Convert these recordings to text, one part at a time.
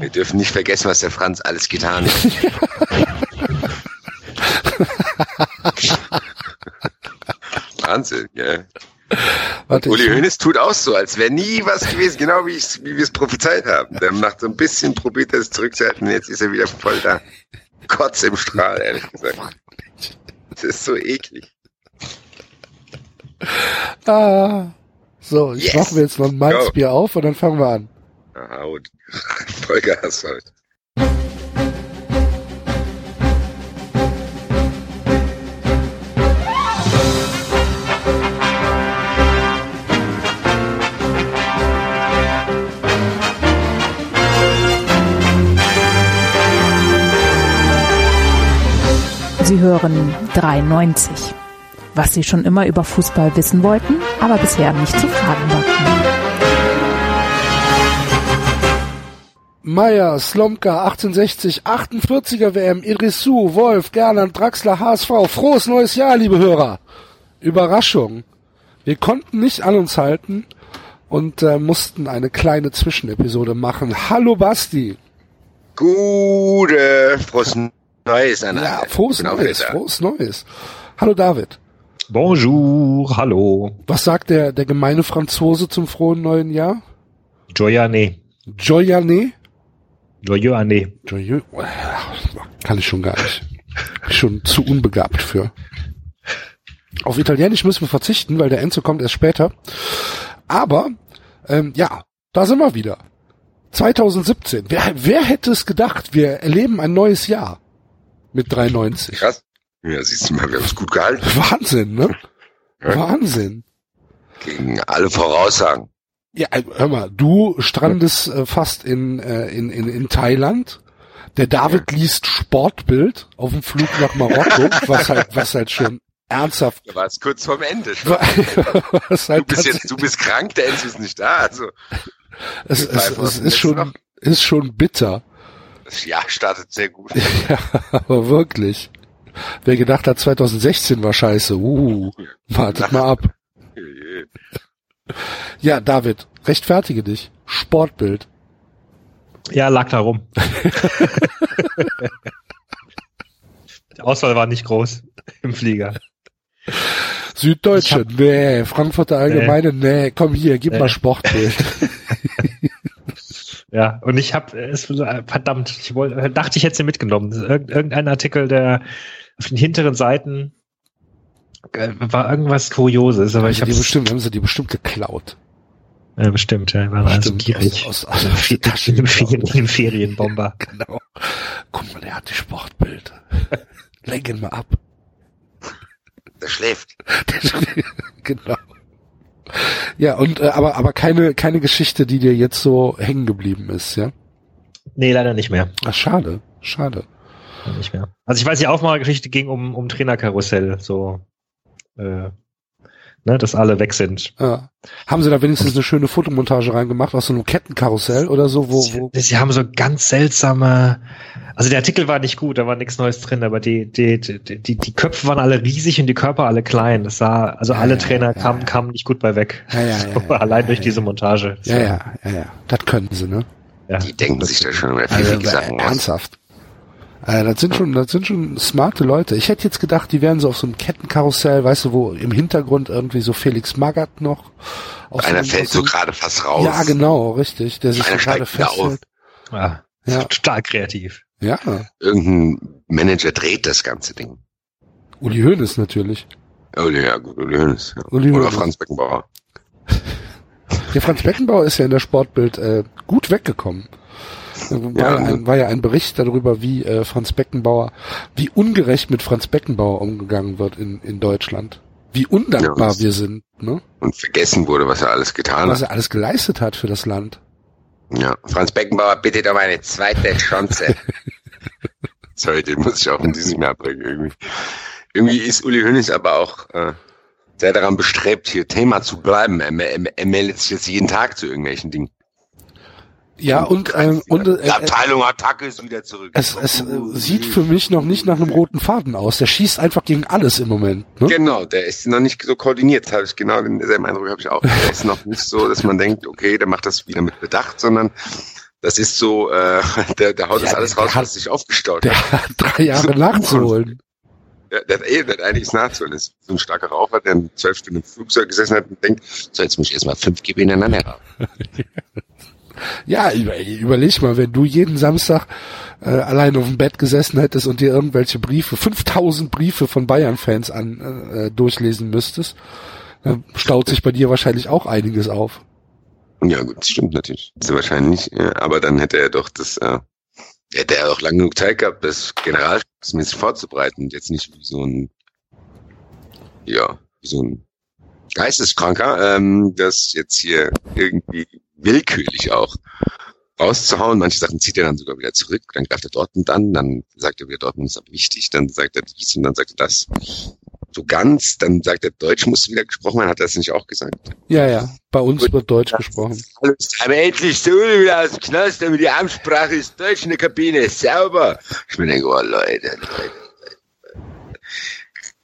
Wir dürfen nicht vergessen, was der Franz alles getan hat. Wahnsinn, ja. Warte, Uli Hoeneß tut auch so, als wäre nie was gewesen, genau wie, wie wir es prophezeit haben. Der macht so ein bisschen, probiert er es zurückzuhalten, jetzt ist er wieder voll da. Kotz im Strahl, ehrlich gesagt. Das ist so eklig. Ah. So, ich Yes. mache mir jetzt noch ein Malzbier auf und dann fangen wir an. Aha, und Vollgas heute. Sie hören 93. Was Sie schon immer über Fußball wissen wollten, aber bisher nicht zu fragen wagten. Meier, Slomka, 1860, 48er WM, Idrissou, Wolf, Gerland, Draxler, HSV. Frohes neues Jahr, liebe Hörer. Überraschung. Wir konnten nicht an uns halten und äh, mussten eine kleine Zwischenepisode machen. Hallo Basti. Gute, frohes Neues an Ja, frohes auch Neues, wieder frohes Neues. Hallo David. Bonjour, hallo. Was sagt der, der gemeine Franzose zum frohen neuen Jahr? Joyane. Joyane? Joyane. Joyeux. Kann ich schon gar nicht. Bin Schon zu unbegabt für. Auf Italienisch müssen wir verzichten, weil der Enzo kommt erst später. Aber, ähm, ja, da sind wir wieder. 2017. Wer, wer hätte es gedacht? Wir erleben ein neues Jahr. Mit 93. Krass. Ja, siehst du mal, wir haben es gut gehalten. Wahnsinn, ne? Ja. Wahnsinn. Gegen alle Voraussagen. Ja, also, hör mal, du strandest äh, fast in, äh, in, in, in Thailand. Der David liest Sportbild auf dem Flug nach Marokko, was halt, was halt schon ernsthaft, Da war es kurz vorm Ende. was Du halt bist tatsächlich- jetzt, du bist krank, der Enzo ist nicht da. Also, es, es, es ist schon, noch? ist schon bitter. das Jahr startet sehr gut. Ja, aber wirklich. Wer gedacht hat, 2016 war scheiße, uh, wartet mal ab. Ja, David, rechtfertige dich. Sportbild. Ja, lag da rum. Die Auswahl war nicht groß im Flieger. Süddeutsche, nee, Frankfurter Allgemeine, nee, komm hier, gib Nee. mal Sportbild. Ja, und ich habe es verdammt, ich wollte, dachte, ich hätte sie mitgenommen. Irgendein Artikel, der auf den hinteren Seiten äh, war irgendwas Kurioses, aber ich Ich habe die bestimmt, haben sie die bestimmt geklaut. Ja, bestimmt, ja, waren also gierig. aus- aus- aus der Tasche. Ferien- Ferienbomber. Genau. Guck mal, der hat die Sportbild. Lenk ihn mal ab. Der schläft. genau. Ja, und äh, aber aber keine keine Geschichte, die dir jetzt so hängen geblieben ist, ja? Nee, leider nicht mehr. Ach, schade, schade. Leider Nicht mehr. Also ich weiß, die Aufmachergeschichte ging um, um Trainerkarussell, so, äh, ne, dass alle weg sind. Ja. Haben sie da wenigstens eine schöne Fotomontage reingemacht aus so einem Kettenkarussell oder so, wo, wo Sie, sie haben so ganz seltsame, also der Artikel war nicht gut, da war nichts Neues drin, aber die, die, die, die, die Köpfe waren alle riesig und die Körper alle klein. Das sah, also Ja, alle ja, Trainer ja, kamen, ja. kamen nicht gut bei weg. Ja, ja, ja, So, ja, allein ja, durch ja. diese Montage. Ja, ja, ja, ja. Das können sie, ne? ja. Die denken sich da schon wieder Also, pfiffige äh, Sachen aus. ernsthaft. Äh, das sind schon, das sind schon smarte Leute. Ich hätte jetzt gedacht, die wären so auf so einem Kettenkarussell, weißt du, wo im Hintergrund irgendwie so Felix Magath noch. Aus Einer einem- fällt so gerade fast raus. Ja, genau, richtig. Der sich so Einer gerade festhält. Ja. Ja. Total kreativ. Ja, Irgendein Manager dreht das ganze Ding. Uli Hoeneß natürlich. Uli, ja gut, Uli Hoeneß. Ja. Uli Oder Hoeneß. Franz Beckenbauer. Der Franz Beckenbauer ist ja in der Sportbild äh, gut weggekommen. War ja, ein, war ja ein Bericht darüber, wie äh, Franz Beckenbauer, wie ungerecht mit Franz Beckenbauer umgegangen wird in, in Deutschland. Wie undankbar Ja, wir sind, ne? Und vergessen wurde, was er alles getan Was hat. er alles geleistet hat für das Land. Ja. Franz Beckenbauer bittet um eine zweite Chance. Sorry, den muss ich auch in diesem Jahr bringen irgendwie. Irgendwie ist Uli Hoeneß aber auch äh, sehr daran bestrebt, hier Thema zu bleiben. Er, er, er meldet sich jetzt jeden Tag zu irgendwelchen Dingen. Ja, und, ähm, und äh, Die Abteilung Attacke ist wieder zurück. es, es sieht für mich noch nicht nach einem roten Faden aus. Der schießt einfach gegen alles im Moment. Ne? Genau, der ist noch nicht so koordiniert, habe ich genau denselben Eindruck habe ich auch. Der ist noch nicht so, dass man denkt, okay, der macht das wieder mit Bedacht, sondern Das ist so, äh, der, der haut Ja, das alles raus, hat- was sich aufgestaut Der hat. hat drei Jahre nachzuholen. Der, der hat eh, der hat einiges nachzuholen. Das ist so ein starker Raucher, der in zwölf Stunden im Flugzeug gesessen hat und denkt, so, jetzt muss ich erstmal fünf GB ineinander rauchen. Ja, über, überleg mal, wenn du jeden Samstag äh, allein auf dem Bett gesessen hättest und dir irgendwelche Briefe, 5000 Briefe von Bayern-Fans an äh, durchlesen müsstest, dann staut sich bei dir wahrscheinlich auch einiges auf. Ja, gut, stimmt natürlich. Ist wahrscheinlich, ja, aber dann hätte er doch das, äh, hätte er auch lang genug Zeit gehabt, das generalmäßig vorzubereiten und jetzt nicht wie so ein, ja, wie so ein Geisteskranker, ähm, das jetzt hier irgendwie willkürlich auch rauszuhauen. Manche Sachen zieht er dann sogar wieder zurück, dann greift er Dortmund an, dann sagt er wieder, Dortmund ist aber wichtig, dann sagt er dies und dann sagt er das. So ganz, dann sagt er, Deutsch muss wieder gesprochen werden, hat er das nicht auch gesagt? Ja, ja, bei uns wird Deutsch gesprochen. Alles aber endlich der Uli wieder aus dem Knast, damit die Amtssprache ist Deutsch in der Kabine, sauber. Ich mir denke, oh Leute, Leute, Leute.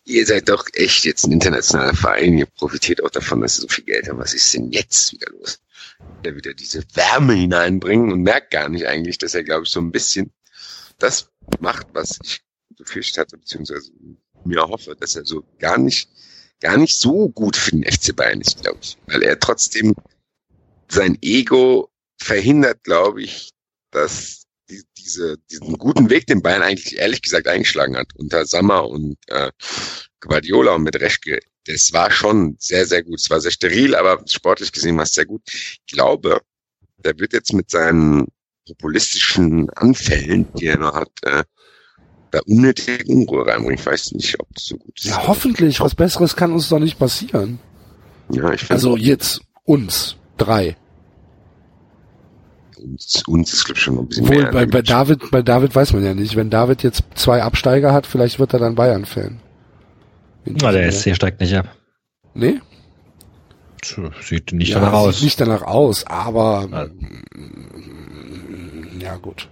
Ihr seid doch echt jetzt ein internationaler Verein, ihr profitiert auch davon, dass ihr so viel Geld habt. Was ist denn jetzt wieder los? Der wieder diese Wärme hineinbringen und merkt gar nicht eigentlich, dass er, glaube ich, so ein bisschen das macht, was ich befürchtet hatte, beziehungsweise mir hoffe, dass er so gar nicht, gar nicht so gut für den FC Bayern ist, glaube ich. Weil er trotzdem sein Ego verhindert, glaube ich, dass die, diese, diesen guten Weg, den Bayern eigentlich ehrlich gesagt eingeschlagen hat, unter Sammer und äh, Guardiola und mit Reschke, das war schon sehr, sehr gut. Es war sehr steril, aber sportlich gesehen war es sehr gut. Ich glaube, der wird jetzt mit seinen populistischen Anfällen, die er noch hat, äh, da unnötige Unruhe reinbringen. Ich weiß nicht, ob das so gut ist. Ja, hoffentlich. Was Besseres kann uns doch nicht passieren. Ja, ich Also jetzt uns drei. uns, uns ist, glaube ich, schon ein bisschen Obwohl, mehr. bei, bei David, bei David weiß man ja nicht. Wenn David jetzt zwei Absteiger hat, vielleicht wird er dann Bayern-Fan. Na, der SC steigt nicht ab. Nee? Sieht nicht ja, danach aus. Sieht nicht danach aus, aber Ja. mm, ja gut.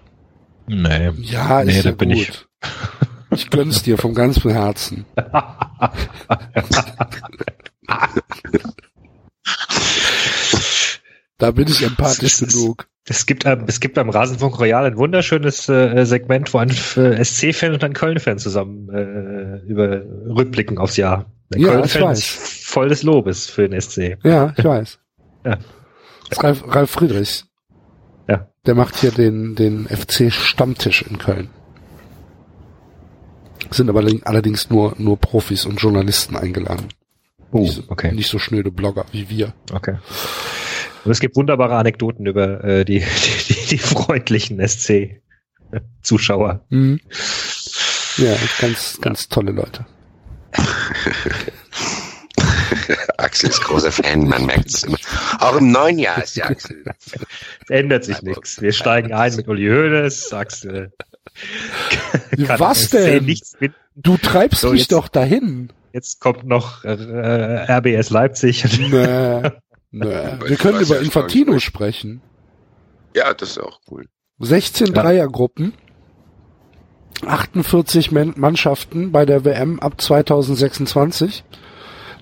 Nee. Ja, Nee, ist da ja bin gut. ich- Ich gönn's dir vom ganzen Herzen. Da bin ich empathisch genug. Es gibt, ähm, es gibt beim Rasenfunk Royal ein wunderschönes äh, Segment, wo ein äh, SC-Fan und ein Köln-Fan zusammen äh, über Rückblicken aufs Jahr. Der Ja, Köln-Fan ich weiß. ist voll des Lobes für den SC. Ja, ich weiß. Ja. Das ist Ralf, Ralf Friedrich. Ja. Der macht hier den, den FC Stammtisch in Köln. Sind aber allerdings nur, nur Profis und Journalisten eingeladen. Oh, Nicht so- okay. Nicht so schnöde Blogger wie wir. Okay. Und es gibt wunderbare Anekdoten über äh, die, die, die, die freundlichen SC-Zuschauer. Mhm. Ja, ganz, ganz tolle Leute. Axel ist großer Fan, man merkt es immer. Auch im neuen Jahr ist der Axel. Es ändert sich nichts. Wir steigen ein mit Uli Hoeneß, kann Was denn? Du treibst So, mich jetzt- doch dahin. Jetzt kommt noch äh, RBS Leipzig. Nee, nee. Wir können über Infantino sprechen. Ja, das ist auch cool. 16 Ja. Dreiergruppen, 48 Men- Mannschaften bei der WM ab 2026,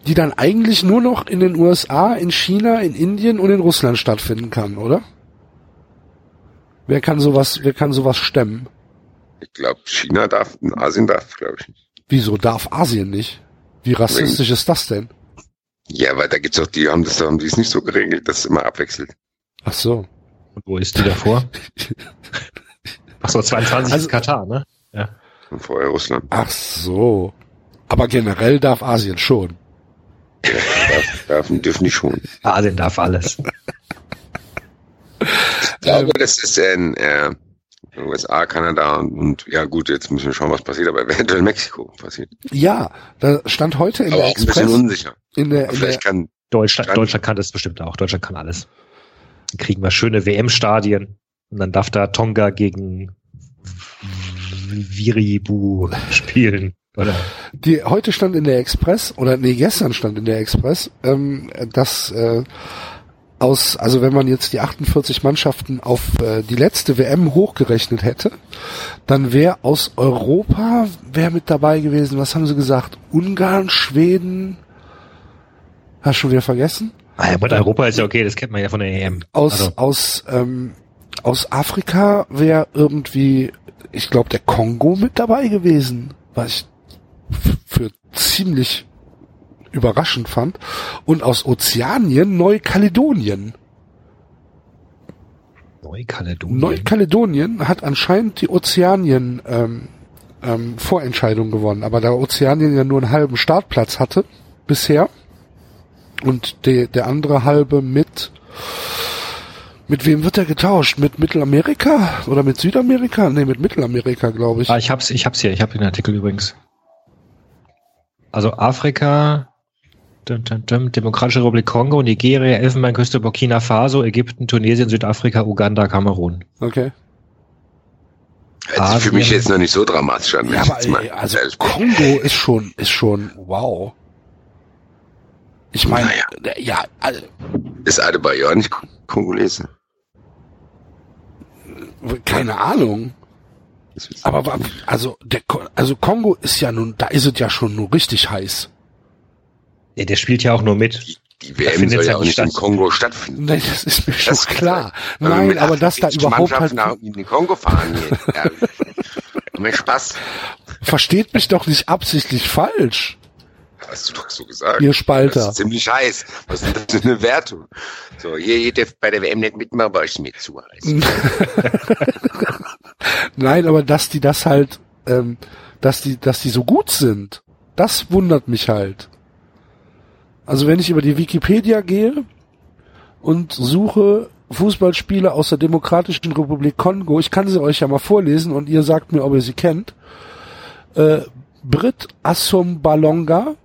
die dann eigentlich nur noch in den USA, in China, in Indien und in Russland stattfinden kann, oder? Wer kann sowas, wer kann sowas stemmen? Ich glaube, China darf, Asien darf, glaube ich nicht. Wieso darf Asien nicht? Wie rassistisch ist das denn? Ja, weil da gibt's auch die, haben das, haben die es nicht so geregelt, dass es immer abwechselt. Ach so. Und wo ist die davor? Ach so, 22 Also- ist Katar, ne? Und vorher Russland. Ach so. Aber generell darf Asien schon. Ja, darf, darf, dürfen die schon. Asien darf alles. Ich glaube, das ist in äh, USA, Kanada und, und ja gut, jetzt müssen wir schauen, was passiert, aber eventuell Mexiko passiert. Ja, da stand heute in aber der auch ein bisschen Express, unsicher. In der, in der kann, Deutschland, Dann- Deutschland kann das bestimmt auch. Deutschland kann alles. Dann kriegen wir schöne WM-Stadien. Und dann darf da Tonga gegen Viribu spielen. Oder? Die heute stand in der Express oder nee gestern stand in der Express, ähm, dass äh, aus also wenn man jetzt die 48 Mannschaften auf äh, die letzte WM hochgerechnet hätte, dann wäre aus Europa wer mit dabei gewesen. Was haben sie gesagt? Ungarn, Schweden. Hast du schon wieder vergessen? Ah, ja, mit Europa ist ja okay, das kennt man ja von der EM. Aus Also, aus ähm, aus Afrika wäre irgendwie, ich glaube, der Kongo mit dabei gewesen, was ich für ziemlich überraschend fand. Und aus Ozeanien Neukaledonien. Neukaledonien. Neukaledonien hat anscheinend die Ozeanien ähm, ähm, Vorentscheidung gewonnen, aber da Ozeanien ja nur einen halben Startplatz hatte bisher und de, der andere halbe mit mit wem wird er getauscht? Mit Mittelamerika oder mit Südamerika? Nee, mit Mittelamerika, glaube ich. Ah, ich hab's, ich hab's hier, ich habe den Artikel übrigens. Also Afrika, Demokratische Republik Kongo, Nigeria, Elfenbeinküste, Burkina Faso, Ägypten, Tunesien, Südafrika, Uganda, Kamerun. Okay. Hört sich für mich jetzt noch nicht so dramatisch an. Ja, aber jetzt mal ey, also. Kongo ist schon ist schon wow. Ich meine, Naja. ja, also, Ist Adebayor nicht Ko- Kongolese? keine Ahnung. Aber also der also Kongo ist ja nun, da ist es ja schon nur richtig heiß. Ja, der spielt ja auch nur mit. Die WM findet soll ja auch nicht nicht im statt. Kongo stattfinden. Nein, das ist mir schon Das- klar. Wir Nein, aber dass da 48 überhaupt halt nach in den Kongo fahren hier. Ja. Mehr Spaß. versteht mich doch nicht absichtlich falsch, Hast du doch so gesagt. ihr Das Spalter. ist ziemlich heiß. Was ist denn das für eine Wertung? So, hier, ihr dürft bei der WM nicht mitmachen, weil ich mir zu heiß. Nein, aber dass die das halt, ähm, dass die, dass die so gut sind, das wundert mich halt. Also wenn ich über die Wikipedia gehe und suche Fußballspiele aus der Demokratischen Republik Kongo, ich kann sie euch ja mal vorlesen und ihr sagt mir, ob ihr sie kennt. Äh, Brit Assum Balonga,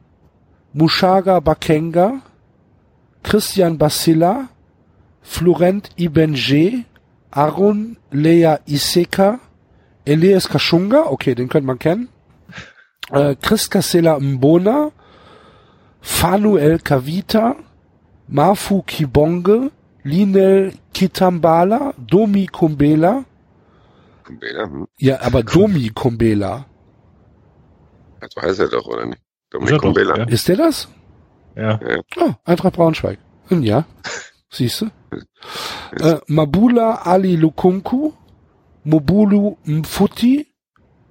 Mushaga Bakenga, Christian Basila, Florent Ibenge, Arun Lea Iseka, Elias Kashunga, okay, den könnte man kennen, äh, Chris Casella Mbona, Fanuel Kavita, Mafu Kibonge, Linel Kitambala, Domi Kumbela, Kumbela, hm? ja, aber Domi Kumbela, So heißt er doch, oder nicht? Ist Dominik doch, Kumbela. ja. ist der das? Ja. Ah, Eintracht Braunschweig. Hm, Ja, siehst du. Äh, Mabula Ali Lukunku, Mobulu Mfuti,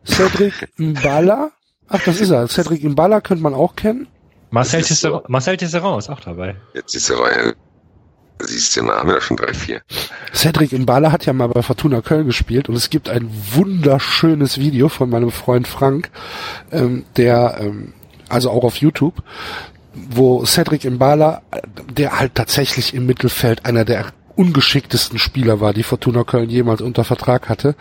Cedric Mbala. Ach, das ist er. Cedric Mbala könnte man auch kennen. Marcel Das ist so. Tisserand, Marcel Tisserand ist auch dabei. Jetzt ist er. Siehst du, haben wir da schon drei, vier. Cedric Mbala hat ja mal bei Fortuna Köln gespielt und es gibt ein wunderschönes Video von meinem Freund Frank, ähm, der, ähm, also auch auf YouTube, wo Cedric Mbala, äh, der halt tatsächlich im Mittelfeld einer der ungeschicktesten Spieler war, die Fortuna Köln jemals unter Vertrag hatte,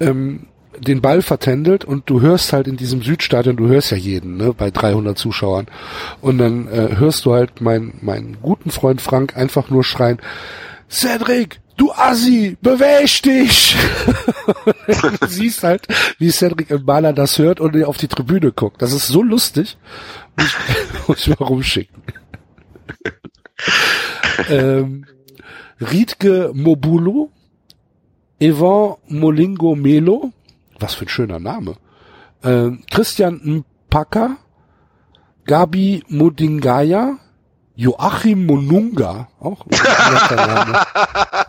ähm, den Ball vertändelt und du hörst halt in diesem Südstadion, du hörst ja jeden, ne, bei 300 Zuschauern. Und dann äh, hörst du halt meinen meinen guten Freund Frank einfach nur schreien, Cedric, du Assi, beweg dich! du siehst halt, wie Cedric Mbala das hört und auf die Tribüne guckt. Das ist so lustig. Muss ich, muss ich mal rumschicken. ähm, Riedke Mobulu, Evan Molingo Melo, was für ein schöner Name, ähm, Christian Mpaka, Gabi Modingaya, Joachim Monunga, auch.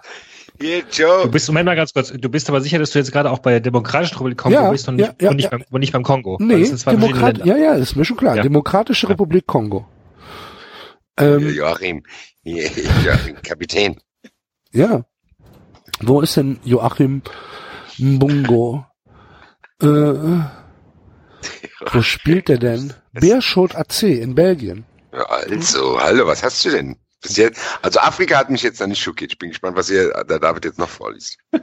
Hier, Du Joe. bist, Moment mal ganz kurz, du bist aber sicher, dass du jetzt gerade auch bei der Demokratischen Republik Kongo Ja, bist und nicht, ja, ja, und, nicht ja. Beim, und nicht beim Kongo. Nee, das sind zwei verschiedene Demokrat, ja, ja, ist mir schon klar. Ja. Demokratische Ja. Republik Kongo. Ähm, Joachim. Joachim, Kapitän. ja. Wo ist denn Joachim Mbungo? Äh, wo spielt der denn? Beerschot AC in Belgien. Ja, also, hallo, was hast du denn? Bis jetzt, also Afrika hat mich jetzt noch nicht schockiert. Ich bin gespannt, was ihr, der David jetzt noch vorliest.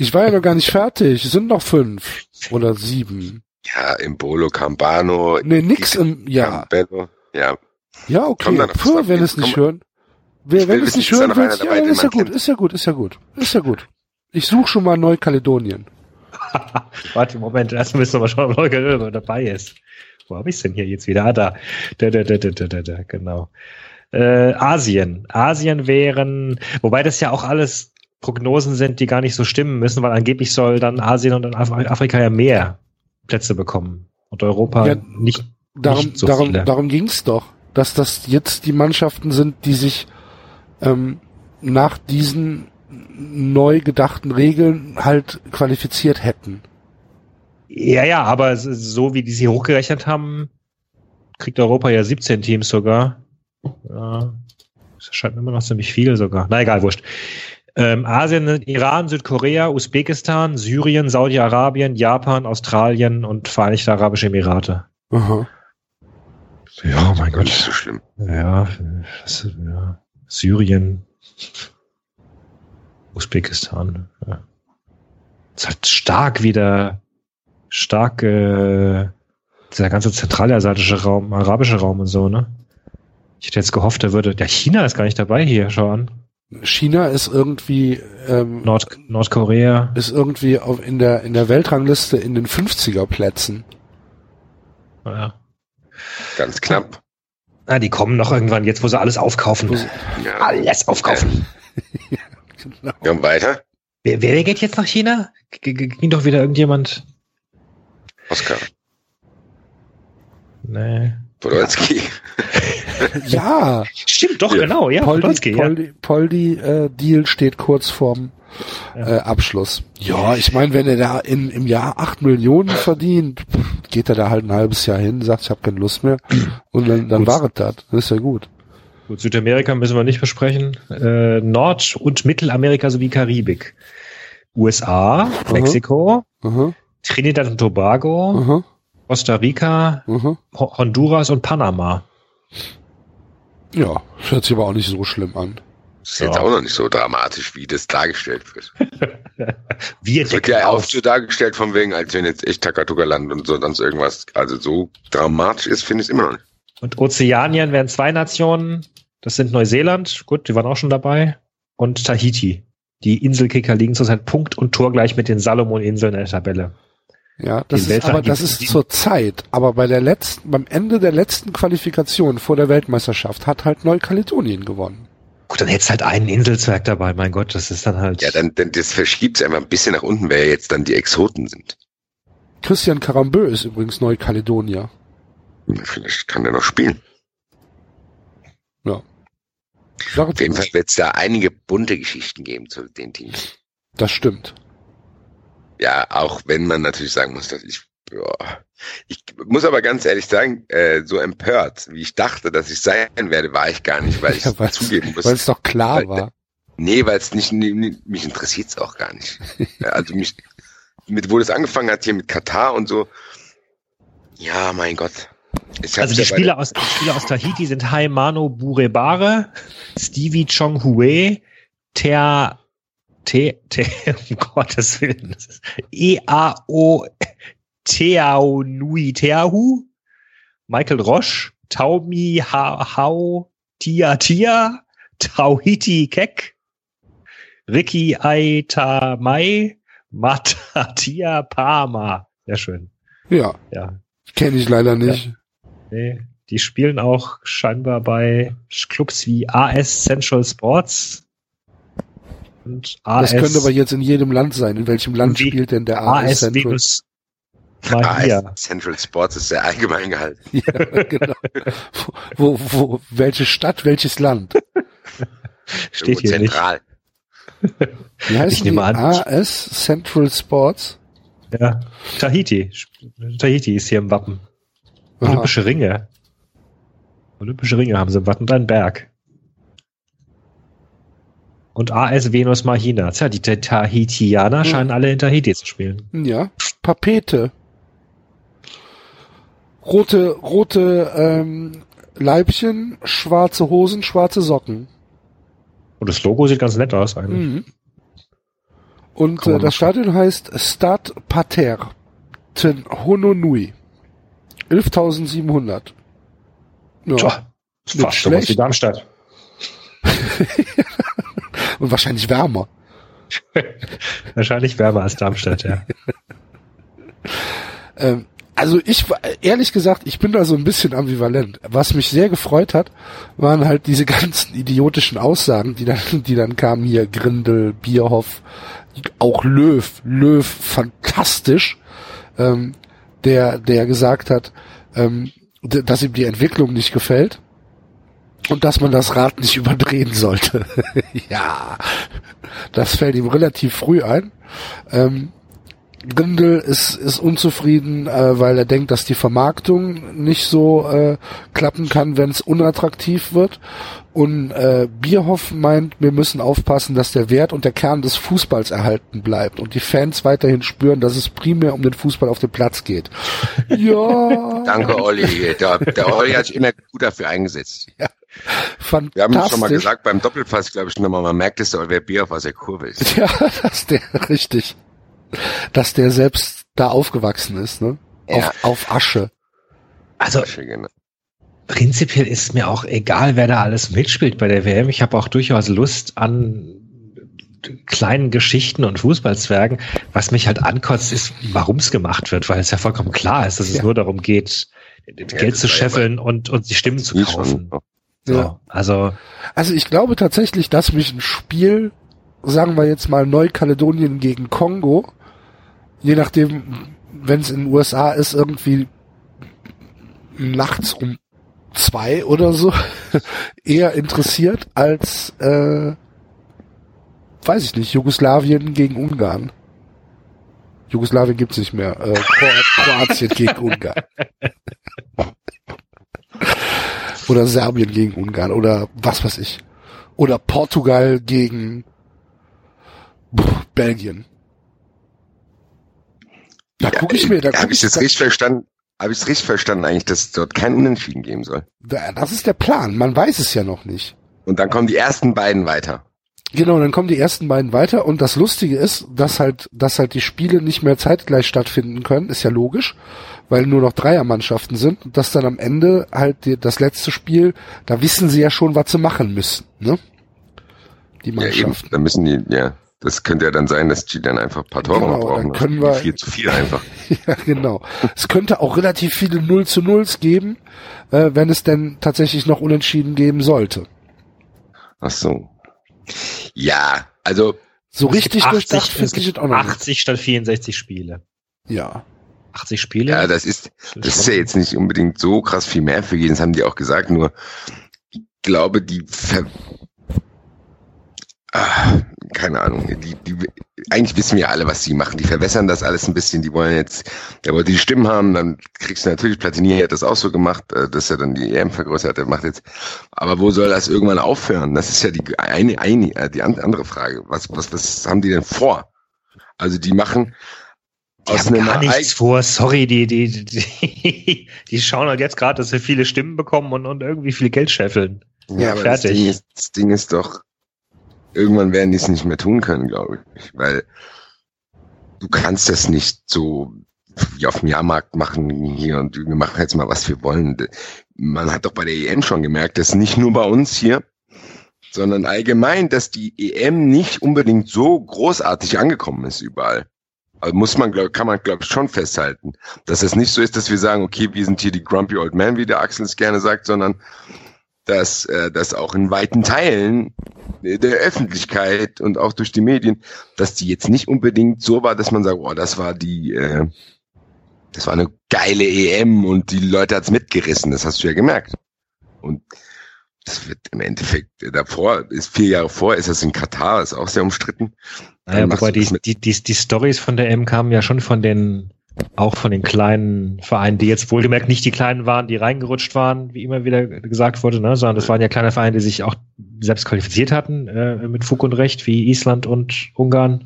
Ich war ja noch gar nicht fertig. Es sind noch fünf oder sieben. Ja, Imbolo, Campano. Nee, nix im, ja. Campbello. Ja, Ja, okay. Gustav, wenn es nicht komm. hören. Wer, wenn will es nicht da hören willst, ja, ist ja gut, ist ja gut, ist ja gut. Ist ja gut. Ich suche schon mal Neukaledonien. Warte, Moment, erst müssen wir mal schauen, ob Neukaledonien dabei ist. Wo habe ich denn hier jetzt wieder? Ah, da. Da, da, da, da, da, da, da genau. Äh, Asien. Asien wären, wobei das ja auch alles Prognosen sind, die gar nicht so stimmen müssen, weil angeblich soll dann Asien und Af Afrika ja mehr Plätze bekommen. Und Europa Ja, nicht. Darum, Nicht so darum, viele. darum ging's doch, dass das jetzt die Mannschaften sind, die sich ähm, nach diesen neu gedachten Regeln halt qualifiziert hätten. Ja, ja, aber so wie die sie hochgerechnet haben, kriegt Europa ja 17 Teams sogar. Ja, das scheint immer noch ziemlich viel sogar. Na egal, wurscht. Ähm, Asien, Iran, Südkorea, Usbekistan, Syrien, Saudi-Arabien, Japan, Australien und Vereinigte Arabische Emirate. Aha. Ja, mein Gott. Nicht so schlimm. Ja, das, ja. Syrien, Usbekistan. Ja. ist halt stark wieder, stark äh, dieser ganze zentralasiatische Raum, arabische Raum und so, ne? Ich hätte jetzt gehofft, er würde. Ja, China ist gar nicht dabei hier, schau an. China ist irgendwie ähm, Nord Nordkorea. ist irgendwie auf, in der in der Weltrangliste in den 50er Plätzen. Ja. Ganz knapp. Ah, die kommen noch irgendwann, jetzt wo sie alles aufkaufen. Ja. Alles aufkaufen. Genau. Ja, und weiter? Wer, wer geht jetzt nach China? G- ging doch wieder irgendjemand. Oscar. Nee. Podolski. Ja, Stimmt, doch, Ja. genau, ja, Poldi, Podolski, ja. Poldi, Poldi äh, Deal steht kurz vorm äh, Abschluss. Ja, ich meine, wenn er da in, im Jahr acht Millionen verdient, geht er da halt ein halbes Jahr hin, sagt, ich habe keine Lust mehr und dann, dann war es das. Das ist ja gut. Gut, Südamerika müssen wir nicht besprechen. Äh, Nord- und Mittelamerika sowie Karibik. USA, Mexiko, Aha, Trinidad und Tobago, aha, Costa Rica. Ho Honduras und Panama. Ja, das hört sich aber auch nicht so schlimm an. Das ist jetzt Ja. auch noch nicht so dramatisch, wie das dargestellt wird. Wir Es wird ja auch auf. so dargestellt von wegen, als wenn jetzt echt Takatuka-Land und so sonst irgendwas. Also so dramatisch ist, finde ich es immer noch nicht. Und Ozeanien wären zwei Nationen. Das sind Neuseeland, gut, die waren auch schon dabei. Und Tahiti. Die Inselkicker liegen zurzeit Punkt und Tor gleich mit den Salomon-Inseln in der Tabelle. Ja, das ist aber das ist zur Zeit. Aber bei der letzten, beim Ende der letzten Qualifikation vor der Weltmeisterschaft hat halt Neukaledonien gewonnen. Gut, dann hättest halt einen Inselzwerg dabei, mein Gott, das ist dann halt. Ja, dann, dann das verschiebt es einfach ein bisschen nach unten, wer jetzt dann die Exoten sind. Christian Karambö ist übrigens Neukaledonier. Vielleicht kann der noch spielen. Ja. Auf jeden Fall wird es da einige bunte Geschichten geben zu den Teams. Das stimmt. Ja, auch wenn man natürlich sagen muss, dass ich, ja, ich muss aber ganz ehrlich sagen, äh, so empört, wie ich dachte, dass ich sein werde, war ich gar nicht, weil ich Ja, zugeben muss. Weil es doch klar Weil- war. Nee, weil es nicht, mich interessiert es auch gar nicht. Also mich, mit, wo das angefangen hat hier mit Katar und so. Ja, mein Gott. Also die Spieler aus, die Spieler aus Tahiti sind Haimano Burebare, Stevie Chong Hue, Ter, Te, Te, um Gottes Willen, das ist E-A-O Teau Nui Teahu, Michael Roche, Taumi Ha- Hau Tia Tia, Tauhiti Kek, Ricky Aita Mai, Matatia Pama. Sehr schön. Ja, Ja, kenne ich leider nicht. Nee, die spielen auch scheinbar bei Clubs wie AS Central Sports und AS, Das könnte aber jetzt in jedem Land sein. In welchem Land Wie- spielt denn der AS AS Central? Mahia. Central Sports ist sehr allgemein gehalten. Ja, genau. wo, wo, welche Stadt, welches Land? Steht hier nicht. zentral. Wie heißt Ich die? nehme an- AS Central Sports? Ja, Tahiti. Tahiti ist hier im Wappen. Aha. Olympische Ringe. Olympische Ringe haben sie im Wappen und einen Berg. Und AS Venus Mahina. Tja, die Tahitianer Hm. scheinen alle in Tahiti zu spielen. Ja, Papete. Rote, rote ähm, Leibchen, schwarze Hosen, schwarze Socken. Und das Logo sieht ganz nett aus eigentlich. Mhm. Und äh, das Stadion heißt Stade Pater Ten Hononui. 11.700. Ja. Tja, fast so was wie Darmstadt. Und wahrscheinlich wärmer. Wahrscheinlich wärmer als Darmstadt, ja. Ähm, also ich, war- ehrlich gesagt, ich bin da so ein bisschen ambivalent. Was mich sehr gefreut hat, waren halt diese ganzen idiotischen Aussagen, die dann, die dann kamen hier, Grindel, Bierhoff, auch Löw, Löw, fantastisch, ähm, der, der gesagt hat, ähm, dass ihm die Entwicklung nicht gefällt. Und dass man das Rad nicht überdrehen sollte. ja, das fällt ihm relativ früh ein. Ähm, Grindel ist, ist unzufrieden, äh, weil er denkt, dass die Vermarktung nicht so äh, klappen kann, wenn es unattraktiv wird. Und äh, Bierhoff meint, wir müssen aufpassen, dass der Wert und der Kern des Fußballs erhalten bleibt und die Fans weiterhin spüren, dass es primär um den Fußball auf dem Platz geht. ja. Danke, Olli. Der, der Olli hat sich immer gut dafür eingesetzt. Ja. Fantastisch. Wir haben schon mal gesagt, beim Doppelpass, glaube ich, nochmal, man merkt es, wer Bierhoff aus der Kurve ist. Ja, das ist der, richtig dass der selbst da aufgewachsen ist, ne? Ja. Auf, auf Asche. Also Asche, genau. prinzipiell ist mir auch egal, wer da alles mitspielt bei der WM. Ich habe auch durchaus Lust an kleinen Geschichten und Fußballzwergen. Was mich halt ankotzt, ist, warum es gemacht wird, weil es ja vollkommen klar ist, dass es ja. nur darum geht, ja, Geld zu scheffeln und, und die Stimmen zu kaufen. So, ja. Also, also ich glaube tatsächlich, dass mich ein Spiel, sagen wir jetzt mal Neukaledonien gegen Kongo, je nachdem, wenn es in den USA ist, irgendwie nachts um zwei oder so eher interessiert als äh, weiß ich nicht, Jugoslawien gegen Ungarn. Jugoslawien gibt's nicht mehr. Äh, Kroatien gegen Ungarn. oder Serbien gegen Ungarn oder was weiß ich. Oder Portugal gegen pff, Belgien. Da gucke ich mir, da Habe ich das richtig verstanden? Habe ich es richtig verstanden eigentlich, dass es dort kein Unentschieden geben soll? Das ist der Plan. Man weiß es ja noch nicht. Und dann kommen die ersten beiden weiter. Genau, dann kommen die ersten beiden weiter und das Lustige ist, dass halt, dass halt die Spiele nicht mehr zeitgleich stattfinden können, ist ja logisch, weil nur noch Dreiermannschaften sind und dass dann am Ende halt die, das letzte Spiel, da wissen sie ja schon, was sie machen müssen, ne? Die Mannschaften. Ja, da müssen die, ja. Das könnte ja dann sein, dass die dann einfach ein paar Tore genau, brauchen. Dann können wir, viel zu viel einfach. ja, genau. es könnte auch relativ viele 0 zu 0s geben, äh, wenn es denn tatsächlich noch unentschieden geben sollte. Ach so. Ja, also. So richtig 80, durchdacht finde ich auch noch 80 statt 64 Spiele. Ja. 80 Spiele? Ja, das ist, das ist ja jetzt nicht unbedingt so krass viel mehr für jeden, das haben die auch gesagt, nur ich glaube, die ver Ah, keine Ahnung. Die, die, eigentlich wissen wir alle, was sie machen. Die verwässern das alles ein bisschen. Die wollen jetzt, der wollte die Stimmen haben, dann kriegst du natürlich, Platini hat das auch so gemacht, äh, dass er dann die EM vergrößert, der macht jetzt. Aber wo soll das irgendwann aufhören? Das ist ja die eine, eine äh, die andere Frage. Was, was, was haben die denn vor? Also die machen die haben gar nichts vor. Sorry, die, die, die, die schauen halt jetzt gerade, dass sie viele Stimmen bekommen und, und irgendwie viel Geld scheffeln. Ja, ja fertig. Das Ding, ist, das Ding ist doch, irgendwann werden die es nicht mehr tun können, glaube ich. Weil du kannst das nicht so wie auf dem Jahrmarkt machen hier und wir machen jetzt mal, was wir wollen. Man hat doch bei der EM schon gemerkt, dass nicht nur bei uns hier, sondern allgemein, dass die EM nicht unbedingt so großartig angekommen ist überall. Also muss man, glaub, kann man, glaube ich, schon festhalten, dass es nicht so ist, dass wir sagen, okay, wir sind hier die Grumpy Old Man, wie der Axel es gerne sagt, sondern dass äh, das auch in weiten Teilen der Öffentlichkeit und auch durch die Medien, dass die jetzt nicht unbedingt so war, dass man sagt, oh, das war die, äh, das war eine geile EM und die Leute hat's mitgerissen, das hast du ja gemerkt. Und das wird im Endeffekt äh, davor, ist vier Jahre vor, ist das in Katar, ist auch sehr umstritten. Naja, wobei die, die, die, die Stories von der EM kamen ja schon von den auch von den kleinen Vereinen, die jetzt wohlgemerkt nicht die kleinen waren, die reingerutscht waren, wie immer wieder gesagt wurde, ne, sondern das waren ja kleine Vereine, die sich auch selbst qualifiziert hatten, äh, mit Fug und Recht, wie Island und Ungarn.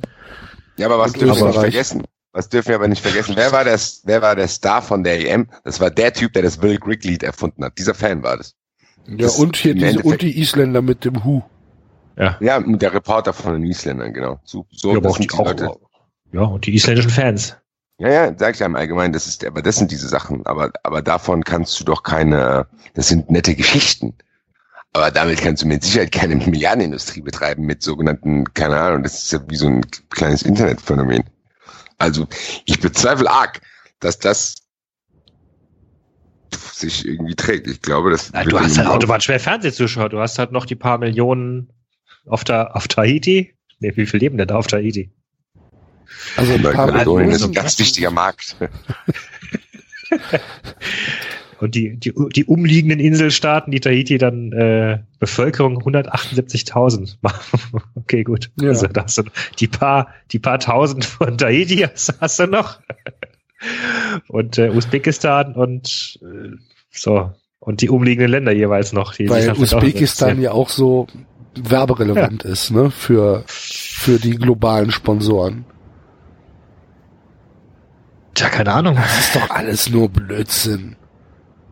Ja, aber was dürfen wir nicht vergessen? Was dürfen wir aber nicht vergessen? Wer war das, wer war der Star von der EM? Das war der Typ, der das Will Grigg Lied erfunden hat. Dieser Fan war das. Ja, das und hier diese, und die Isländer mit dem Hu. Ja. Ja, und der Reporter von den Isländern, genau. So, so ja, aber auch die, auch, ja, und die isländischen Fans. Ja, ja, sag ich ja im Allgemeinen, das ist, aber das sind diese Sachen. Aber, aber davon kannst du doch keine, das sind nette Geschichten. Aber damit kannst du mit Sicherheit keine Milliardenindustrie betreiben mit sogenannten, keine Ahnung, das ist ja wie so ein kleines Internetphänomen. Also, ich bezweifle arg, dass das sich irgendwie trägt. Ich glaube, das. Ja, du hast halt automatisch mehr Fernsehzuschauer. Du hast halt noch die paar Millionen auf, der, auf Tahiti. Nee, wie viel leben denn da auf Tahiti? Also ein paar Kaledonien ist ein ganz wichtiger Markt. Und die, die, die umliegenden Inselstaaten, die Tahiti dann äh, Bevölkerung 178.000. okay, gut. Ja. Also da hast du die paar, die paar tausend von Tahiti hast, hast du noch. und äh, Usbekistan und äh, so. Und die umliegenden Länder jeweils noch. Die Weil Usbekistan ja auch so werberelevant ja. ist, ne, für, für die globalen Sponsoren. Tja, keine Ahnung. Das ist doch alles nur Blödsinn.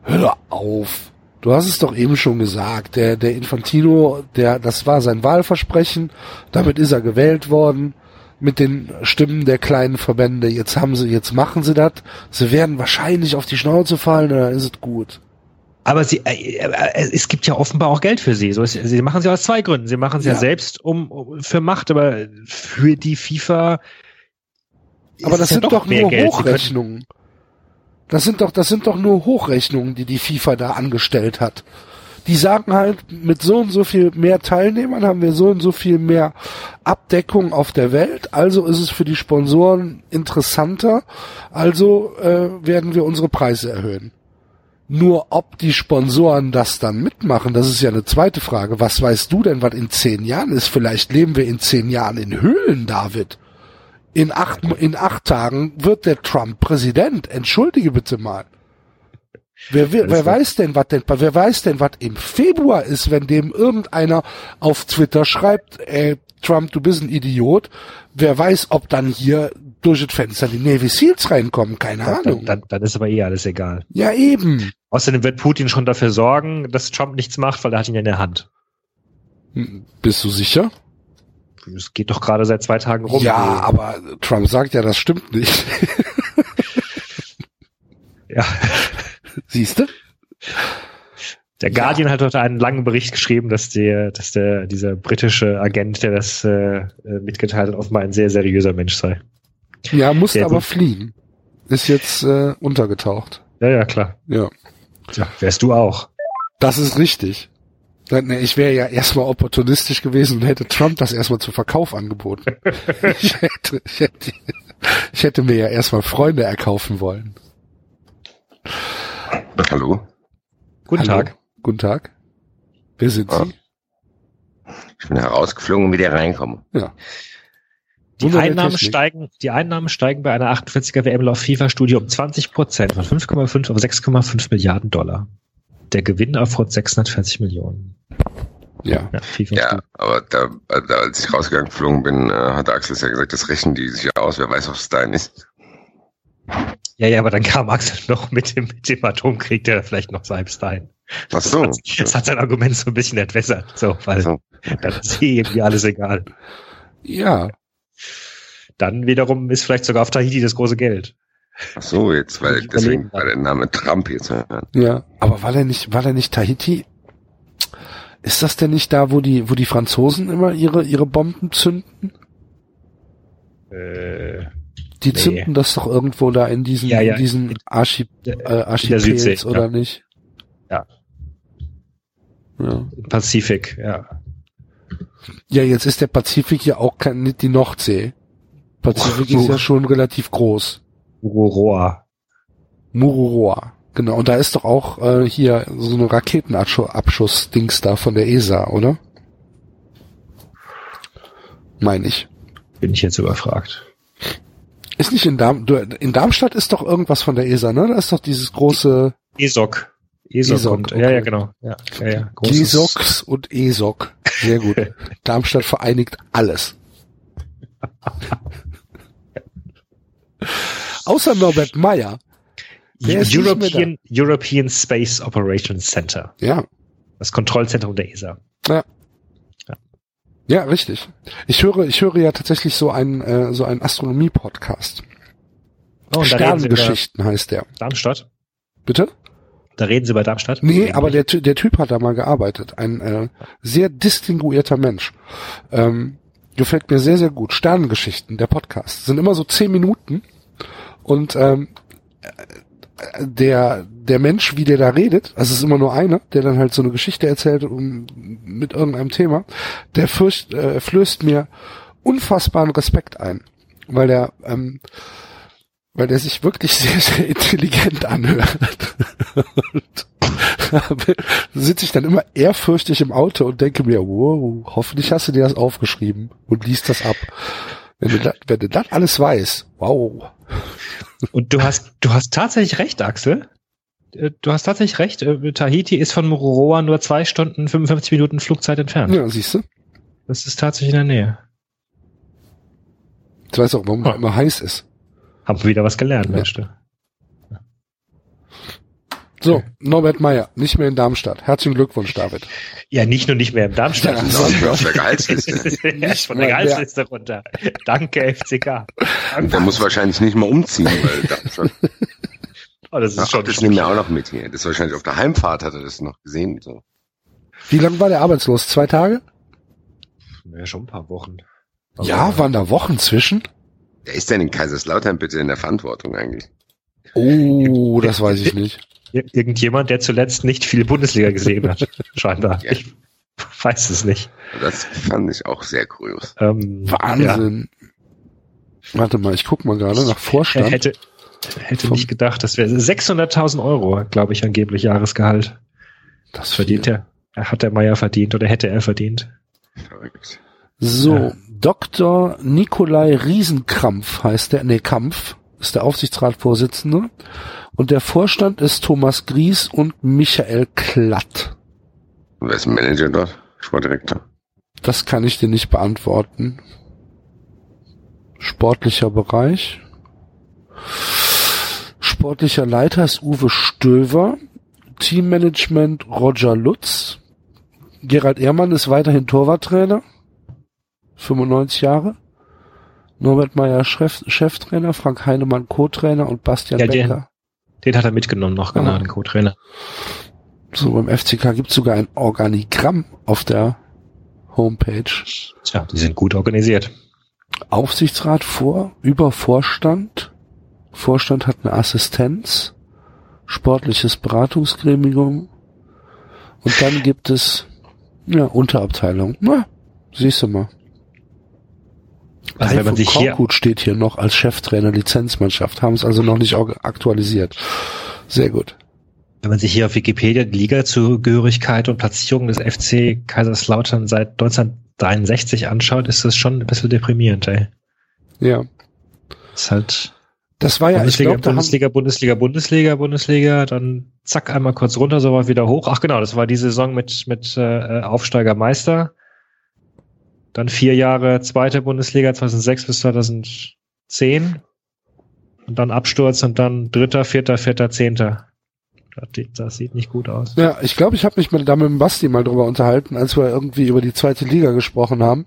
Hör auf. Du hast es doch eben schon gesagt. Der, der Infantino, der, das war sein Wahlversprechen. Damit ist er gewählt worden. Mit den Stimmen der kleinen Verbände. Jetzt haben sie, jetzt machen sie das. Sie werden wahrscheinlich auf die Schnauze fallen, dann ist es gut. Aber sie, äh, äh, es gibt ja offenbar auch Geld für sie. So ist, sie machen es ja aus zwei Gründen. Sie machen es ja. ja. selbst um, um, für Macht, aber für die FIFA. Aber das sind ja doch, doch nur Geld. Hochrechnungen. Das sind doch, das sind doch nur Hochrechnungen, die die FIFA da angestellt hat. Die sagen halt, mit so und so viel mehr Teilnehmern haben wir so und so viel mehr Abdeckung auf der Welt. Also ist es für die Sponsoren interessanter. Also äh, werden wir unsere Preise erhöhen. Nur ob die Sponsoren das dann mitmachen, das ist ja eine zweite Frage. Was weißt du denn, was in zehn Jahren ist? Vielleicht leben wir in zehn Jahren in Höhlen, David. In acht, in acht Tagen wird der Trump Präsident. Entschuldige bitte mal. Wer, wer, wer weiß denn, was denn, wer weiß denn, was im Februar ist, wenn dem irgendeiner auf Twitter schreibt, ey, Trump, du bist ein Idiot. Wer weiß, ob dann hier durch das Fenster die Navy Seals reinkommen, keine dann, Ahnung. Dann, dann ist aber eh alles egal. Ja, eben. Außerdem wird Putin schon dafür sorgen, dass Trump nichts macht, weil er hat ihn ja in der Hand. Hm, bist du sicher? Es geht doch gerade seit zwei Tagen rum. Ja, aber Trump sagt ja, das stimmt nicht. ja. Siehst du? Der Guardian ja. hat heute einen langen Bericht geschrieben, dass der, dass der, dieser britische Agent, der das äh, mitgeteilt hat, offenbar ein sehr seriöser Mensch sei. Ja, musste aber fliehen. Ist jetzt äh, untergetaucht. Ja, ja, klar. Ja. Tja, wärst du auch. Das ist richtig. Ich wäre ja erstmal opportunistisch gewesen und hätte Trump das erstmal zum Verkauf angeboten. ich, hätte, ich, hätte, ich hätte mir ja erstmal Freunde erkaufen wollen. Hallo. Guten Hallo. Tag. Guten Tag. Wer sind ja. Sie? Ich bin herausgeflogen und wieder reinkommen. Ja. Die Einnahmen steigen, die Einnahmen steigen bei einer 48er WM Lauf FIFA-Studie um 20 Prozent von 5,5 auf 6,5 Milliarden Dollar. Der Gewinn erfordert 640 Millionen. Ja. Ja, ja aber da, da, als ich rausgegangen geflogen bin, äh, hat Axel ja gesagt, das rechnen die sich aus, wer weiß, was es dein ist. Ja, ja, aber dann kam Axel noch mit dem, mit dem Atomkrieg, der vielleicht noch selbst ein. Ach so. Das hat, das hat sein Argument so ein bisschen entwässert, so, weil so. dann ist eh irgendwie alles egal. Ja, dann wiederum ist vielleicht sogar auf Tahiti das große Geld. Ach so, jetzt, weil deswegen war der Name Trump jetzt. Ja, aber war der nicht, war der nicht Tahiti? Ist das denn nicht da, wo die, wo die Franzosen immer ihre, ihre Bomben zünden? Äh, die nee. zünden das doch irgendwo da in diesen, ja, ja. in diesen Archip äh, Archipels oder ja. nicht? Ja. Ja. Pazifik, ja. Ja, jetzt ist der Pazifik ja auch kein, nicht die Nordsee. Pazifik ist ja schon relativ groß. Mururoa. Mururoa. Genau. Und da ist doch auch äh, hier so eine Raketenabschuss-Dings da von der ESA, oder? Meine ich. Bin ich jetzt überfragt. Ist nicht in Darm in Darmstadt ist doch irgendwas von der ESA, ne? Da ist doch dieses große ESOC. ESOC, ESOC und, okay. ja, ja, genau. Ja, ja, ja. GESOCs und ESOC. Sehr gut. Darmstadt vereinigt alles. Außer Norbert Meyer. European, European Space Operations Center. Ja. Das Kontrollzentrum der ESA. Ja. Ja, ja richtig. Ich höre, ich höre ja tatsächlich so einen, äh, so einen Astronomie-Podcast. Oh, Sternengeschichten heißt der. Darmstadt? Bitte? Da reden Sie über Darmstadt? Nee, aber der, der Typ hat da mal gearbeitet. Ein äh, sehr distinguierter Mensch. Ähm, gefällt mir sehr, sehr gut. Sternengeschichten, der Podcast. Sind immer so zehn Minuten. Und ähm, der, der Mensch, wie der da redet, also es ist immer nur einer, der dann halt so eine Geschichte erzählt um, mit irgendeinem Thema, der fürcht, äh, flößt mir unfassbaren Respekt ein. Weil der ähm, weil der sich wirklich sehr, sehr intelligent anhört. sitze ich dann immer ehrfürchtig im Auto und denke mir, wow, hoffentlich hast du dir das aufgeschrieben und liest das ab. Wenn du, das, wenn du das alles weißt, wow. Und du hast, du hast tatsächlich recht, Axel. Äh, du hast tatsächlich recht. Äh, Tahiti ist von Mururoa nur zwei Stunden 55 Minuten Flugzeit entfernt. Ja, siehst du? Das ist tatsächlich in der Nähe. Ich weiß auch, warum oh. immer heiß ist. Haben wir wieder was gelernt, ja. Mensch. So, Norbert Meyer, nicht mehr in Darmstadt. Herzlichen Glückwunsch, David. Ja, nicht nur nicht mehr im Darmstadt. Ja, sondern auf der Gehaltsliste. nicht von der Gehaltsliste runter. Danke, FCK. Danke. Der muss wahrscheinlich nicht mal umziehen, weil Darmstadt. Oh, das ist Ach, schon das nehmen wir auch noch mit hier. Das ist wahrscheinlich auf der Heimfahrt hat er das noch gesehen. So. Wie lange war der arbeitslos? Zwei Tage? Ja, schon ein paar Wochen. Aber ja, waren da Wochen zwischen? Wer ist denn in Kaiserslautern bitte in der Verantwortung eigentlich? Oh, das weiß ich nicht. Irgendjemand, der zuletzt nicht viel Bundesliga gesehen hat, scheinbar. Ja. Ich weiß es nicht. Das fand ich auch sehr kurios. Ähm, Wahnsinn. Ja. Warte mal, ich guck mal gerade nach Vorstand. Er hätte, hätte nicht gedacht, das wäre 600.000 Euro, glaube ich, angeblich Jahresgehalt. Das verdient er. Er hat der Meier verdient oder hätte er verdient. Verrückt. So, ja. Dr. Nikolai Riesenkrampf heißt der, nee, Kampf, ist der Aufsichtsratsvorsitzende. Und der Vorstand ist Thomas Gries und Michael Klatt. Wer ist Manager dort? Sportdirektor? Das kann ich dir nicht beantworten. Sportlicher Bereich. Sportlicher Leiter ist Uwe Stöver. Teammanagement Roger Lutz. Gerald Ehrmann ist weiterhin Torwarttrainer. 95 Jahre. Norbert Meyer Chef, Cheftrainer, Frank Heinemann Co-Trainer und Bastian ja, Becker. Den, den, hat er mitgenommen noch, genau, ah. den Co-Trainer. So, beim FCK gibt's sogar ein Organigramm auf der Homepage. Tja, die sind gut organisiert. Aufsichtsrat vor, über Vorstand. Vorstand hat eine Assistenz, sportliches Beratungsgremium und dann gibt es ja Unterabteilung. Na, siehst du mal. Also wenn man sich Korkut hier steht hier noch als Cheftrainer Lizenzmannschaft, haben es also noch nicht aktualisiert. Sehr gut. Wenn man sich hier auf Wikipedia die Liga-Zugehörigkeit und Platzierung des FC Kaiserslautern seit 1963 anschaut, ist das schon ein bisschen deprimierend, ey. Ja. Ist halt das war ja, Bundesliga, ich glaub, Bundesliga, Bundesliga, Bundesliga, Bundesliga, dann zack, einmal kurz runter, so war wieder hoch. Ach genau, das war die Saison mit, mit äh, Aufsteiger Meister. Dann vier Jahre zweite Bundesliga, 2006 bis 2010. Und dann Absturz und dann dritter, vierter, vierter, zehnter. Das, sieht nicht gut aus. Ja, ich glaube, ich habe mich mit, da mit dem Basti mal drüber unterhalten, als wir irgendwie über die zweite Liga gesprochen haben,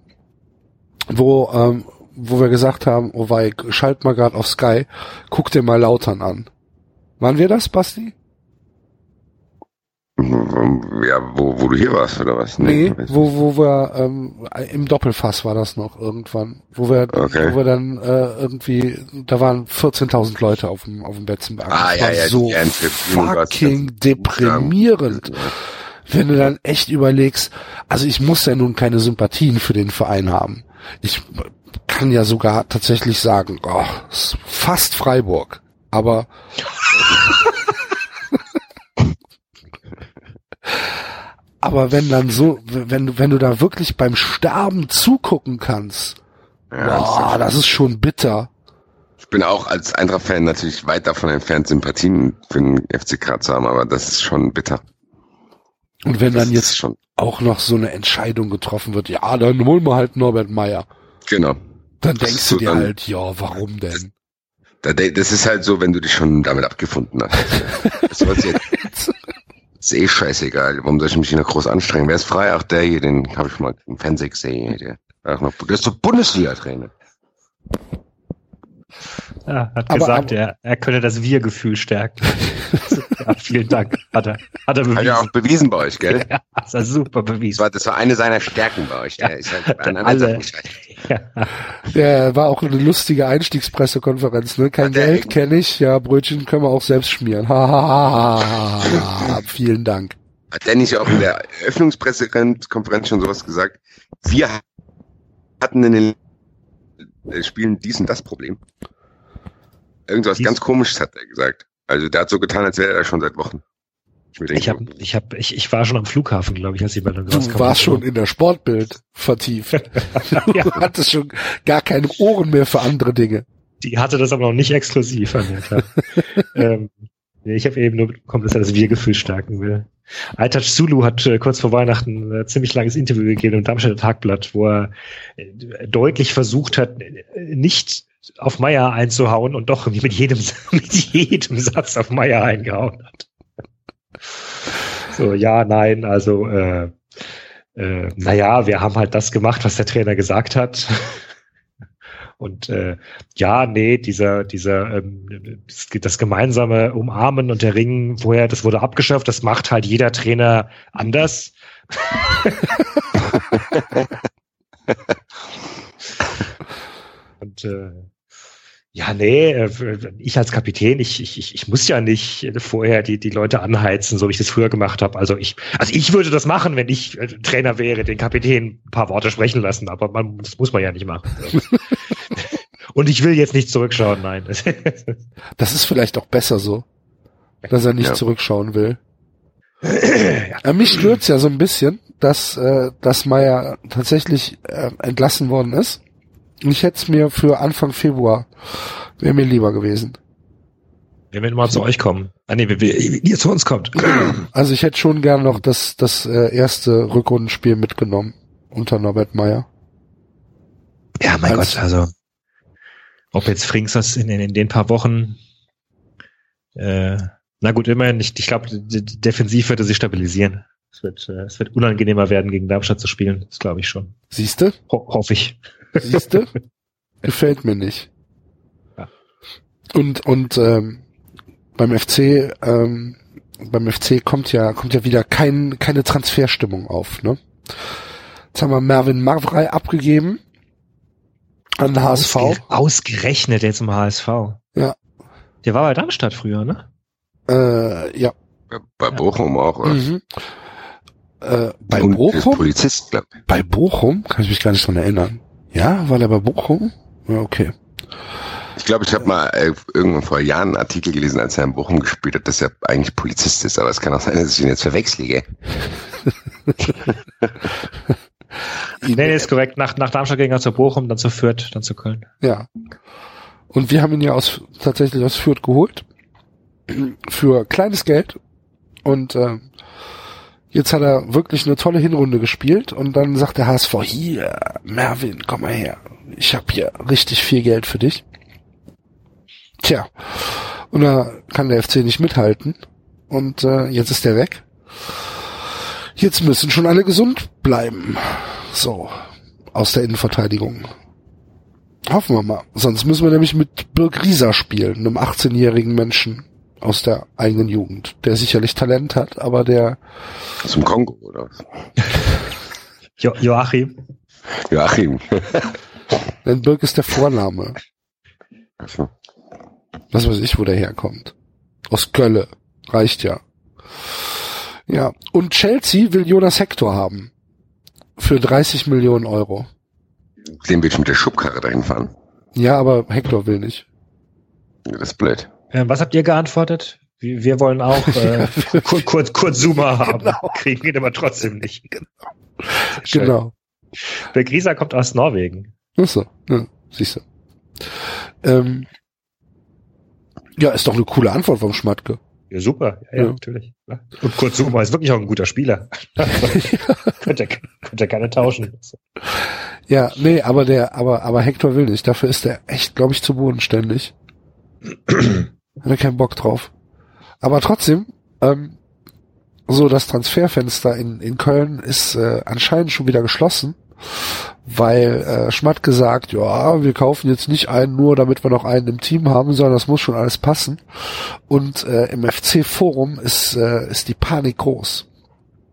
wo ähm, wo wir gesagt haben, oh wei, schalt mal grad auf Sky, guck dir mal Lautern an. Waren wir das, Basti? Ja, wo, wo du hier warst, oder was? Nee, nee wo, wo wir, ähm, im Doppelfass war das noch irgendwann, wo wir, okay. wo wir dann äh, irgendwie, da waren 14.000 Leute auf dem, auf dem Betzenberg. Ah, das ja, war ja, so fucking deprimierend. Wenn du dann echt überlegst, also ich muss ja nun keine Sympathien für den Verein haben. Ich kann ja sogar tatsächlich sagen, oh, fast Freiburg, aber aber wenn dann so, wenn wenn du da wirklich beim Sterben zugucken kannst, ja, boah, das ist schon bitter. Ich bin auch als Eintracht-Fan natürlich weit davon entfernt, Sympathien für den FCK zu haben, aber das ist schon bitter. Und wenn das dann jetzt schon auch noch so eine Entscheidung getroffen wird, ja, dann holen wir halt Norbert Meyer. Genau. Dann denkst du dir dann, halt, ja, warum denn? Das, das ist halt so, wenn du dich schon damit abgefunden hast. Das wird jetzt, ist eh scheißegal. Warum soll ich mich noch groß anstrengen? Wer ist frei? Ach, der hier, den habe ich mal im Fernsehen gesehen. Der, der ist doch Bundesliga-Trainer. Ja, hat aber, gesagt, aber, er, er könne das Wir-Gefühl stärken. ja, vielen Dank. Hat er, hat er bewiesen. Hat er auch bewiesen bei euch, gell? Ja, das war super bewiesen. Das war, das war eine seiner Stärken bei euch. Der ist halt bei alle. Ja. ja, war auch eine lustige Einstiegspressekonferenz. Ne? Kein Geld kenne ich. Ja, Brötchen können wir auch selbst schmieren. Ha, ha, ha, ha, ha. Vielen Dank. Hat der nicht auch in der Eröffnungspressekonferenz schon sowas gesagt? Wir hatten in den Spielen dies und das Problem. Irgendwas ganz komisches hat er gesagt. Also der hat so getan, als wäre er schon seit Wochen. Ich, hab, ich, hab, ich, ich war schon am Flughafen, glaube ich, als die Meldung Du warst schon in der Sportbild vertieft. du ja. hattest schon gar keine Ohren mehr für andere Dinge. Die hatte das aber noch nicht exklusiv an mir, klar. ähm, ich habe eben nur bekommen, dass er das Wir-Gefühl stärken will. Altaj Zulu hat äh, kurz vor Weihnachten ein ziemlich langes Interview gegeben im Darmstädter Tagblatt, wo er äh, deutlich versucht hat, nicht auf Meier einzuhauen und doch mit jedem, mit jedem Satz auf Meier eingehauen hat. So, ja, nein, also äh, äh, naja, wir haben halt das gemacht, was der Trainer gesagt hat. Und äh, ja, nee, dieser, dieser, ähm, das, gemeinsame Umarmen und der Ring, woher, das wurde abgeschafft, das macht halt jeder Trainer anders. und äh, ja, nee, äh, ich als Kapitän, ich, ich, ich muss ja nicht vorher die, die Leute anheizen, so wie ich das früher gemacht habe. Also ich, also ich würde das machen, wenn ich äh, Trainer wäre, den Kapitän ein paar Worte sprechen lassen, aber man, das muss man ja nicht machen. Und ich will jetzt nicht zurückschauen, nein. das ist vielleicht auch besser so, dass er nicht ja. zurückschauen will. Ja. Mich stört's ja so ein bisschen, dass, äh, dass Meier tatsächlich äh, entlassen worden ist. Ich hätte es mir für Anfang Februar, wäre mir lieber gewesen. Wenn wir mal zu euch kommen. Ah nee, wenn ihr zu uns kommt. Also ich hätte schon gern noch das, das äh, erste Rückrundenspiel mitgenommen unter Norbert Meyer. Ja, mein Als, Gott, also ob jetzt Frings das in, in, in den paar Wochen äh, na gut, immerhin, ich, ich glaube, defensiv wird er sich stabilisieren. Es wird, äh, es wird unangenehmer werden, gegen Darmstadt zu spielen. Das glaube ich schon. Siehste? Ho hoffe ich. Siehste? Gefällt mir nicht. Ja. Und, und ähm, beim FC, ähm, beim FC kommt ja, kommt ja wieder kein, keine Transferstimmung auf, ne? Jetzt haben wir Mervin Mavrei abgegeben an den HSV. Ausge ausgerechnet jetzt im HSV. Ja. Der war bei Darmstadt früher, ne? Äh, ja. Bei Bochum auch, oder? Mhm. Äh, bei Und Bochum? Polizist, glaub. Bei Bochum? Kann ich mich gar nicht dran erinnern. Ja, war der bei Bochum? Ja, okay. Ich glaube, ich habe mal äh, irgendwann vor Jahren einen Artikel gelesen, als er in Bochum gespielt hat, dass er eigentlich Polizist ist, aber es kann auch sein, dass ich ihn jetzt verwechsle. nee, ist korrekt. Nach, nach Darmstadt ging er zu Bochum, dann zu Fürth, dann zu Köln. Ja. Und wir haben ihn ja aus, tatsächlich aus Fürth geholt. Für kleines Geld. Und äh, Jetzt hat er wirklich eine tolle Hinrunde gespielt und dann sagt der HSV, hier, Mervin, komm mal her. Ich habe hier richtig viel Geld für dich. Tja, und da kann der FC nicht mithalten und äh, jetzt ist der weg. Jetzt müssen schon alle gesund bleiben. So, aus der Innenverteidigung. Hoffen wir mal. Sonst müssen wir nämlich mit Birk Rieser spielen, einem 18-jährigen Menschen aus der eigenen Jugend, der sicherlich Talent hat, aber der aus dem Kongo oder jo Joachim. Joachim. Denn Birk ist der Vorname. Also. Was weiß ich, wo der herkommt. Aus Kölle. Reicht ja. Ja. Und Chelsea will Jonas Hector haben. Für 30 Millionen Euro. Den will ich mit der Schubkarre dahin fahren. Ja, aber Hector will nicht. Das ist blöd. Äh, was habt ihr geantwortet? Wir, wir wollen auch äh, Kurt, Kurt, Kurt Zuma haben. Genau. Kriegen ihn aber trotzdem nicht. Genau. genau. Der Grisa kommt aus Norwegen. Ach so, ja, siehst du. Ähm, ja, ist doch eine coole Antwort vom Schmatke. Ja, super, ja, ja, ja. natürlich. Und Kurt Zuma ist wirklich auch ein guter Spieler. könnte, könnte keine tauschen. Ja, nee, aber der, aber, aber Hector will nicht. Dafür ist er echt, glaube ich, zu bodenständig. Hat er keinen Bock drauf. Aber trotzdem, ähm, so das Transferfenster in, in Köln ist äh, anscheinend schon wieder geschlossen, weil äh, Schmatt gesagt, ja, wir kaufen jetzt nicht einen nur, damit wir noch einen im Team haben, sondern das muss schon alles passen. Und äh, im FC-Forum ist, äh, ist die Panik groß.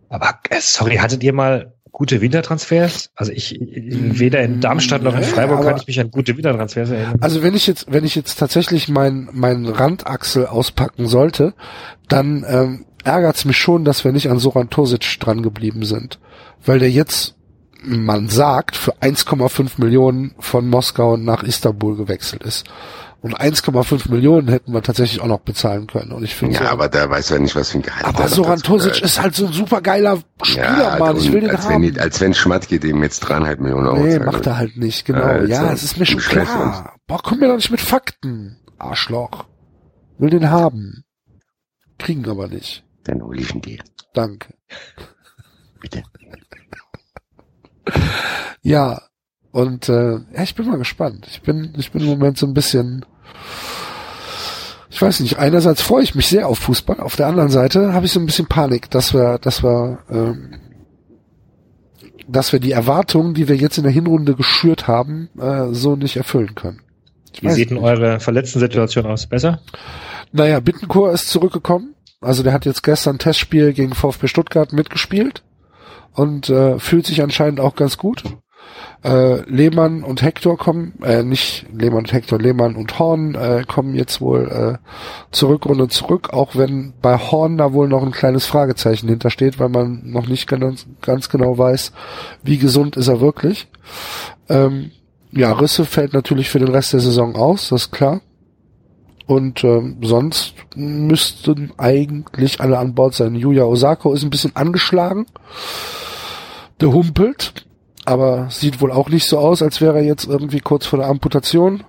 Aber äh, sorry, hattet ihr mal gute Wintertransfers? Also ich weder in Darmstadt noch in Freiburg kann ich mich an gute Wintertransfers erinnern. Also wenn ich jetzt, wenn ich jetzt tatsächlich mein mein Randachsel auspacken sollte, dann ähm, ärgert's mich schon, dass wir nicht an Soran Tosic dran geblieben sind, weil der jetzt man sagt, für 1,5 Millionen von Moskau nach Istanbul gewechselt ist. Und 1,5 Millionen hätten wir tatsächlich auch noch bezahlen können. Und ich finde Ja, so, aber da weiß er nicht, was für ein Gehalt aber Soran Tosic ist halt so ein super geiler Spieler, ja, Mann. Ich will den als haben. Wenn, als wenn Schmatke dem jetzt dreieinhalb Millionen Euro nee, macht er halt nicht, genau. Ja, Ja, es ist mir schon klar. Boah, komm mir doch nicht mit Fakten. Arschloch. Will den haben. Kriegen aber nicht. Dann hol ich ihn dir. Danke. Bitte. Ja, und äh, ja, ich bin mal gespannt. Ich bin, ich bin im Moment so ein bisschen, ich weiß nicht. Einerseits freue ich mich sehr auf Fußball, auf der anderen Seite habe ich so ein bisschen Panik, dass wir, dass wir, ähm, dass wir die Erwartungen, die wir jetzt in der Hinrunde geschürt haben, äh, so nicht erfüllen können. Ich Wie sieht denn eure verletzten Situation aus? Besser? Naja, Bittencourt ist zurückgekommen. Also der hat jetzt gestern Testspiel gegen VfB Stuttgart mitgespielt und äh, fühlt sich anscheinend auch ganz gut. Äh, Lehmann und Hector kommen, äh, nicht Lehmann und Hector, Lehmann und Horn äh, kommen jetzt wohl äh, zur Rückrunde zurück, auch wenn bei Horn da wohl noch ein kleines Fragezeichen hintersteht, weil man noch nicht ganz, ganz genau weiß, wie gesund ist er wirklich. Ähm, ja, Risse fällt natürlich für den Rest der Saison aus, das ist klar. Und ähm, sonst müssten eigentlich alle an Bord sein. Yuya Osako ist ein bisschen angeschlagen. Der humpelt, aber sieht wohl auch nicht so aus, als wäre er jetzt irgendwie kurz vor der Amputation.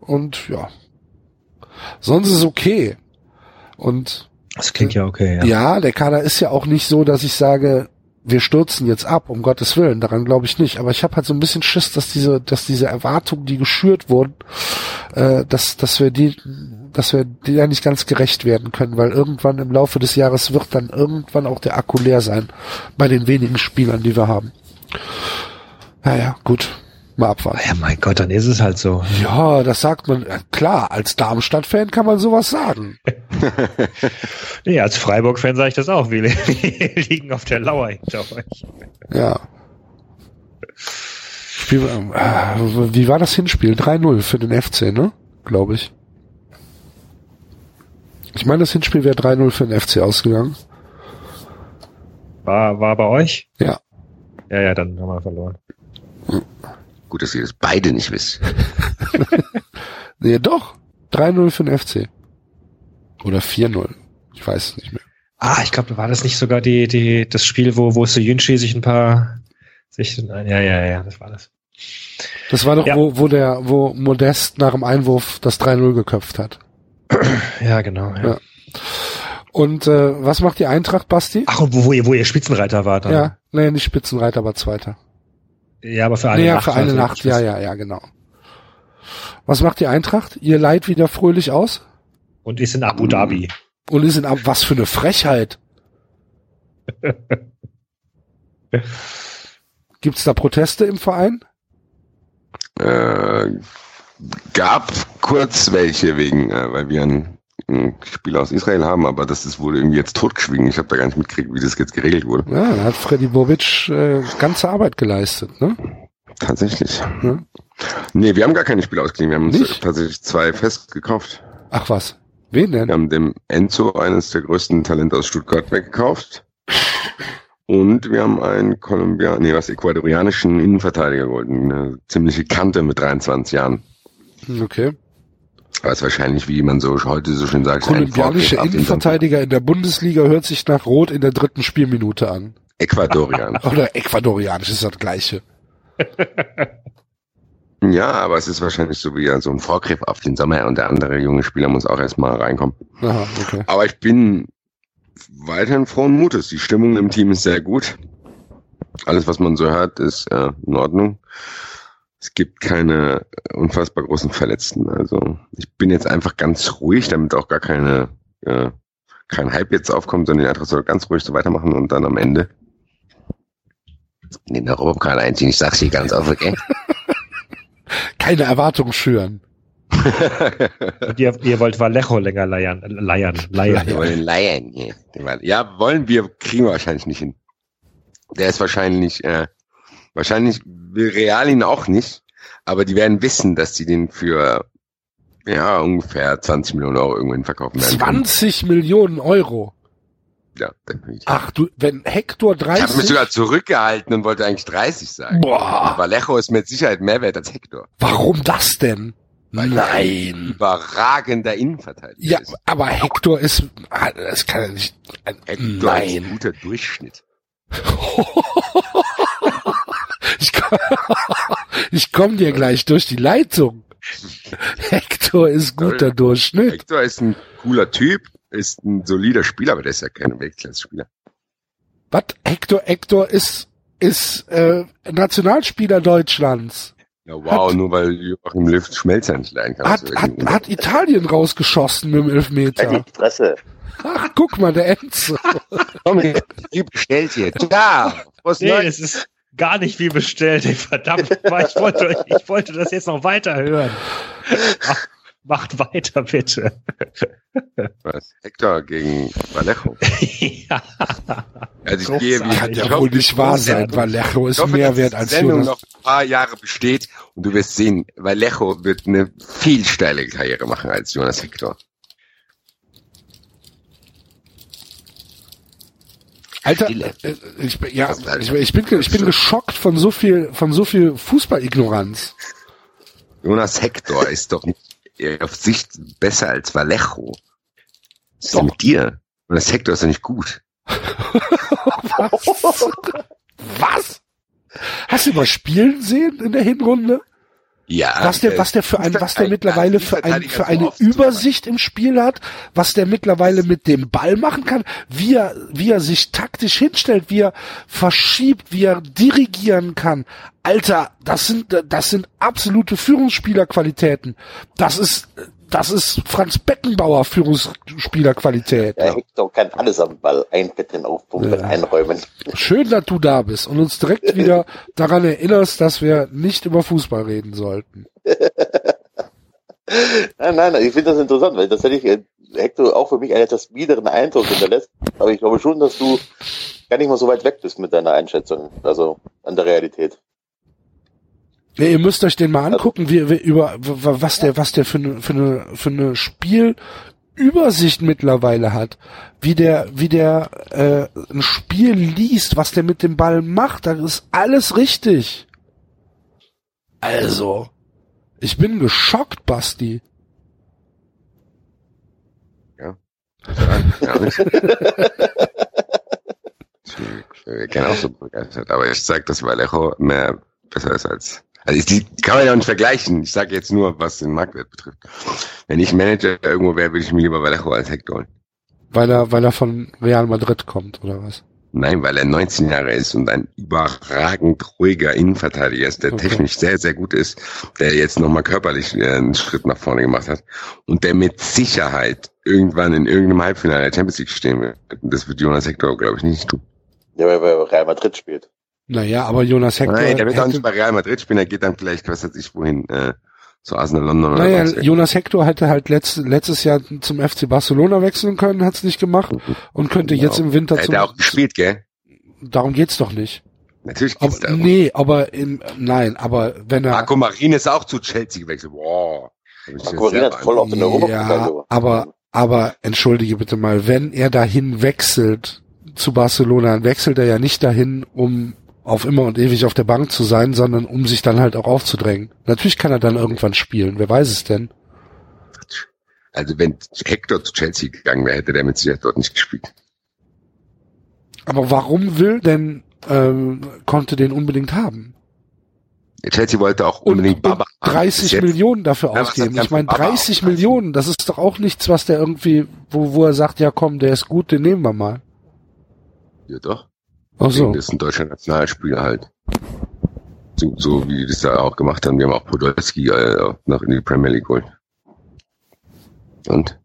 Und ja. Sonst ist es okay. Und Das klingt ja okay, ja. ja, der Kader ist ja auch nicht so, dass ich sage, wir stürzen jetzt ab, um Gottes Willen, daran glaube ich nicht. Aber ich habe halt so ein bisschen Schiss, dass diese, dass diese Erwartungen, die geschürt wurden, äh, dass, dass wir die, dass wir die ja nicht ganz gerecht werden können, weil irgendwann im Laufe des Jahres wird dann irgendwann auch der Akku leer sein bei den wenigen Spielern, die wir haben. Naja, gut, mal abwarten. Ja, mein Gott, dann ist es halt so. Ja, das sagt man, ja, klar, als Darmstadt-Fan kann man sowas sagen. Nee, als Freiburg-Fan sage ich das auch. Wir wir liegen auf der Lauer hinter euch. Ja. Spiel, äh, wie war das Hinspiel? 3-0 für den FC, ne? Glaube ich. Ich meine, das Hinspiel wäre 3-0 für den FC ausgegangen. War, war bei euch? Ja. Ja, ja, dann haben wir verloren. Gut, dass ihr das beide nicht wisst. Nee, doch. 3-0 für den FC. Oder 4-0. Ich weiß es nicht mehr. Ah, ich glaube, war das nicht sogar die, die, das Spiel, wo, wo Soyunchi sich ein paar, sich, ja, ja, ja, das war das. Das war doch, Ja. wo, wo der, wo Modest nach dem Einwurf das 3-0 geköpft hat. Ja, genau, ja. Ja. Und äh, was macht die Eintracht, Basti? Ach, und wo, wo ihr, wo ihr Spitzenreiter wart dann? Ja, nee, nicht Spitzenreiter, aber Zweiter. Ja, aber für eine nee, ja, Nacht. für eine also, Nacht, ja, ja, ja, genau. Was macht die Eintracht? Ihr leiht wieder fröhlich aus? Und ist in Abu Dhabi. Und ist in, was für eine Frechheit. Gibt's da Proteste im Verein? Äh, gab kurz welche wegen, äh, weil wir einen Spieler aus Israel haben, aber das ist wohl irgendwie jetzt totgeschwiegen. Ich habe da gar nicht mitgekriegt, wie das jetzt geregelt wurde. Ja, da hat Freddy Bobic äh, ganze Arbeit geleistet, ne? Tatsächlich. Ja. Nee, wir haben gar keine Spieler ausgeliehen. Wir haben uns Nicht? tatsächlich zwei fest gekauft. Ach was. Wen denn? Wir haben dem Enzo, eines der größten Talente aus Stuttgart, weggekauft. Und wir haben einen Kolumbian, nee, was, ecuadorianischen Innenverteidiger geholt. Eine ziemliche Kante mit 23 Jahren. Okay. Was wahrscheinlich, wie man so heute so schön sagt, Kolumbianische Innenverteidiger in der Bundesliga hört sich nach Rot in der dritten Spielminute an. Ecuadorian. Oder ecuadorianisch ist das gleiche. ja, aber es ist wahrscheinlich so wie so ein Vorgriff auf den Sommer und der andere junge Spieler muss auch erstmal reinkommen. Aha, okay. Aber ich bin weiterhin frohen Mutes. Die Stimmung im Team ist sehr gut. Alles, was man so hört, ist äh, in Ordnung. Es gibt keine unfassbar großen Verletzten. Also ich bin jetzt einfach ganz ruhig, damit auch gar keine äh, kein Hype jetzt aufkommt, sondern die Eintracht soll ganz ruhig so weitermachen und dann am Ende in den Europapokal einziehen. Ich sag's hier ganz offen, gell? Keine Erwartung schüren. Ihr, ihr wollt Vallejo länger leiern, äh, leiern, leiern. Wir wollen hier. Wollen- Ja, wollen wir, kriegen wir wahrscheinlich nicht hin. Der ist wahrscheinlich, äh, wahrscheinlich will Real ihn auch nicht, aber die werden wissen, dass die den für ja ungefähr 20 Millionen Euro irgendwo hin verkaufen werden. können. 20 Millionen Euro. Ja, definitiv. Ach du, wenn Hector Ich habe mich 30, sogar zurückgehalten und wollte eigentlich 30 sagen. Boah. Vallejo ist mit Sicherheit mehr wert als Hector. warum das denn? Weil ein Nein. Überragender Innenverteidiger Ja, ist. aber Hector ist, ah, das kann er nicht, Hector ist ein nein. guter Durchschnitt. Ich komm, ich komm dir gleich durch die Leitung. Hector ist guter Durchschnitt. Hector ist ein cooler Typ, ist ein solider Spieler, aber der ist ja kein Weltklasse-Spieler. Was? Hector, Hector ist, ist äh, Nationalspieler Deutschlands. Ja, wow, nur weil Joachim Löw Schmelzer nicht leiden kann. Hat, hat, hat Italien rausgeschossen mit dem Halt Elfmeter. die Fresse. Ach, guck mal, der Enzo. Komm, bestellt jetzt? Ja, was Nee, Neues. es ist gar nicht wie bestellt, ey, verdammt. Ich wollte, ich wollte das jetzt noch weiter hören. Ach, macht weiter, bitte. Was? Hector gegen Vallejo. ja. Also ich gehe wie, Kann ich ja wohl nicht wahr sein. Vallejo ist hoffe, mehr wert die als Sendung Jonas. noch ein paar Jahre besteht und du wirst sehen, Vallejo wird eine viel steile Karriere machen als Jonas Hector. Alter, Stille. äh, ich, bin- ja, ich, ich bin, ich bin geschockt von so viel, von so viel Fußballignoranz. Jonas Hector ist doch äh, auf Sicht besser als Vallejo. Was ist denn mit dir? Jonas Hector ist doch nicht gut. Was? Hast du mal spielen sehen in der Hinrunde? Ja. Was der, äh, was der für ein, was der mittlerweile für ein, für eine. Übersicht im Spiel hat, was der mittlerweile mit dem Ball machen kann, wie er, wie er sich taktisch hinstellt, wie er verschiebt, wie er dirigieren kann. Alter, das sind, das sind absolute Führungsspielerqualitäten. Das ist, das ist Franz Beckenbauer Führungsspielerqualität. Der Hector kann alles am Ball einbetten, aufpumpen, Ja. einräumen. Schön, dass du da bist und uns direkt wieder daran erinnerst, dass wir nicht über Fußball reden sollten. Nein, nein, ich finde das interessant, weil tatsächlich äh, Hector auch für mich einen etwas biederen Eindruck hinterlässt. Aber ich glaube schon, dass du gar nicht mal so weit weg bist mit deiner Einschätzung, also an der Realität. Ja, ihr müsst euch den mal angucken, wie, wie über was der was der für eine für eine für eine Spielübersicht mittlerweile hat, wie der wie der äh, ein Spiel liest, was der mit dem Ball macht, da ist alles richtig. Also, ich bin geschockt, Basti. Ja. Ich gerne auch so begeistert, aber ich sag, dass Vallejo mehr besser ist als. Also ich, die kann man ja auch nicht vergleichen. Ich sage jetzt nur, was den Marktwert betrifft. Wenn ich Manager irgendwo wäre, würde ich mir lieber Vallejo als Hector holen. Weil er, weil er von Real Madrid kommt, oder was? Nein, weil er 19 Jahre ist und ein überragend ruhiger Innenverteidiger ist, der Okay. technisch sehr, sehr gut ist, der jetzt nochmal körperlich äh, einen Schritt nach vorne gemacht hat und der mit Sicherheit irgendwann in irgendeinem Halbfinale der Champions League stehen wird. Das wird Jonas Hector, glaube ich, nicht tun. Der bei bei Real Madrid spielt. Naja, aber Jonas Hector. Nein, der wird auch hätte- nicht bei Real Madrid spielen, der geht dann vielleicht, was weiß ich, wohin, äh, zu Arsenal London oder Naja, sonst irgendwo. Jonas Hector hätte halt letzt, letztes Jahr zum FC Barcelona wechseln können, hat's nicht gemacht und könnte Genau. jetzt im Winter zum. hat auch gespielt, gell? Darum geht's doch nicht. Natürlich Aber, geht's darum. nee, aber im, nein, aber wenn er. Marco Marin ist auch zu Chelsea gewechselt. Wow. Marco Marin hat voll auf den Ja, Europapokal. aber, aber entschuldige bitte mal, wenn er dahin wechselt zu Barcelona, dann wechselt er ja nicht dahin, um auf immer und ewig auf der Bank zu sein, sondern um sich dann halt auch aufzudrängen. Natürlich kann er dann irgendwann spielen, wer weiß es denn? Also wenn Hector zu Chelsea gegangen wäre, hätte der mit Sicherheit dort nicht gespielt. Aber warum will denn ähm, konnte den unbedingt haben? Chelsea wollte auch Und, unbedingt und Baba haben. 30 Bis jetzt- Millionen dafür Ja, ausgeben. Ich meine, Baba 30 auch? Millionen, das ist doch auch nichts, was der irgendwie, wo, wo er sagt, ja komm, der ist gut, den nehmen wir mal. Ja doch. Ach so. Das ist ein deutscher Nationalspieler halt. So, so wie die das da auch gemacht haben. Die haben auch Podolski äh, auch noch in die Premier League geholt. Und?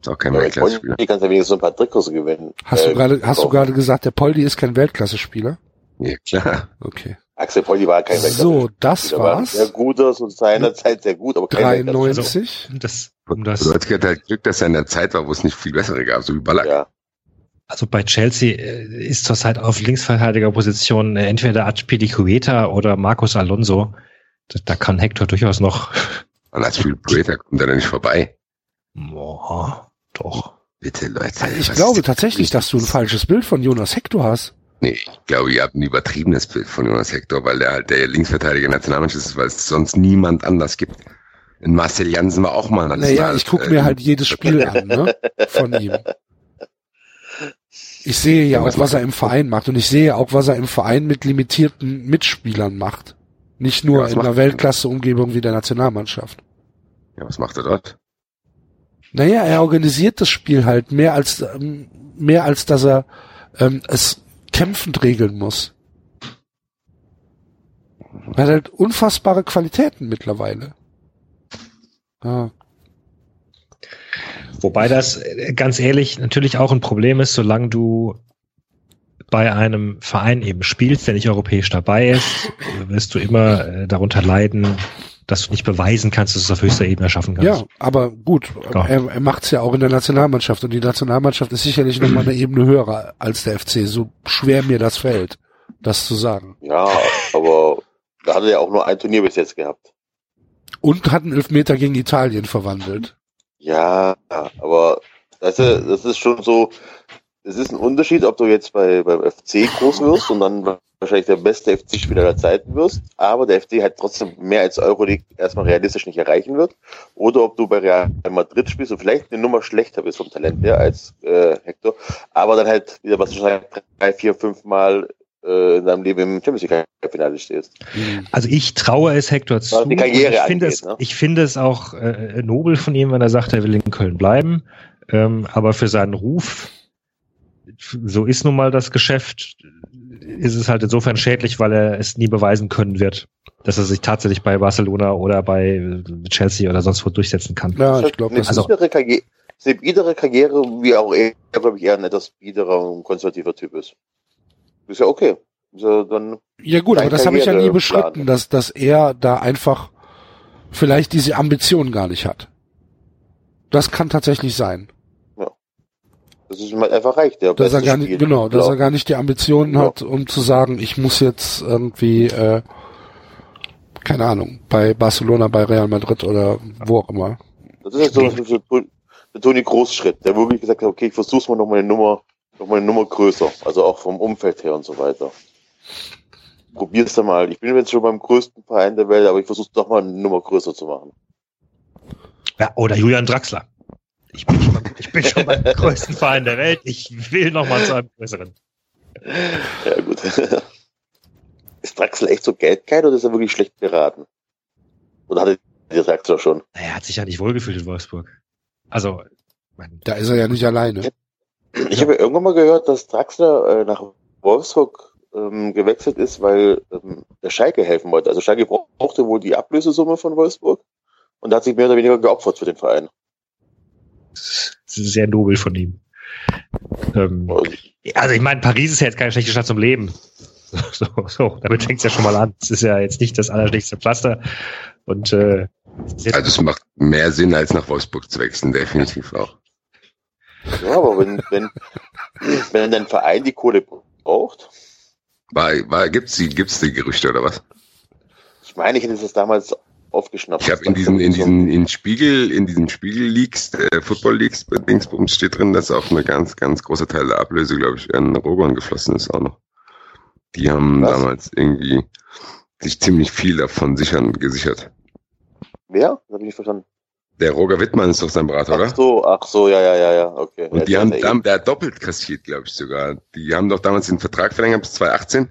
Ist auch kein Ja, Weltklasse-Spieler. Hier kannst du wenigstens so ein paar Trikots gewinnen. Hast du Äh, gerade, hast du gerade gesagt, der Poldi ist kein Weltklasse-Spieler? Ja, klar. Okay. Axel Poldi war kein So, das Der war war's. sehr guter, zu seiner Zeit sehr gut, aber kein Weltklasse. 93. Um das, um das, Podolski hat halt Glück, dass er in der Zeit war, wo es nicht viel bessere gab, so wie Ballack. Ja. Also bei Chelsea äh, ist zurzeit auf Linksverteidigerposition äh, entweder Azpilicueta oder Marcos Alonso. Da, da kann Hector durchaus noch. Spiel Creator kommt er da nicht vorbei. Boah, doch. Bitte, Leute. Also ich glaube tatsächlich, dass du ein falsches Bild von Jonas Hector hast. Nee, ich glaube, ihr habt ein übertriebenes Bild von Jonas Hector, weil der halt der Linksverteidiger Nationalmannschaft ist, weil es sonst niemand anders gibt. In Marcel Jansen war auch mal National. Naja, ich gucke mir äh, halt jedes Spiel an, ne? Von ihm. Ich sehe ja auch, was er im Verein macht. Und ich sehe auch, was er im Verein mit limitierten Mitspielern macht. Nicht nur Ja, in einer er? Weltklasse-Umgebung wie der Nationalmannschaft. Ja, was macht er dort? Naja, er organisiert das Spiel halt mehr als ähm, mehr als dass er ähm, es kämpfend regeln muss. Er hat halt unfassbare Qualitäten mittlerweile. Ja, Wobei das äh, ganz ehrlich natürlich auch ein Problem ist, solange du bei einem Verein eben spielst, der nicht europäisch dabei ist, wirst du immer äh, darunter leiden, dass du nicht beweisen kannst, dass du es auf höchster Ebene schaffen kannst. ja aber gut, Ja. er, er macht's ja auch in der Nationalmannschaft und die Nationalmannschaft ist sicherlich noch mal eine Ebene höher als der FC, so schwer mir das fällt, das zu sagen. Ja, aber da hat er ja auch nur ein Turnier bis jetzt gehabt. Und hat einen Elfmeter gegen Italien verwandelt. Ja, aber weißt du, das ist schon so, es ist ein Unterschied, ob du jetzt bei, beim FC groß wirst und dann wahrscheinlich der beste FC-Spieler der Zeiten wirst, aber der FC halt trotzdem mehr als Euroleague erstmal realistisch nicht erreichen wird. Oder ob du bei Real Madrid spielst und vielleicht eine Nummer schlechter bist vom Talent her als äh, Hector, aber dann halt wieder, was sagst, drei, vier, fünf Mal in deinem Leben im Champions League-Finale stehst. Also ich traue es Hector zu. Die Karriere ich finde angeht, es, ne? ich finde es auch äh, nobel von ihm, wenn er sagt, er will in Köln bleiben. Ähm, aber für seinen Ruf, so ist nun mal das Geschäft, ist es halt insofern schädlich, weil er es nie beweisen können wird, dass er sich tatsächlich bei Barcelona oder bei äh, Chelsea oder sonst wo durchsetzen kann. Ja, ich glaube, das also- ist eine biedere Karriere, wie auch er, glaube ich, eher ein etwas biederer und konservativer Typ ist. Ist ja okay. Ja dann, Ja gut, aber das habe ich ja nie beschritten, dass, dass er da einfach vielleicht diese Ambitionen gar nicht hat. Das kann tatsächlich sein. das ist ihm halt einfach reicht. Der Dass er gar nicht, Spiel- genau, dass Ja. er gar nicht die Ambitionen Ja. hat, um zu sagen, ich muss jetzt irgendwie, äh, keine Ahnung, bei Barcelona, bei Real Madrid oder wo auch immer. Das ist jetzt so, so, so, so der Toni Großschritt, der wirklich gesagt hat, okay, ich versuch's mal noch mal eine Nummer, noch mal eine Nummer größer, also auch vom Umfeld her und so weiter. Probier's da mal. Ich bin jetzt schon beim größten Verein der Welt, aber ich versuch's doch mal eine Nummer größer zu machen. Ja, oder Julian Draxler. Ich bin schon, ich bin schon beim größten Verein der Welt. Ich will noch mal zu einem größeren. Ja, gut. ist Draxler echt so geldgeil oder ist er wirklich schlecht beraten? Oder hatte der Draxler schon? Er hat sich ja nicht wohlgefühlt in Wolfsburg. Also, mein, Da ist er ja nicht alleine. Ich habe ja irgendwann mal gehört, dass Draxler äh, nach Wolfsburg ähm, gewechselt ist, weil ähm, der Schalke helfen wollte. Also Schalke brauchte wohl die Ablösesumme von Wolfsburg und hat sich mehr oder weniger geopfert für den Verein. das ist sehr nobel von ihm. Ähm, also ich meine, Paris ist ja jetzt keine schlechte Stadt zum Leben. So, so, damit fängt es ja schon mal an. Es ist ja jetzt nicht das allerschlechteste Pflaster. Und äh, Also es macht mehr Sinn, als nach Wolfsburg zu wechseln, definitiv auch. Ja, aber wenn, wenn, wenn dein Verein die Kohle braucht, war, gibt's die, gibt's die Gerüchte oder was? ich meine, ich hätte das damals aufgeschnappt. Ich habe in diesen, in diesen, in Spiegel, in diesen Spiegel-Leaks, äh, Football-Leaks, Dingsbums steht drin, dass auch eine ganz, ganz große Teil der Ablöse, glaube ich, an Rogon geflossen ist auch noch. Die haben Was? damals irgendwie sich ziemlich viel davon sichern, gesichert. Wer? Das habe ich nicht verstanden. Der Roger Wittmann ist doch sein Berater, Ach oder? so, ach so, ja, ja, ja, ja, okay. Und Ja, die das haben, ist ja der, der hat doppelt kassiert, glaube ich sogar. Die haben doch damals den Vertrag verlängert bis 2018.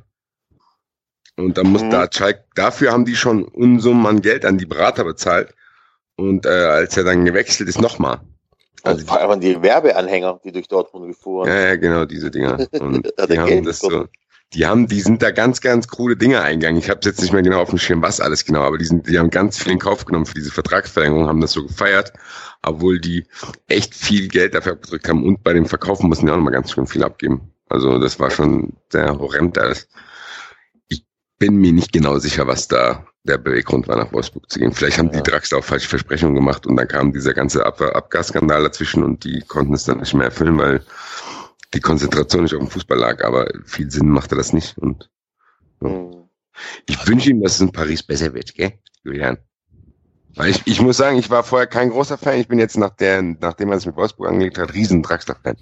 Und dann muss Mhm. da Schalke, dafür haben die schon Unsummen an Geld an die Berater bezahlt. Und äh, als er dann gewechselt ist, nochmal. Also vor allem die Werbeanhänger, die durch Dortmund gefahren. Ja, ja, genau, diese Dinger. Und die haben Geld das so? Die haben, die sind da ganz, ganz coole Dinge eingegangen. Ich habe jetzt nicht mehr genau auf dem Schirm, was alles genau, aber die sind, die haben ganz viel in Kauf genommen für diese Vertragsverlängerung, haben das so gefeiert, obwohl die echt viel Geld dafür abgedrückt haben und bei dem Verkaufen mussten die auch nochmal ganz schön viel abgeben. Also das war schon sehr horrend alles. Ich bin mir nicht genau sicher, was da der Beweggrund war, nach Wolfsburg zu gehen. Vielleicht haben die Ja. Draxler auch falsche Versprechungen gemacht und dann kam dieser ganze Ab Abgasskandal dazwischen und die konnten es dann nicht mehr erfüllen, weil die Konzentration nicht auf dem Fußball lag, aber viel Sinn machte das nicht. Und Hm. ich wünsche ihm, dass es in Paris besser wird, gell, Julian? Weil ich, ich muss sagen, ich war vorher kein großer Fan. Ich bin jetzt nach der, nachdem man es mit Wolfsburg angelegt hat, riesen Draxler-Fan.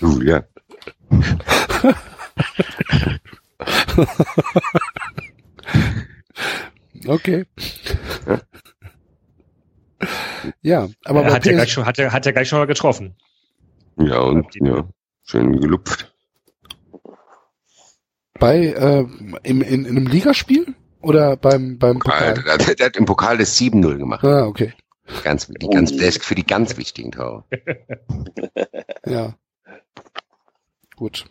ja. Okay. Ja, aber Er bei hat ja gleich schon, hat er, hat er gleich schon mal getroffen. Ja, und ja, schön gelupft. bei äh, im, in, in einem Ligaspiel oder beim beim Pokal. Pokal? Der, der hat im Pokal das 7-0 gemacht. Ah, okay. Ganz, die ganz, der ist für die ganz wichtigen Tore. Ja. Gut.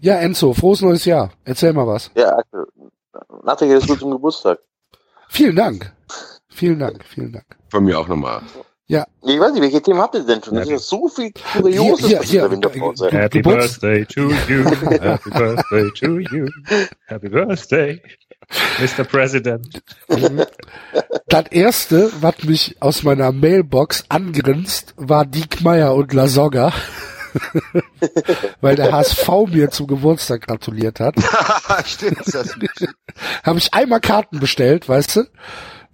Ja, Enzo, frohes neues Jahr. Erzähl mal was. Ja, Axel. Nachträge ist gut zum Geburtstag. Vielen Dank. Vielen Dank, vielen Dank. Von mir auch nochmal. Ja, Ich weiß nicht, welche Themen habt ihr denn schon? Das ist ja so viel Kurioses, Hier, hier, hier. Happy Geburts- Birthday to you. Happy Birthday to you. Happy Birthday, Mr. President. das erste, was mich aus meiner Mailbox angrinst, war Diek Meyer und Lasogga. Weil der HSV mir zum Geburtstag gratuliert hat. Stimmt, das habe ich einmal Karten bestellt, weißt du?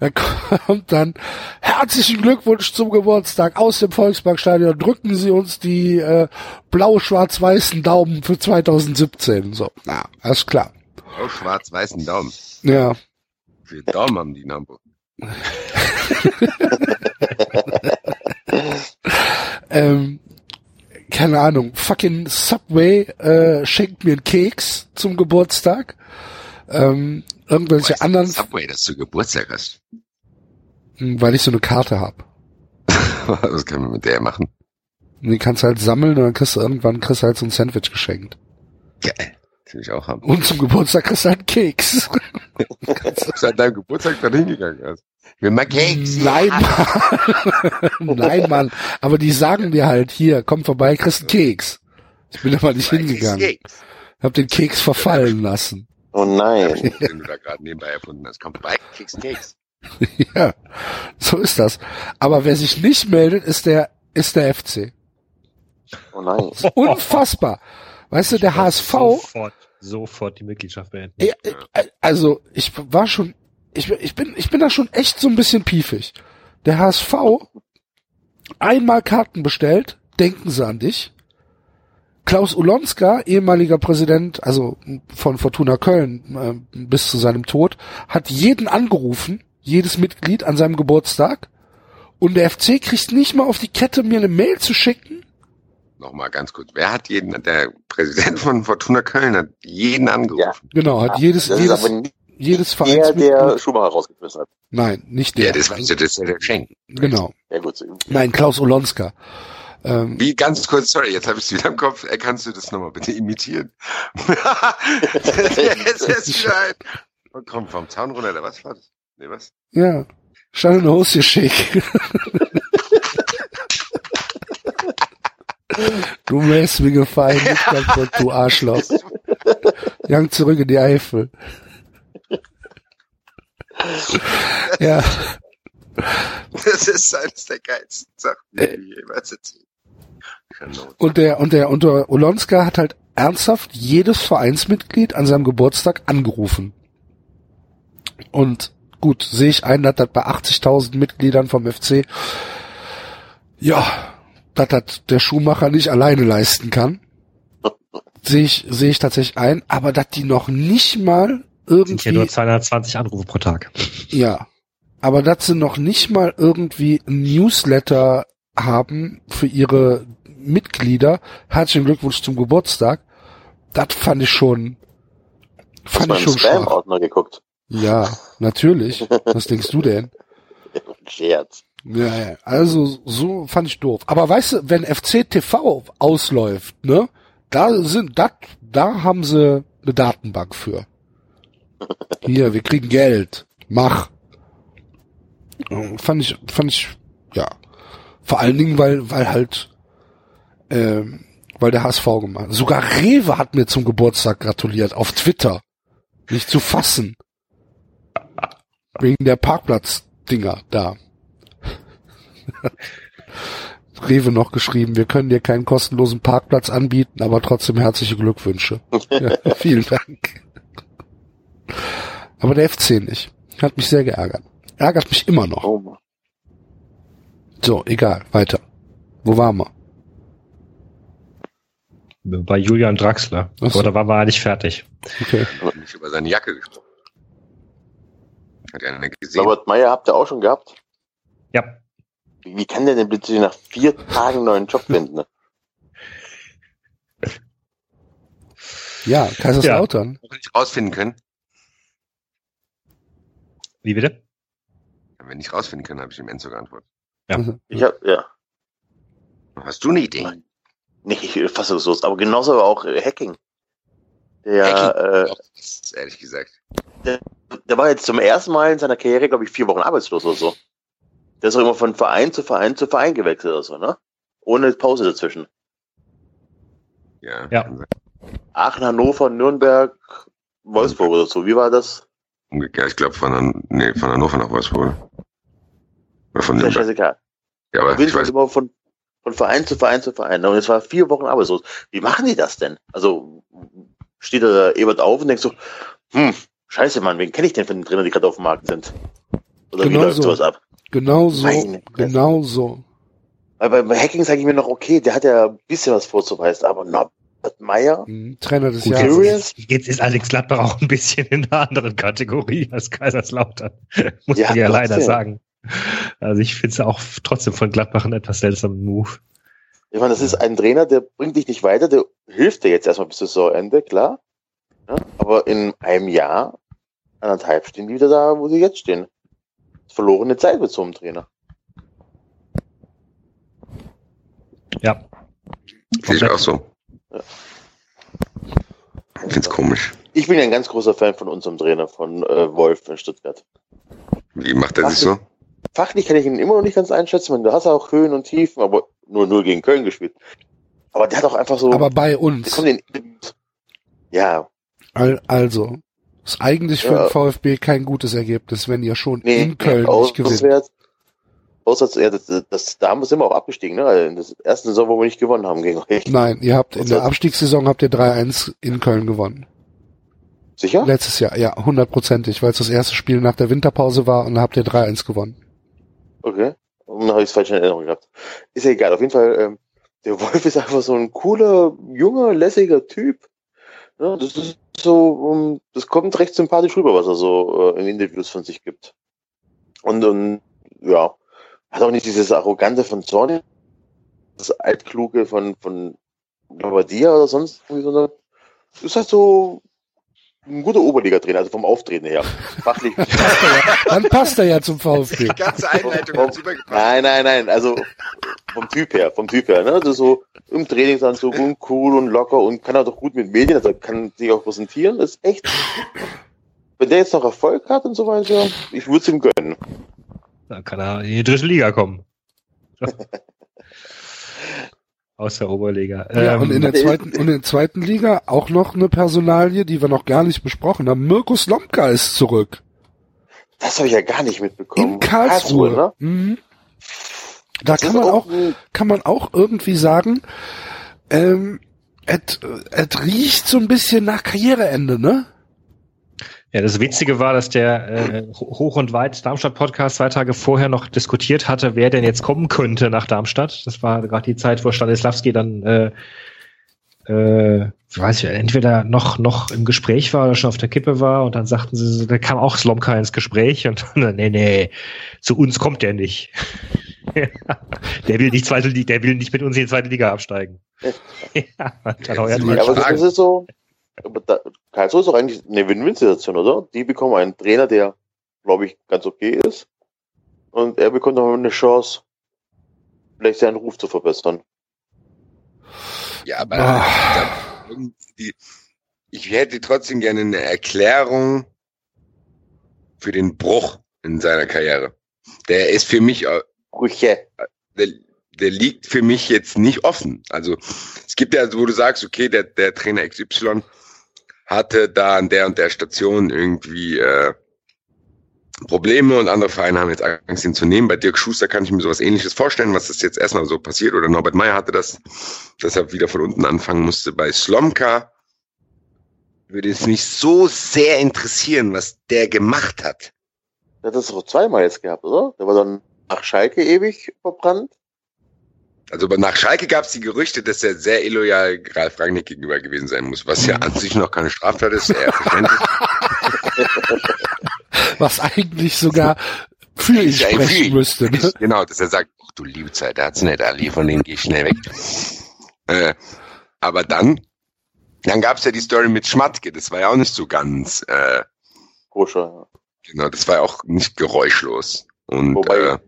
Da kommt dann herzlichen Glückwunsch zum Geburtstag aus dem Volksparkstadion. Drücken Sie uns die äh, blau-schwarz-weißen Daumen für 2017. So, na, alles klar. Auch schwarz-weißen Daumen. Ja, Wie Daumen haben die in Hamburg? ähm, keine Ahnung. Fucking Subway äh, schenkt mir einen Keks zum Geburtstag. Ähm, irgendwelche anderen, Subway, dass du Geburtstag hast. Hm, weil ich so eine Karte habe. Was können wir mit der machen? Und die kannst du halt sammeln und dann kriegst du irgendwann kriegst du halt so ein Sandwich geschenkt. Geil. Das will ich auch haben. Und zum Geburtstag kriegst du halt einen Keks. Bist du an deinem Geburtstag dann hingegangen hast. Will mal Keks. Nein, Mann. Nein, Mann. Aber die sagen dir halt, hier, komm vorbei, kriegst einen Keks. Ich bin aber nicht hingegangen. Keks. Hab den Keks verfallen lassen. Oh nein. Den du da gerade nebenbei erfunden hast. Komm vorbei, kriegst einen Keks. Ja, so ist das. Aber wer sich nicht meldet, ist der, ist der FC. Oh nein. Unfassbar. Weißt du, der HSV, Sofort, sofort die Mitgliedschaft beenden. Äh, also ich war schon, ich, ich bin, ich bin da schon echt so ein bisschen piefig. Der HSV einmal Karten bestellt, denken sie an dich. Klaus Ulonska, ehemaliger Präsident, also von Fortuna Köln äh, bis zu seinem Tod, hat jeden angerufen, jedes Mitglied an seinem Geburtstag. Und der FC kriegt nicht mal auf die Kette, mir eine Mail zu schicken. Nochmal ganz kurz. Wer hat jeden, der Präsident von Fortuna Köln hat jeden angerufen. Genau, hat jedes, Das ist jedes, jedes der, der Schumacher rausgeschmissen hat. Nein, nicht Ja, der. das, das ist ja der Schenken. Genau. Ja gut. Nein, Klaus Olonska. Ähm, Wie ganz kurz, sorry, jetzt habe ich es wieder im Kopf. Äh, Kannst du das nochmal bitte imitieren? jetzt ist wieder ein. Oh, komm, vom Zaun runter, oder was war das? Nee, was? ja, stand in der Hose schick. du wärst mir gefallen, nicht kaputt, du Arschloch. Gang zurück in die Eifel. Ja, Das ist eines der geilsten Sachen, die Äh. ich jemals erzählt Genau. und der, und der, und der Olonska hat halt ernsthaft jedes Vereinsmitglied an seinem Geburtstag angerufen. Und gut, sehe ich ein, dass das bei 80.000 Mitgliedern vom FC, ja, dass das der Schuhmacher nicht alleine leisten kann. Sehe ich, sehe ich tatsächlich ein, aber dass die noch nicht mal Sind hier nur irgendwie, 220 Anrufe pro Tag. ja, aber dass sie noch nicht mal irgendwie ein Newsletter haben für ihre Mitglieder. Herzlichen Glückwunsch zum Geburtstag. Das fand ich schon, fand ich schon schwach. Spam-Ordner geguckt? Ja, natürlich. Was denkst du denn? Scherz. Ja, ja, also so fand ich doof. Aber weißt du, wenn FC TV ausläuft, ne, da sind, da, da haben sie eine Datenbank für. Hier, wir kriegen Geld. Mach. Fand ich, fand ich, ja. Vor allen Dingen, weil, weil halt, ähm, weil der HSV gemacht. hat. Sogar Rewe hat mir zum Geburtstag gratuliert auf Twitter. Nicht zu fassen. Wegen der Parkplatz-Dinger da. Rewe noch geschrieben, wir können dir keinen kostenlosen Parkplatz anbieten, aber trotzdem herzliche Glückwünsche. Ja, vielen Dank. Aber der FC nicht. Hat mich sehr geärgert. Ärgert mich immer noch. Oh. So, egal, weiter. Wo waren wir? Bei Julian Draxler. Ach so. Oder war wir eigentlich fertig? Okay. Hat nicht über seine Jacke gesprochen. Hat ja einer gesehen. Robert Meyer habt ihr auch schon gehabt? Ja. Wie wie kann der denn bitte nach vier Tagen einen neuen Job finden? Ne? Ja, Kaiserslautern. Noch nicht rausfinden können. Wie bitte? Wenn nicht rausfinden können, habe ich dem Enzo geantwortet. Ja. Also, Ich hab, ja. Hast du eine Idee? Nein. Nicht fassungslos, aber genauso aber auch äh, Hacking. Der, Auch das, ehrlich gesagt. äh, der war jetzt zum ersten Mal in seiner Karriere, glaube ich, vier Wochen arbeitslos oder so. Der ist auch immer von Verein zu Verein zu Verein gewechselt oder so, ne? Ohne Pause dazwischen. Ja. Ja. kann. Aachen, Hannover, Nürnberg, Wolfsburg oder so. Wie war das? Umgekehrt, ich glaube von, nee, von Hannover nach Wolfsburg. Oder von Ist ja scheißegal. Ja, aber ich weiß, immer von, von Verein zu Verein zu Verein. Und es war vier Wochen arbeitslos. Wie machen die das denn? Also steht da der Ebert auf und denkt so, hm, scheiße, Mann, wen kenne ich denn von den Trainern, die gerade auf dem Markt sind? Oder wie Genau läuft so. sowas ab? Genau so, Meine genau so. Weil bei, bei Hacking sage ich mir noch, okay, der hat ja ein bisschen was vorzuweisen, aber Norbert Meyer, Mhm. Trainer des Gut, Jahres. Jetzt, jetzt ist Alex Gladbach auch ein bisschen in einer anderen Kategorie als Kaiserslautern. Muss Ja, man ja leider sagen. Also ich finde es auch trotzdem von Gladbach einen etwas seltsamen Move. ich meine, das ist ein Trainer, der bringt dich nicht weiter, der hilft dir jetzt erstmal bis Saisonende, klar. Ja, aber in einem Jahr, anderthalb stehen die wieder da, wo sie jetzt stehen. Verlorene Zeit mit so einem Trainer. Ja. sehe ich auch so. Ich find's komisch. Ich bin ja ein ganz großer Fan von unserem Trainer, von äh, Wolf in Stuttgart. Wie macht er sich so? Fachlich kann ich ihn immer noch nicht ganz einschätzen, weil du hast auch Höhen und Tiefen, aber nur null gegen Köln gespielt. Aber der hat auch einfach so. Aber bei uns. in, ja, Al- Also, ist eigentlich für Ja. den VfB kein gutes Ergebnis, wenn ihr schon nee, in Köln nicht gewinnt. Auswärts, ja, das, das, da haben wir wir auch abgestiegen, ne? In der ersten Saison, wo wir nicht gewonnen haben gegen euch. Nein, ihr habt in der. Abstiegssaison habt ihr 3-1 in Köln gewonnen. Sicher? Letztes Jahr, ja, hundertprozentig, weil es das erste Spiel nach der Winterpause war und da habt ihr 3-1 gewonnen. Okay. Und dann habe ich es falsch in Erinnerung gehabt. Ist ja egal, auf jeden Fall, ähm, der Wolf ist einfach so ein cooler, junger, lässiger Typ. Ja, das ist so, um, das kommt recht sympathisch rüber, was er so äh, in Interviews von sich gibt. Und, und ja, hat auch nicht dieses Arrogante von Zorni, das Altkluge von, von Labadia oder sonst irgendwie, sondern ist halt so ein guter Oberliga-Trainer, also vom Auftreten her. Fachlich. Dann passt er ja zum VfB. Die ganze Einleitung hat super gepasst. Nein, nein, nein, also vom Typ her, vom Typ her, ne? Also so im Trainingsanzug und cool und locker und kann er doch gut mit Medien, also kann sich auch präsentieren, ist echt. Wenn der jetzt noch Erfolg hat und so weiter, ich würde es ihm gönnen. Da kann er in die dritte Liga kommen. Aus der Oberliga. Ja, Ähm, und in der zweiten, und in der zweiten Liga auch noch eine Personalie, die wir noch gar nicht besprochen haben. Mirko Slomka ist zurück. Das habe ich ja gar nicht mitbekommen. In Karlsruhe. ne? Mhm. Da Das kann man auch, ein- kann man auch irgendwie sagen, ähm, es riecht so ein bisschen nach Karriereende, ne? Ja, das Witzige war, dass der äh, Hoch und Weit Darmstadt Podcast zwei Tage vorher noch diskutiert hatte, wer denn jetzt kommen könnte nach Darmstadt. Das war gerade die Zeit, wo Stanislavski dann, äh, äh, weiß ich, entweder noch noch im Gespräch war oder schon auf der Kippe war und dann sagten sie, so, da kam auch Slomka ins Gespräch und dann, nee, nee, zu uns kommt der nicht. der will nicht zweite Liga, der will nicht mit uns in die zweite Liga absteigen. ja, dann Jetzt ja, aber das ist so. Aber da, Karlsruhe ist doch eigentlich eine Win-Win-Situation, oder? Die bekommen einen Trainer, der, glaube ich, ganz okay ist. Und er bekommt noch eine Chance, vielleicht seinen Ruf zu verbessern. Ja, aber Ah. ich hätte trotzdem gerne eine Erklärung für den Bruch in seiner Karriere. Der ist für mich, Brüche. der, der liegt für mich jetzt nicht offen. Also es gibt ja, wo du sagst, okay, der, der Trainer XY hatte da an der und der Station irgendwie äh, Probleme und andere Vereine haben jetzt Angst, ihn zu nehmen. Bei Dirk Schuster kann ich mir sowas ähnliches vorstellen, was ist jetzt erstmal so passiert. Oder Norbert Meyer hatte das, dass er wieder von unten anfangen musste. Bei Slomka würde es mich so sehr interessieren, was der gemacht hat. Hat das doch zweimal jetzt gehabt, oder? Der war dann nach Schalke ewig verbrannt. Also aber nach Schalke gab es die Gerüchte, dass er sehr illoyal Ralf Rangnick gegenüber gewesen sein muss, was ja an sich noch keine Straftat ist. Eher verständlich. Was eigentlich sogar für ihn Ja, für sprechen müsste. Ne? Genau, dass er sagt, ach du liebe Zeit, der hat's nicht, Ali, von denen gehe ich schnell weg. Äh, aber dann, dann gab's ja die Story mit Schmatke, das war ja auch nicht so ganz, äh, Koscher. genau, das war ja auch nicht geräuschlos. Und Wobei- äh,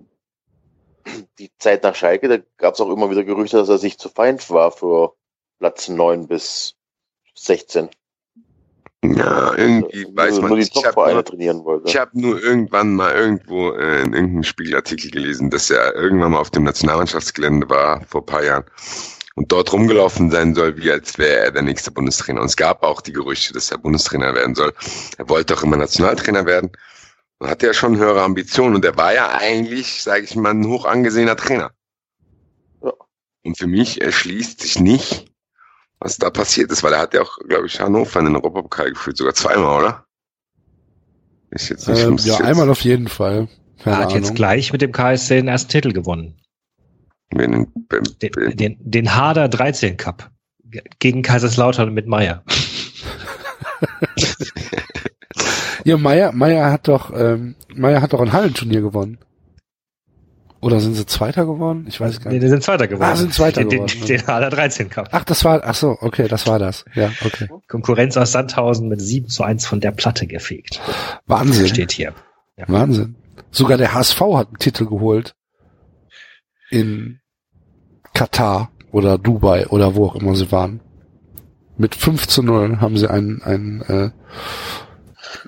Die Zeit nach Schalke, da gab es auch immer wieder Gerüchte, dass er sich zu fein war für Platz 9 bis 16. ja, irgendwie Nur- weiß man nicht. Ich habe nur, ich hab nur irgendwann mal irgendwo äh, in irgendeinem Spiegelartikel gelesen, dass er irgendwann mal auf dem Nationalmannschaftsgelände war, vor ein paar Jahren, und dort rumgelaufen sein soll, wie als wäre er der nächste Bundestrainer. Und es gab auch die Gerüchte, dass er Bundestrainer werden soll. Er wollte auch immer Nationaltrainer werden. Und hatte ja schon höhere Ambitionen. Und er war ja eigentlich, sage ich mal, ein hoch angesehener Trainer. Ja. Und für mich erschließt sich nicht, was da passiert ist, weil er hat ja auch, glaube ich, Hannover in den Europapokal geführt, sogar zweimal, oder? Ist jetzt nicht Ähm, muss ja, jetzt- einmal auf jeden Fall. Er Keine hat jetzt Ahnung. gleich mit dem KSC den ersten Titel gewonnen. Den, beim- den, den Harder 13 Cup. Ge- Gegen Kaiserslautern mit Meier. Ja, Meier, Meier hat doch, ähm, Meier hat doch ein Hallenturnier gewonnen. Oder sind sie Zweiter geworden? Ich weiß gar Nee, nicht. die sind Zweiter geworden. Ah, sind Zweiter den, geworden, Den, den Harder 13 Cup. Ach, das war, ach so, okay, das war das. Ja, okay. Konkurrenz aus Sandhausen mit 7 zu 1 von der Platte gefegt. Wahnsinn. Steht hier. Wahnsinn. Sogar der HSV hat einen Titel geholt. In Katar oder Dubai oder wo auch immer sie waren. Mit 5 zu 0 haben sie einen, einen, äh,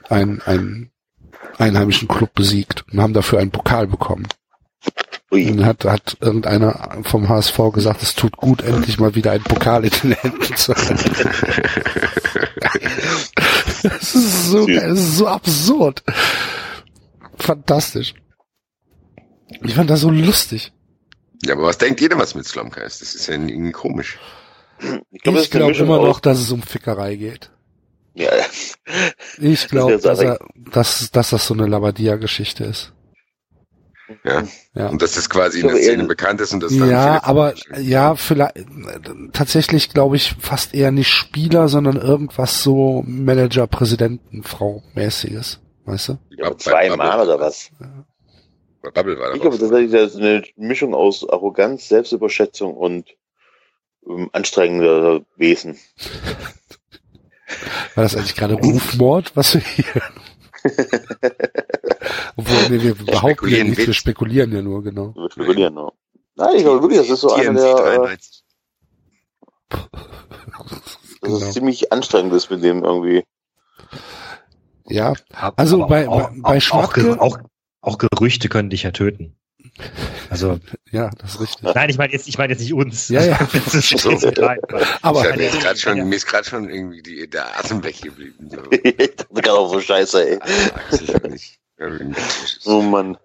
einen, einen einheimischen Club besiegt und haben dafür einen Pokal bekommen. Ui. Und hat, hat irgendeiner vom HSV gesagt, es tut gut, endlich mal wieder einen Pokal in den Händen zu haben. Das ist so, geil, das ist so absurd. Fantastisch. Ich fand das so lustig. Ja, aber was denkt jeder, was mit Slomka ist? Das ist ja irgendwie komisch. Ich glaube, Ich glaube immer noch, dass es um Fickerei geht. Ja, Ich glaube, dass, er, dass, dass das so eine Labadia-Geschichte ist. Ja. Ja. Und dass das quasi Ich in der glaube, Szene bekannt ist und das dann Ja, aber ja, vielleicht tatsächlich glaube ich fast eher nicht Spieler, sondern irgendwas so Manager, Präsidenten, Frau mäßiges, weißt du? ja, zweimal oder was? Bei Bubble war Ich glaube, das ist eine Mischung aus Arroganz, Selbstüberschätzung und ähm, anstrengender Wesen. War das eigentlich gerade Rufmord, was wir hier? Obwohl, nee, wir behaupten ja spekulieren nicht, wir spekulieren ja nur, genau. Wir spekulieren, ne? Nein, ich glaube wirklich, das ist so einer TMZ der, äh, 93. dass Genau. ziemlich anstrengend ist mit dem irgendwie. Ja, Also bei- bei- bei auch, Schmatke- Ge- auch, auch Gerüchte können dich ja töten. Also, ja, das ist richtig. nein, ich meine jetzt, ich meine jetzt nicht uns. Ja, ja. Das ist So. Aber Ich hab mir Ja. gerade schon, mir ist gerade schon irgendwie die, der Atem weggeblieben. So. ich dachte gerade auch so scheiße, ey. Ah. Irgendwie. Oh Mann.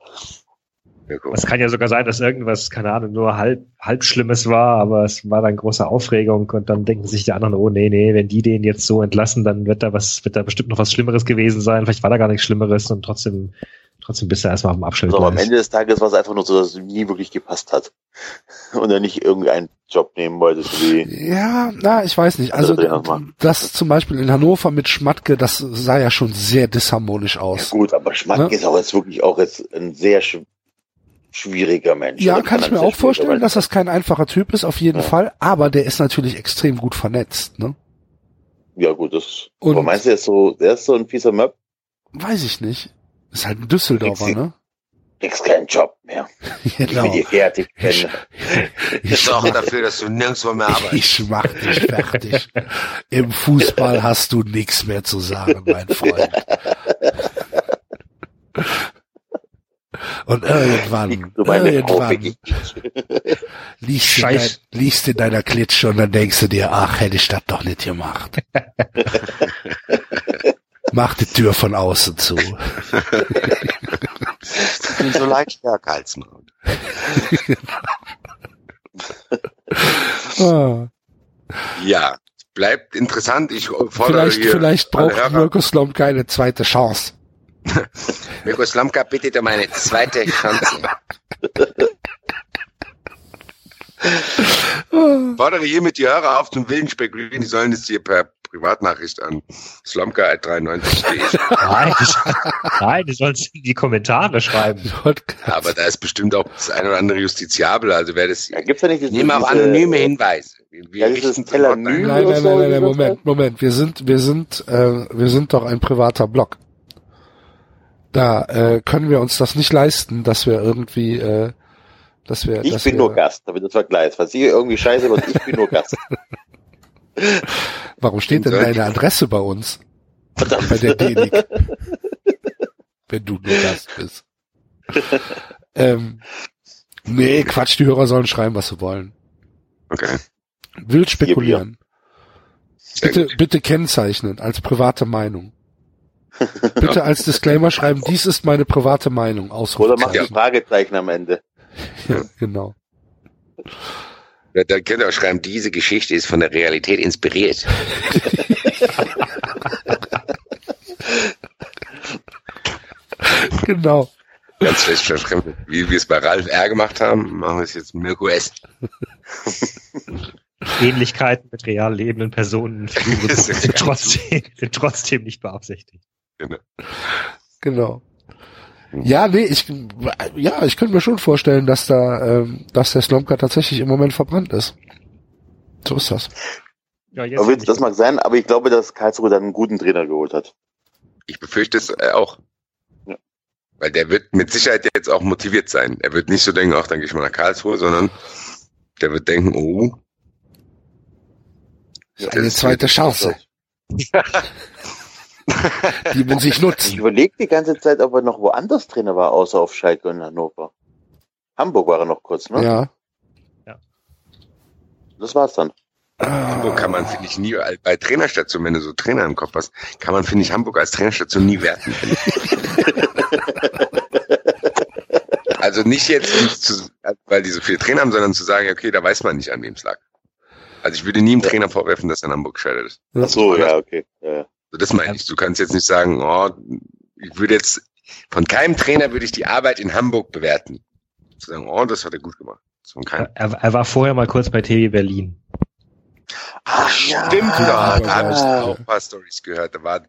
Ja. Es kann ja sogar sein, dass irgendwas, keine Ahnung, nur halb, halb Schlimmes war, aber es war dann große Aufregung und dann denken sich die anderen, oh nee, nee, wenn die den jetzt so entlassen, dann wird da was, wird da bestimmt noch was Schlimmeres gewesen sein. Vielleicht war da gar nichts Schlimmeres und trotzdem, trotzdem bist du erstmal auf dem Also, aber am. Ende des Tages war es einfach nur so, dass es ihm nie wirklich gepasst hat. Und er nicht irgendeinen Job nehmen wollte, so wie, Ja, na, ich weiß nicht. Also Also, ja, das zum Beispiel in Hannover mit Schmatke, das sah ja schon sehr disharmonisch ja aus. gut, aber Schmatke Ja. ist auch jetzt wirklich auch jetzt ein sehr sch schwieriger Mensch. Ja, Also kann ich ein mir auch vorstellen, dass das kein einfacher Typ ist, auf jeden Ja. Fall. Aber der ist natürlich extrem gut vernetzt, ne? Ja gut, das, Und- aber meinst du, er ist so, der ist so ein fieser Möb? Weiß ich nicht. Ist halt ein Düsseldorfer, Ich- ne? Kriegst keinen Job mehr. Ich bin Genau. hier fertig. Ich, Ich ich, sorge dafür, dass du nirgendwo mehr arbeitest. ich mach dich fertig. Im Fußball hast du nichts mehr zu sagen, mein Freund. Und irgendwann, irgendwann liegst du, in dein, liegst in deiner Klitsche und dann denkst du dir, ach, hätte ich das doch nicht gemacht. Mach die Tür von außen zu. Ich bin so leicht stärker als Maul. Ah, Ja, bleibt interessant. Ich fordere Vielleicht, hier vielleicht braucht Hörer- Mirko Slomka eine zweite Chance. Mirko Slamka bittet um eine zweite Chance. Fordere hiermit die Hörer auf zum wilden Spekulieren. Die sollen es hier per Privatnachricht an slomka.93.de Nein, nein, du sollst in die Kommentare schreiben. Aber da ist bestimmt auch das eine oder andere justiziabel. Also wer das, Ja, gibt's da nicht ich diese, nehme auch anonyme Hinweise. Wir, Ja, dieses richten Tel sofort Aviv- ein. Nein, nein, nein, nein, Moment? Moment. Wir sind, wir sind, äh, wir sind doch ein privater Blog. Da äh, können wir uns das nicht leisten, dass wir irgendwie, äh, dass wir, Ich dass bin wir, nur Gast, damit das vergleicht. Was ihr irgendwie scheiße wird, ich bin nur Gast. Warum steht denn deine Adresse bei uns? Verdammt. Bei der Denik. Wenn du nur Gast bist. ähm, nee, Quatsch, die Hörer sollen schreiben, was sie wollen. Okay. Wild spekulieren. Bitte, bitte kennzeichnen als private Meinung. Bitte als Disclaimer schreiben, dies ist meine private Meinung. Oder macht ein Fragezeichen am Ende. Ja, genau. Ja, da könnt ihr auch schreiben, diese Geschichte ist von der Realität inspiriert. Genau. Ganz schlecht verschränkt. Wie wir es bei Ralf R. gemacht haben, machen wir es jetzt Mirko S. Ähnlichkeiten mit real lebenden Personen sind trotzdem, sind trotzdem nicht beabsichtigt. Genau. Ja, nee, ich, ja, ich könnte mir schon vorstellen, dass da, ähm, dass der Slomka tatsächlich im Moment verbrannt ist. So ist das. Ja, jetzt Aber das mag sein, aber ich glaube, dass Karlsruhe dann einen guten Trainer geholt hat. Ich befürchte es äh, auch. Ja. Weil der wird mit Sicherheit jetzt auch motiviert sein. Er wird nicht so denken, ach, dann gehe ich mal nach Karlsruhe, sondern der wird denken, oh, Eine zweite Chance, die man sich Ich nutzt. überlege die ganze Zeit, ob er noch woanders Trainer war, außer auf Schalke und Hannover. Hamburg war er noch kurz, ne? Ja. Das war's dann. Hamburg kann man, finde ich, nie, bei Trainerstationen, wenn du so Trainer im Kopf hast, kann man, finde ich, Hamburg als Trainerstation nie werten. ich. also nicht jetzt, zu, weil die so viele Trainer haben, sondern zu sagen, okay, da weiß man nicht, an wem es lag. Also ich würde nie einem Trainer vorwerfen, dass er in Hamburg gescheitert ist. Ach so, ja, okay. Ja, ja. Das meine ich. Du kannst jetzt nicht sagen, oh, ich würde jetzt, von keinem Trainer würde ich die Arbeit in Hamburg bewerten. Zu sagen, oh, das hat er gut gemacht. Er, er war vorher mal kurz bei TV Berlin. Ach, ja. Stimmt, da, da habe ich auch ein paar Stories gehört. Da war,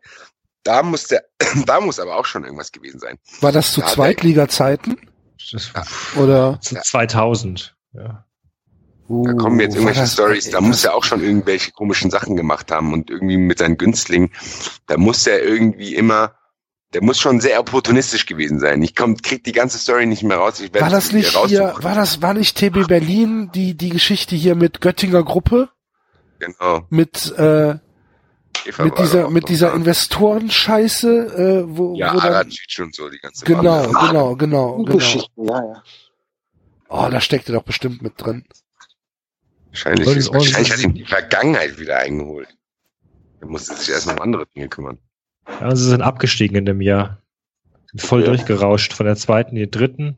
da muss der, da muss aber auch schon irgendwas gewesen sein. War das zu Ja, Zweitliga-Zeiten? Ja. Oder? zu 2000. Ja. Uh, Da kommen jetzt irgendwelche Stories. Da muss er auch schon irgendwelche komischen Sachen gemacht haben und irgendwie mit seinen Günstlingen. Da muss er irgendwie immer, der muss schon sehr opportunistisch gewesen sein. Ich komm, krieg die ganze Story nicht mehr raus. Ich werde War das nicht hier, war das, war nicht TB Berlin, die, die Geschichte hier mit Göttinger Gruppe? Genau. Mit, äh, Eva mit dieser, mit dieser da. Investorenscheiße, äh, wo, Ja, wo dann, und so, die ganze genau, Bande. genau, genau, genau. Geschichten, ja, ja. Oh, da steckte doch bestimmt mit drin. Wahrscheinlich, ist, wahrscheinlich hat ihn die Vergangenheit wieder eingeholt. Er musste sich erst noch um andere Dinge kümmern. ja. Sie sind abgestiegen in dem Jahr. Sind voll Ja. durchgerauscht von der zweiten in die dritten.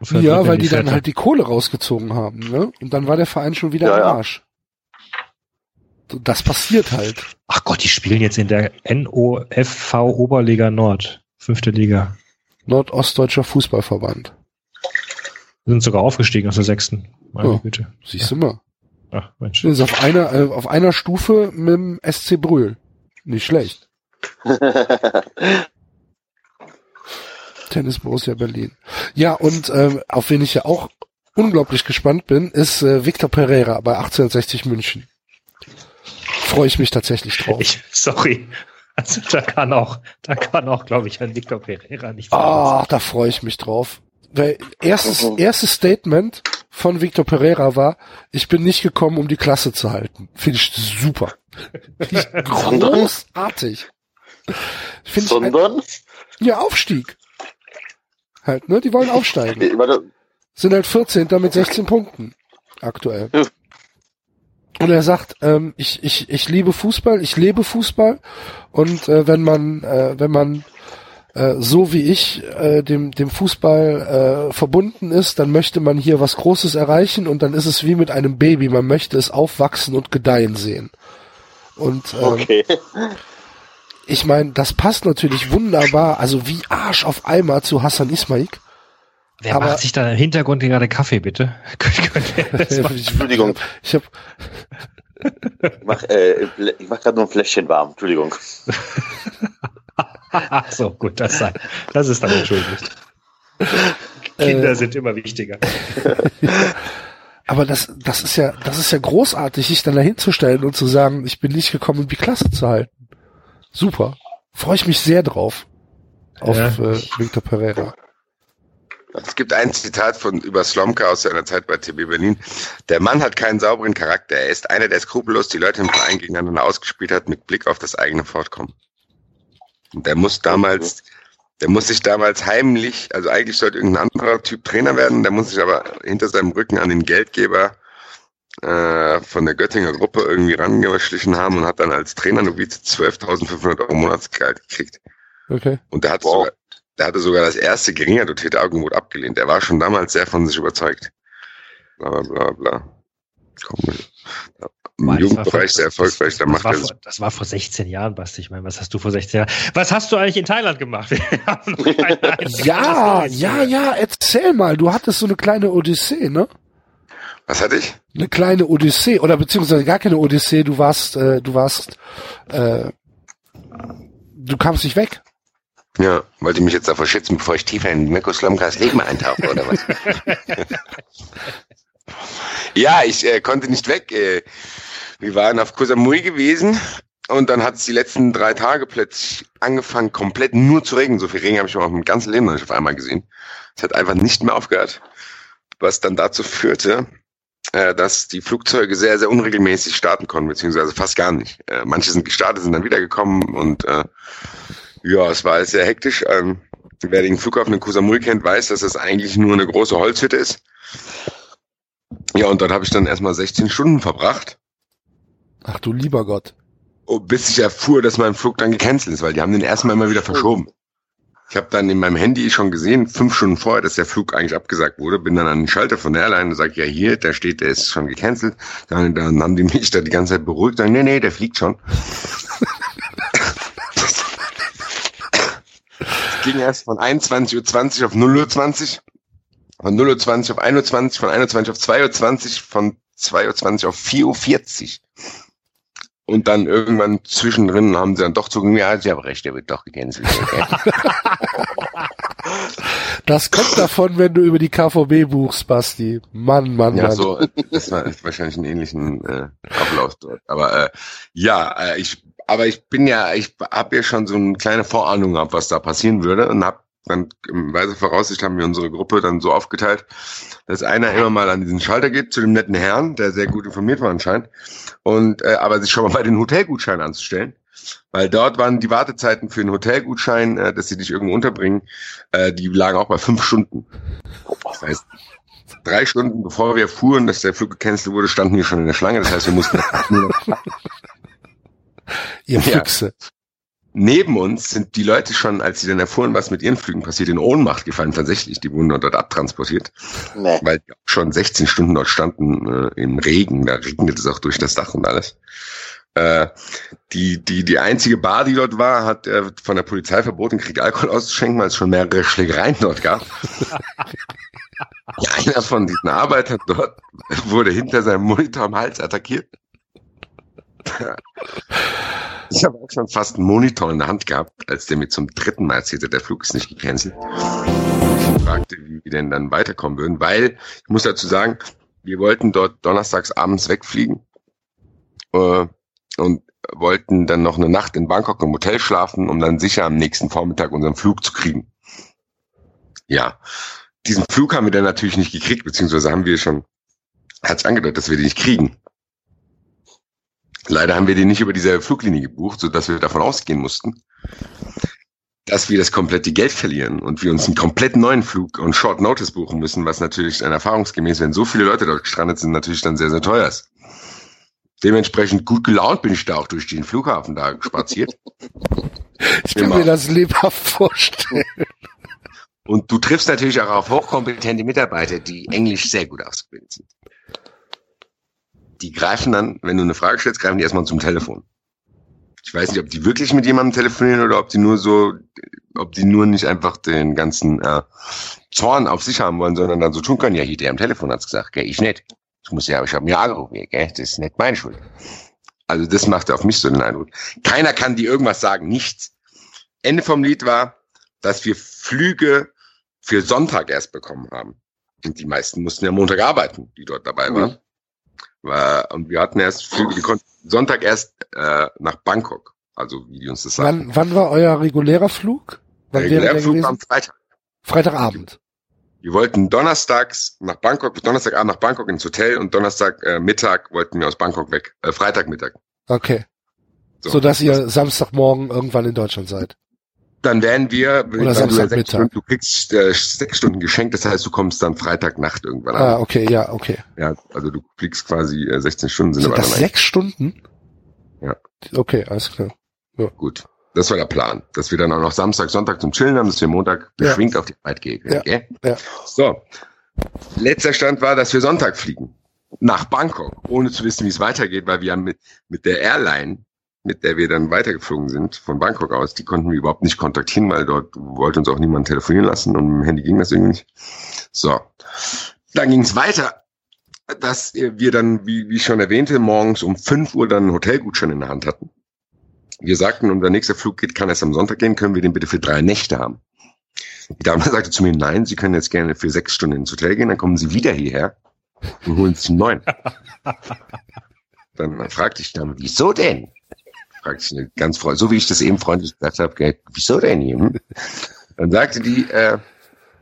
Ja, dritten weil in die dann halt die Kohle rausgezogen haben, ne? Und dann war der Verein schon wieder Ja, ja. Arsch. Das passiert halt. Ach Gott, die spielen jetzt in der NOFV Oberliga Nord. Fünfte Liga. Nordostdeutscher Fußballverband. Sind sogar aufgestiegen aus der sechsten. Meine Ja. Güte. Siehst du mal. Ach, Mensch. Das ist auf einer, äh, auf einer Stufe mit dem SC Brühl. Nicht schlecht. Tennis Borussia Berlin. Ja, und ähm, auf wen ich ja auch unglaublich gespannt bin, ist äh, Victor Pereira bei 1860 München. Freue ich mich tatsächlich drauf. Ich, sorry. Also da kann auch, da kann auch, glaube ich, ein Victor Pereira nicht Ah, da freue ich mich drauf. Weil erstes, Mhm. erstes Statement von Victor Pereira war, ich bin nicht gekommen, um die Klasse zu halten. Finde ich super. Finde ich großartig. Finde ich ein, Sondern, ja, Aufstieg. Halt, ne? Die wollen aufsteigen. Sind halt 14. mit 16 Punkten. Aktuell. Ja. Und er sagt, ähm, ich, ich, ich liebe Fußball, ich lebe Fußball und äh, wenn man, äh, wenn man äh, so wie ich äh, dem, dem Fußball äh, verbunden ist, dann möchte man hier was Großes erreichen und dann ist es wie mit einem Baby, man möchte es aufwachsen und gedeihen sehen. Und ähm, Okay. ich meine, das passt natürlich wunderbar, also wie Arsch auf Eimer zu Hassan Ismail. Wer Aber- macht sich da im Hintergrund gerade Kaffee, bitte? Entschuldigung. ich habe Ich mach, äh, ich mach gerade nur ein Fläschchen warm. Entschuldigung. So, gut, das sei. Das ist dann entschuldigt. Kinder Äh, sind immer wichtiger. Aber das, das ist ja, das ist ja großartig, sich dann dahin zu stellen und zu sagen, ich bin nicht gekommen, um die Klasse zu halten. Super. Freue ich mich sehr drauf. Auf Ja. äh, Victor Pereira. Es gibt ein Zitat von über Slomka aus seiner Zeit bei TB Berlin. Der Mann hat keinen sauberen Charakter. Er ist einer, der skrupellos die Leute im Verein gegeneinander ausgespielt hat mit Blick auf das eigene Fortkommen. Und der muss damals, der muss sich damals heimlich, also eigentlich sollte irgendein anderer Typ Trainer werden, der muss sich aber hinter seinem Rücken an den Geldgeber äh, von der Göttinger Gruppe irgendwie rangeschlichen haben und hat dann als Trainer Novize 12.500 Euro Monatsgehalt gekriegt. Okay. Und der hat Wow. sogar, der hatte sogar das erste geringer dotierte Angebot abgelehnt. Er war schon damals sehr von sich überzeugt. Bla bla bla bla. Komm, Im Mann, das war Jugendbereich vor- sehr erfolgreich, da das, macht war vor, das war vor 16 Jahren, Basti. Ich meine, was hast du vor 16 Jahren? Was hast du eigentlich in Thailand gemacht? Ja, ja, ja, erzähl mal, du hattest so eine kleine Odyssee, ne? Was hatte ich? Eine kleine Odyssee, oder beziehungsweise gar keine Odyssee, du warst, äh, du warst, äh, du kamst nicht weg. Ja, wollte ich mich jetzt davor schützen, bevor ich tiefer in Mirko Slomkas Leben eintauche, oder was? ja, ich äh, konnte nicht weg. Äh, wir waren auf Koh Samui gewesen und dann hat es die letzten drei Tage plötzlich angefangen, komplett nur zu regnen. So viel Regen habe ich auch im ganzen Leben noch nicht auf einmal gesehen. Es hat einfach nicht mehr aufgehört, was dann dazu führte, äh, dass die Flugzeuge sehr, sehr unregelmäßig starten konnten, beziehungsweise fast gar nicht. Äh, manche sind gestartet, sind dann wiedergekommen und äh, ja, es war sehr hektisch. Ähm, wer den Flughafen in Koh Samui kennt, weiß, dass das eigentlich nur eine große Holzhütte ist. Ja, und dort habe ich dann erstmal 16 Stunden verbracht, Ach du lieber Gott. oh, bis ich erfuhr, dass mein Flug dann gecancelt ist, weil die haben den erstmal immer wieder verschoben. Ich habe dann in meinem Handy schon gesehen, fünf Stunden vorher, dass der Flug eigentlich abgesagt wurde, bin dann an den Schalter von der Airline und sage, ja hier, da steht, der ist schon gecancelt. Dann, dann haben die mich da die ganze Zeit beruhigt, sagen, nee, nee, der fliegt schon. Ging erst von 21.20 Uhr auf 0.20 Uhr, von 0.20 Uhr auf 1.20 Uhr, von 21 Uhr auf 2.20 Uhr, von 2.20 Uhr auf 4.40 Uhr. Und dann irgendwann zwischendrin haben sie dann doch zugegeben, ja, sie haben recht, der wird doch gecancelt. Okay. Das kommt davon, wenn du über die KVB buchst, Basti. Mann, Mann, Ja, Mann. so, das war wahrscheinlich einen ähnlichen äh, Ablauf dort. Aber äh, ja, äh, ich, aber ich bin ja, ich habe ja schon so eine kleine Vorahnung gehabt, was da passieren würde und habe dann im Weise Voraussicht haben wir unsere Gruppe dann so aufgeteilt, dass einer immer mal an diesen Schalter geht zu dem netten Herrn, der sehr gut informiert war anscheinend, und äh, aber sich schon mal bei den Hotelgutscheinen anzustellen. Weil dort waren die Wartezeiten für einen Hotelgutschein, äh, dass sie dich irgendwo unterbringen, äh, die lagen auch bei fünf Stunden. Das heißt, drei Stunden bevor wir fuhren, dass der Flug gecancelt wurde, standen wir schon in der Schlange. Das heißt, wir mussten Ihr Ja. Neben uns sind die Leute schon, als sie dann erfuhren, was mit ihren Flügen passiert, in Ohnmacht gefallen. Tatsächlich, die wurden dort abtransportiert, Nee. weil die auch schon 16 Stunden dort standen äh, im Regen. Da regnet es auch durch das Dach und alles. Äh, die, die, die einzige Bar, die dort war, hat äh, von der Polizei verboten, Krieg Alkohol auszuschenken, weil es schon mehrere Schlägereien dort gab. ja, einer von diesen Arbeitern dort wurde hinter seinem Monitor am Hals attackiert. Ich habe auch schon fast einen Monitor in der Hand gehabt, als der mir zum dritten Mal erzählte, der Flug ist nicht gecancelt. Ich fragte, wie wir denn dann weiterkommen würden, weil ich muss dazu sagen, wir wollten dort donnerstags abends wegfliegen äh, und wollten dann noch eine Nacht in Bangkok im Hotel schlafen, um dann sicher am nächsten Vormittag unseren Flug zu kriegen. Ja, diesen Flug haben wir dann natürlich nicht gekriegt, beziehungsweise haben wir schon, hat es angedeutet, dass wir den nicht kriegen. Leider haben wir den nicht über diese Fluglinie gebucht, so dass wir davon ausgehen mussten, dass wir das komplette Geld verlieren und wir uns einen komplett neuen Flug und Short Notice buchen müssen, was natürlich dann erfahrungsgemäß, wenn so viele Leute dort gestrandet sind, natürlich dann sehr, sehr teuer ist. Dementsprechend gut gelaunt bin ich da auch durch den Flughafen da spaziert. Ich kann Immer. mir das lebhaft vorstellen. Und du triffst natürlich auch auf hochkompetente Mitarbeiter, die Englisch sehr gut ausgebildet sind. Die greifen dann, wenn du eine Frage stellst, greifen die erstmal zum Telefon. Ich weiß nicht, ob die wirklich mit jemandem telefonieren oder ob die nur so, ob die nur nicht einfach den ganzen äh, Zorn auf sich haben wollen, sondern dann so tun können. Ja, hier der am Telefon hat's gesagt, gell, ich nicht. Ich muss ja, ich habe mir angerufen, gell, das ist nicht meine Schuld. Also das macht auf mich so den Eindruck. Keiner kann die irgendwas sagen, nichts. Ende vom Lied war, dass wir Flüge für Sonntag erst bekommen haben. Und die meisten mussten ja Montag arbeiten, die dort dabei waren. War, und wir hatten erst Flüge, die konnten Sonntag erst äh, nach Bangkok. Also wie die uns das sagen. Wann, wann war euer regulärer Flug? Wann Der wäre der reguläre Flug am? Freitag. Freitagabend. Wir wollten donnerstags nach Bangkok, Donnerstagabend nach Bangkok ins Hotel und Donnerstag äh, Mittag wollten wir aus Bangkok weg. Äh, Freitagmittag. Okay. So dass ihr Samstagmorgen irgendwann in Deutschland seid. Dann werden wir, weil du, ja sechs Stunden, du kriegst äh, sechs Stunden geschenkt, das heißt, du kommst dann Freitagnacht irgendwann Ah, an. okay, ja, okay. Ja, also du fliegst quasi äh, 16 Stunden sind Sind das sechs Stunden? Ja. Okay, alles klar. eigentlich gut. Das war der Plan, dass wir dann auch noch Samstag, Sonntag zum Chillen haben, dass wir Montag Ja. beschwingt auf die Arbeit gehen. Ja. gell? Ja. So. Letzter Stand war, dass wir Sonntag fliegen. Nach Bangkok, ohne zu wissen, wie es weitergeht, weil wir haben mit, mit der Airline, mit der wir dann weitergeflogen sind, von Bangkok aus, die konnten wir überhaupt nicht kontaktieren, weil dort wollte uns auch niemand telefonieren lassen und mit dem Handy ging das irgendwie nicht. So. Dann ging es weiter, dass wir dann, wie, wie ich schon erwähnte, morgens um 5 Uhr dann einen Hotelgutschein in der Hand hatten. Wir sagten, unser nächster Flug geht, kann erst am Sonntag gehen, können wir den bitte für drei Nächte haben. Die Dame sagte zu mir, nein, Sie können jetzt gerne für sechs Stunden ins Hotel gehen, dann kommen Sie wieder hierher und holen sich einen neuen. Dann fragte ich die Dame, wieso denn? Fragte eine ganz freundlich, so wie ich das eben freundlich gesagt habe, wieso denn hm? Dann sagte die, äh,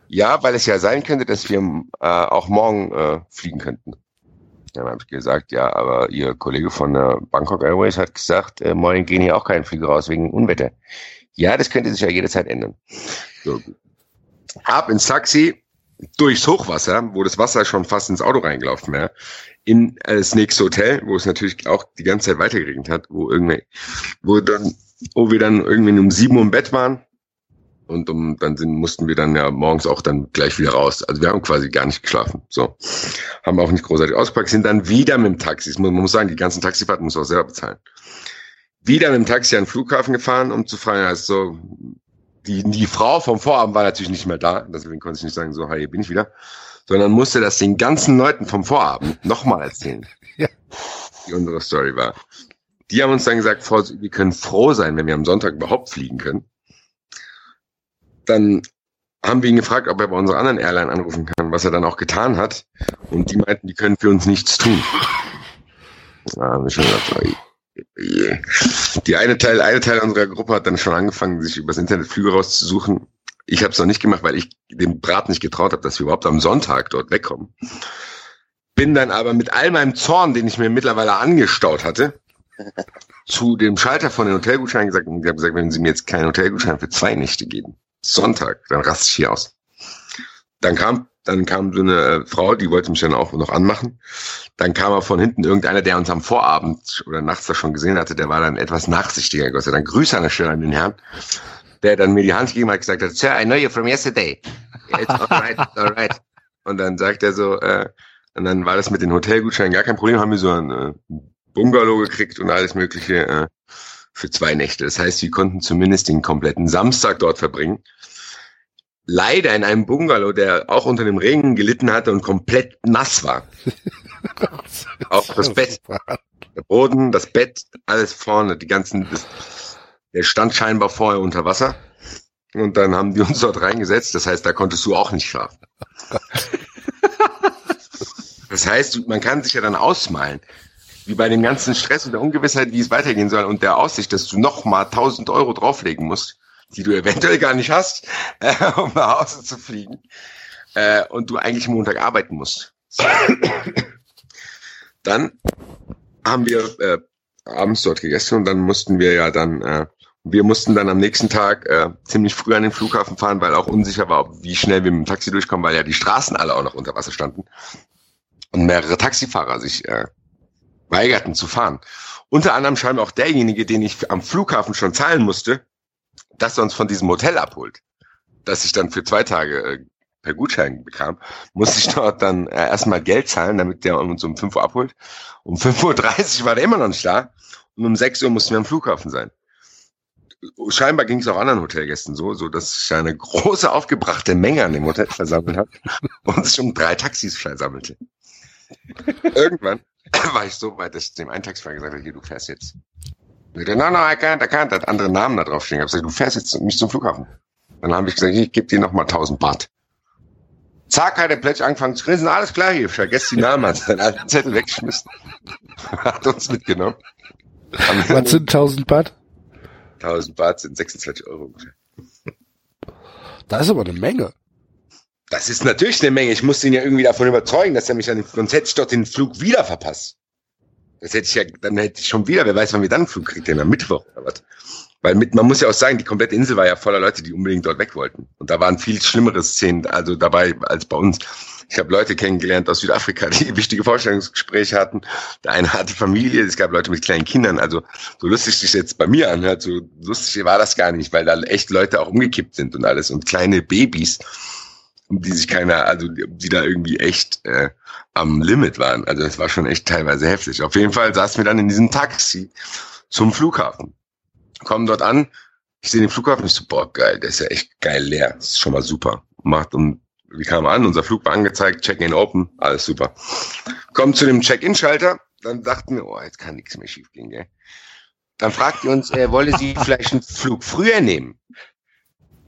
ja, weil es ja sein könnte, dass wir äh, auch morgen äh, fliegen könnten. Dann habe ich gesagt, ja, aber Ihr Kollege von der Bangkok Airways hat gesagt, äh, morgen gehen hier auch keine Flüge raus wegen Unwetter. Ja, das könnte sich ja jederzeit ändern. So. Ab ins Taxi, durchs Hochwasser, wo das Wasser schon fast ins Auto reingelaufen wäre, in äh, das nächste Hotel, wo es natürlich auch die ganze Zeit weitergeregnet hat, wo irgendwie, wo dann, wo wir dann irgendwie um sieben Uhr im Bett waren und um, dann sind, mussten wir dann ja morgens auch dann gleich wieder raus. Also wir haben quasi gar nicht geschlafen. So. Haben auch nicht großartig ausgepackt, sind dann wieder mit dem Taxi. Muss- Man muss sagen, die ganzen Taxifahrten muss man selber bezahlen. Wieder mit dem Taxi an den Flughafen gefahren, um zu fragen, also die, die Frau vom Vorabend war natürlich nicht mehr da, deswegen konnte ich nicht sagen, so, hi, hier bin ich wieder, sondern musste das den ganzen Leuten vom Vorabend nochmal erzählen. Ja. Die unsere Story war. Die haben uns dann gesagt, wir können froh sein, wenn wir am Sonntag überhaupt fliegen können. Dann haben wir ihn gefragt, ob er bei unserer anderen Airline anrufen kann, was er dann auch getan hat. Und die meinten, die können für uns nichts tun. Da haben wir schon oi. Die eine Teil, eine Teil unserer Gruppe hat dann schon angefangen, sich übers Internet Flüge rauszusuchen. Ich habe es noch nicht gemacht, weil ich dem Brat nicht getraut habe, dass wir überhaupt am Sonntag dort wegkommen. Bin dann aber mit all meinem Zorn, den ich mir mittlerweile angestaut hatte, zu dem Schalter von den Hotelgutscheinen gesagt und ich habe gesagt, wenn Sie mir jetzt keinen Hotelgutschein für zwei Nächte geben, Sonntag, dann raste ich hier aus. Dann kam, dann kam so eine äh, Frau, die wollte mich dann auch noch anmachen. Dann kam aber von hinten irgendeiner, der uns am Vorabend oder nachts da schon gesehen hatte, der war dann etwas nachsichtiger, Gott sei Dank. Grüße an der Stelle an den Herrn, der dann mir die Hand gegeben hat gesagt hat, Sir, I know you from yesterday. It's alright, alright. Und dann sagt er so, äh, und dann war das mit den Hotelgutscheinen gar kein Problem, haben wir so ein äh, Bungalow gekriegt und alles mögliche äh, für zwei Nächte. Das heißt, wir konnten zumindest den kompletten Samstag dort verbringen. Leider in einem Bungalow, der auch unter dem Regen gelitten hatte und komplett nass war. Auch das Bett, der Boden, das Bett, alles vorne, die ganzen, das, der stand scheinbar vorher unter Wasser. Und dann haben die uns dort reingesetzt. Das heißt, da konntest du auch nicht schlafen. Das heißt, man kann sich ja dann ausmalen, wie bei dem ganzen Stress und der Ungewissheit, wie es weitergehen soll und der Aussicht, dass du noch mal 1000 Euro drauflegen musst, die du eventuell gar nicht hast, äh, um nach Hause zu fliegen, äh, und du eigentlich Montag arbeiten musst. Dann haben wir äh, abends dort gegessen und dann mussten wir ja dann, äh, wir mussten dann am nächsten Tag äh, ziemlich früh an den Flughafen fahren, weil auch unsicher war, wie schnell wir mit dem Taxi durchkommen, weil ja die Straßen alle auch noch unter Wasser standen und mehrere Taxifahrer sich äh, weigerten zu fahren. Unter anderem scheinbar auch derjenige, den ich am Flughafen schon zahlen musste, dass er uns von diesem Hotel abholt, das ich dann für zwei Tage äh, per Gutschein bekam, musste ich dort dann äh, erstmal Geld zahlen, damit der uns um 5 Uhr abholt. Um 5.30 Uhr war der immer noch nicht da. und um 6 Uhr mussten wir am Flughafen sein. Scheinbar ging es auch anderen Hotelgästen so, so dass sich eine große aufgebrachte Menge an dem Hotel versammelt hat und sich um drei Taxis versammelte. Irgendwann war ich so weit, dass ich dem einen Taxifahrer gesagt habe, hier, du fährst jetzt. Der, no, no, I can't, I can't, hat andere Namen da drauf stehen. Ich habe gesagt, du fährst jetzt nicht zum Flughafen. Dann habe ich gesagt, ich gebe dir noch mal 1000 Baht. Zack, hat er plötzlich angefangen zu grinsen. Alles klar hier, vergesst die Namen, hat seinen alten Zettel weggeschmissen. hat uns mitgenommen. Was sind 1000 Baht? 1000 Baht sind 26 Euro ungefähr. Das ist aber eine Menge. Das ist natürlich eine Menge. Ich musste ihn ja irgendwie davon überzeugen, dass er mich dann, sonst hätte ich doch den Flug wieder verpasst. Das hätte ich ja, dann hätte ich schon wieder, wer weiß, wann wir dann einen Flug kriegen, am Mittwoch oder was. Weil mit, man muss ja auch sagen, die komplette Insel war ja voller Leute, die unbedingt dort weg wollten. Und da waren viel schlimmere Szenen, also dabei als bei uns. Ich habe Leute kennengelernt aus Südafrika, die wichtige Vorstellungsgespräche hatten. Der eine hatte Familie, es gab Leute mit kleinen Kindern. Also so lustig sich jetzt bei mir anhört, so lustig war das gar nicht, weil da echt Leute auch umgekippt sind und alles und kleine Babys, die sich keiner, also die da irgendwie echt äh, am Limit waren. Also das war schon echt teilweise heftig. Auf jeden Fall saßen wir dann in diesem Taxi zum Flughafen kommen dort an, ich sehe den Flughafen, ich so, boah, geil, der ist ja echt geil leer. Das ist schon mal super. Macht und wir kamen an, unser Flug war angezeigt, Check-in open, alles super. Kommen zu dem Check-in-Schalter, dann dachten wir, oh, jetzt kann nichts mehr schief gehen, gell. Dann fragt ihr uns, äh, wolle sie vielleicht einen Flug früher nehmen?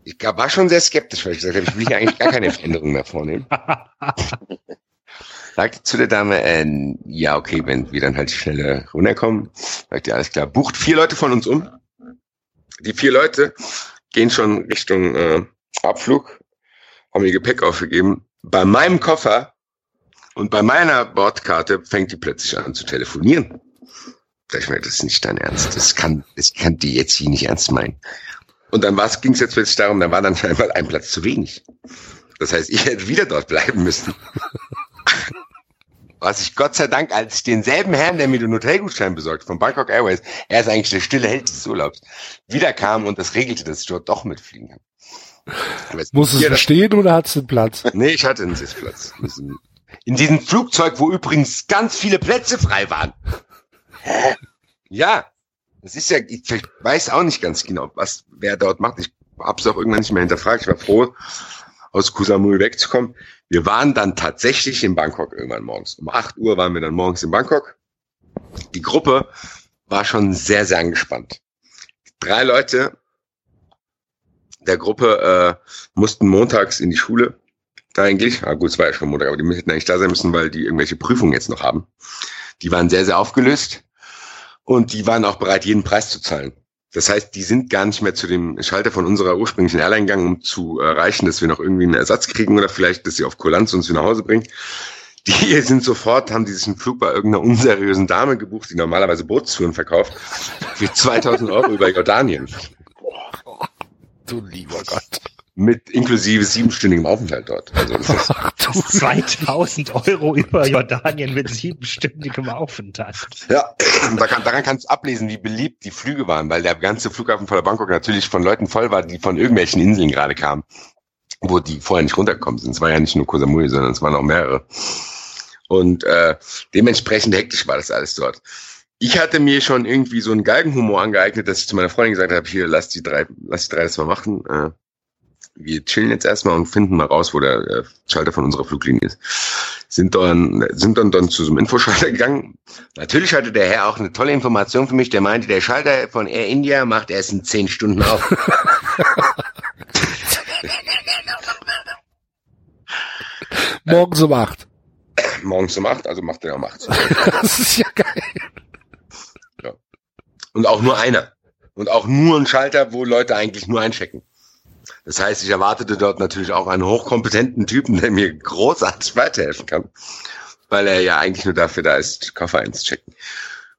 Ich war schon sehr skeptisch, weil ich gesagt habe, ich will hier eigentlich gar keine Veränderung mehr vornehmen. Sagte zu der Dame, äh, ja, okay, wenn wir dann halt schneller runterkommen, sagt ihr, alles klar, bucht vier Leute von uns um. Die vier Leute gehen schon Richtung äh, Abflug, haben ihr Gepäck aufgegeben. Bei meinem Koffer und bei meiner Bordkarte fängt die plötzlich an zu telefonieren. Da ich mir, das ist nicht dein Ernst. Das kann, das kann die jetzt hier nicht ernst meinen. Und dann ging es jetzt plötzlich darum, da war dann scheinbar ein Platz zu wenig. Das heißt, ich hätte wieder dort bleiben müssen. Was ich Gott sei Dank, als ich denselben Herrn, der mir den Hotelgutschein besorgt, von Bangkok Airways, er ist eigentlich der stille Held des Urlaubs, wiederkam und das regelte, dass ich dort doch mitfliegen kann. Muss es stehen oder hat es einen Platz? Nee, ich hatte einen Sitzplatz. In diesem Flugzeug, wo übrigens ganz viele Plätze frei waren. Ja, das ist ja, ich weiß auch nicht ganz genau, was wer dort macht. Ich habe es auch irgendwann nicht mehr hinterfragt. Ich war froh, aus Kusamui wegzukommen. Wir waren dann tatsächlich in Bangkok irgendwann morgens. Um 8 Uhr waren wir dann morgens in Bangkok. Die Gruppe war schon sehr, sehr angespannt. Drei Leute der Gruppe äh, mussten montags in die Schule. Eigentlich, ah gut, es war ja schon Montag, aber die hätten eigentlich da sein müssen, weil die irgendwelche Prüfungen jetzt noch haben. Die waren sehr, sehr aufgelöst und die waren auch bereit, jeden Preis zu zahlen. Das heißt, die sind gar nicht mehr zu dem Schalter von unserer ursprünglichen Airline gegangen, um zu erreichen, dass wir noch irgendwie einen Ersatz kriegen oder vielleicht, dass sie auf Kulanz uns wieder nach Hause bringen. Die sind sofort, haben die sich einen Flug bei irgendeiner unseriösen Dame gebucht, die normalerweise Bootstouren verkauft, für 2000 Euro über Jordanien. Du lieber Gott mit inklusive siebenstündigem Aufenthalt dort. Also das ist 2000 Euro über Jordanien mit siebenstündigem Aufenthalt. Ja, da kann, daran kannst du ablesen, wie beliebt die Flüge waren, weil der ganze Flughafen von der Bangkok natürlich von Leuten voll war, die von irgendwelchen Inseln gerade kamen, wo die vorher nicht runtergekommen sind. Es war ja nicht nur Koh Samui, sondern es waren auch mehrere. Und äh, dementsprechend hektisch war das alles dort. Ich hatte mir schon irgendwie so einen Galgenhumor angeeignet, dass ich zu meiner Freundin gesagt habe, hier, lass die drei, lass die drei das mal machen. Äh, wir chillen jetzt erstmal und finden mal raus, wo der äh, Schalter von unserer Fluglinie ist. Sind dann, sind dann, dann zu so einem Infoschalter gegangen. Natürlich hatte der Herr auch eine tolle Information für mich. Der meinte, der Schalter von Air India macht erst in zehn Stunden auf. Morgens um acht. Morgens um acht, also macht er um acht. das ist ja geil. Ja. Und auch nur einer. Und auch nur ein Schalter, wo Leute eigentlich nur einchecken. Das heißt, ich erwartete dort natürlich auch einen hochkompetenten Typen, der mir großartig weiterhelfen kann, weil er ja eigentlich nur dafür da ist, Koffer einzuchecken.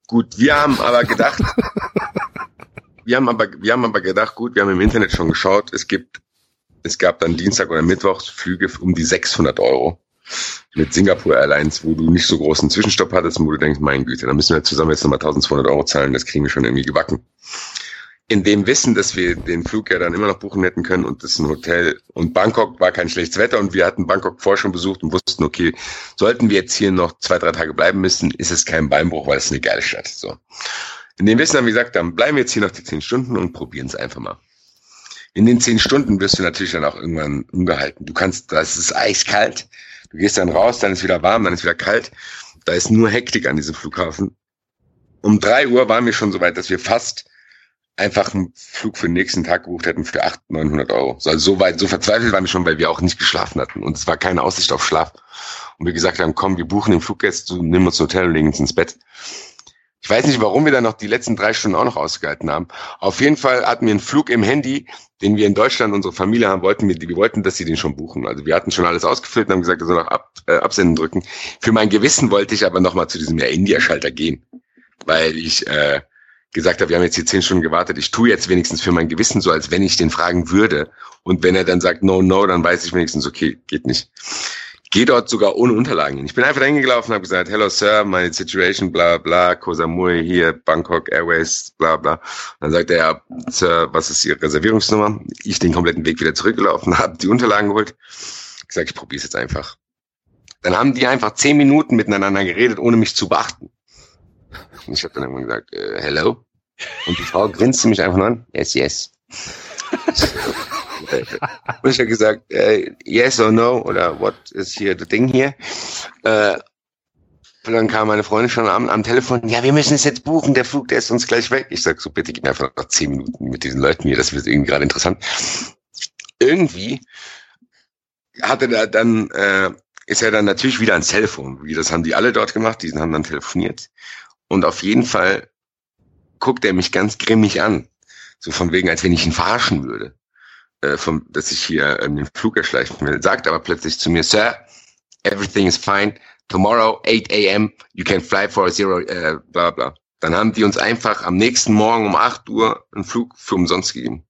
Gut, wir haben aber gedacht, wir haben aber, wir haben aber gedacht, gut, wir haben im Internet schon geschaut, es gibt, es gab dann Dienstag oder Mittwoch Flüge um die 600 Euro mit Singapore Airlines, wo du nicht so großen Zwischenstopp hattest und wo du denkst, mein Güte, dann müssen wir zusammen jetzt nochmal 1200 Euro zahlen, das kriegen wir schon irgendwie gebacken in dem Wissen, dass wir den Flug ja dann immer noch buchen hätten können und das ist ein Hotel und Bangkok war kein schlechtes Wetter und wir hatten Bangkok vorher schon besucht und wussten, okay, sollten wir jetzt hier noch zwei, drei Tage bleiben müssen, ist es kein Beinbruch, weil es eine geile Stadt ist. So. In dem Wissen haben wir gesagt, dann bleiben wir jetzt hier noch die zehn Stunden und probieren es einfach mal. In den zehn Stunden wirst du natürlich dann auch irgendwann umgehalten. Du kannst, das ist eiskalt. Du gehst dann raus, dann ist wieder warm, dann ist wieder kalt. Da ist nur Hektik an diesem Flughafen. Um drei Uhr waren wir schon so weit, dass wir fast einfach einen Flug für den nächsten Tag gebucht hätten für 800, 900 Euro. Also so weit, so verzweifelt waren wir schon, weil wir auch nicht geschlafen hatten. Und es war keine Aussicht auf Schlaf. Und wir gesagt haben, komm, wir buchen den Flug jetzt, nimm uns ein Hotel und legen uns ins Bett. Ich weiß nicht, warum wir dann noch die letzten drei Stunden auch noch ausgehalten haben. Auf jeden Fall hatten wir einen Flug im Handy, den wir in Deutschland unsere Familie haben wollten. Wir, wir wollten, dass sie den schon buchen. Also wir hatten schon alles ausgefüllt und haben gesagt, er soll noch ab, äh, absenden drücken. Für mein Gewissen wollte ich aber nochmal zu diesem Air India Schalter gehen, weil ich äh, gesagt habe, wir haben jetzt hier zehn Stunden gewartet. Ich tue jetzt wenigstens für mein Gewissen so, als wenn ich den fragen würde. Und wenn er dann sagt no, no, dann weiß ich wenigstens, okay, geht nicht gehe dort sogar ohne Unterlagen hin. Ich bin einfach dahin gelaufen und habe gesagt, hello Sir, my situation, bla bla, Koh Samui hier, Bangkok Airways, bla bla. dann sagt er, ja, Sir, was ist Ihre Reservierungsnummer? Ich den kompletten Weg wieder zurückgelaufen, habe die Unterlagen geholt. Ich gesagt, ich probiere es jetzt einfach. Dann haben die einfach zehn Minuten miteinander geredet, ohne mich zu beachten. Und ich habe dann irgendwann gesagt, äh, hello. Und die Frau grinste mich einfach nur an, yes, yes. Und ich habe gesagt, äh, yes or no oder what is here the thing here? Äh, und dann kam meine Freundin schon am, am Telefon, ja, wir müssen es jetzt buchen, der Flug, der ist uns gleich weg. Ich sag so, bitte gib einfach noch zehn Minuten mit diesen Leuten hier, das wird irgendwie gerade interessant. Irgendwie hatte er dann, äh, ist er dann natürlich wieder ans Telefon. Wie das haben die alle dort gemacht, die haben dann telefoniert. Und auf jeden Fall guckt er mich ganz grimmig an. So von wegen, als wenn ich ihn verarschen würde äh, vom, dass ich hier ähm, den Flug erschleichen will, sagt aber plötzlich zu mir, Sir, everything is fine. Tomorrow, 8 a.m., you can fly for zero, äh, bla bla. Dann haben die uns einfach am nächsten Morgen um 8 Uhr einen Flug für umsonst gegeben.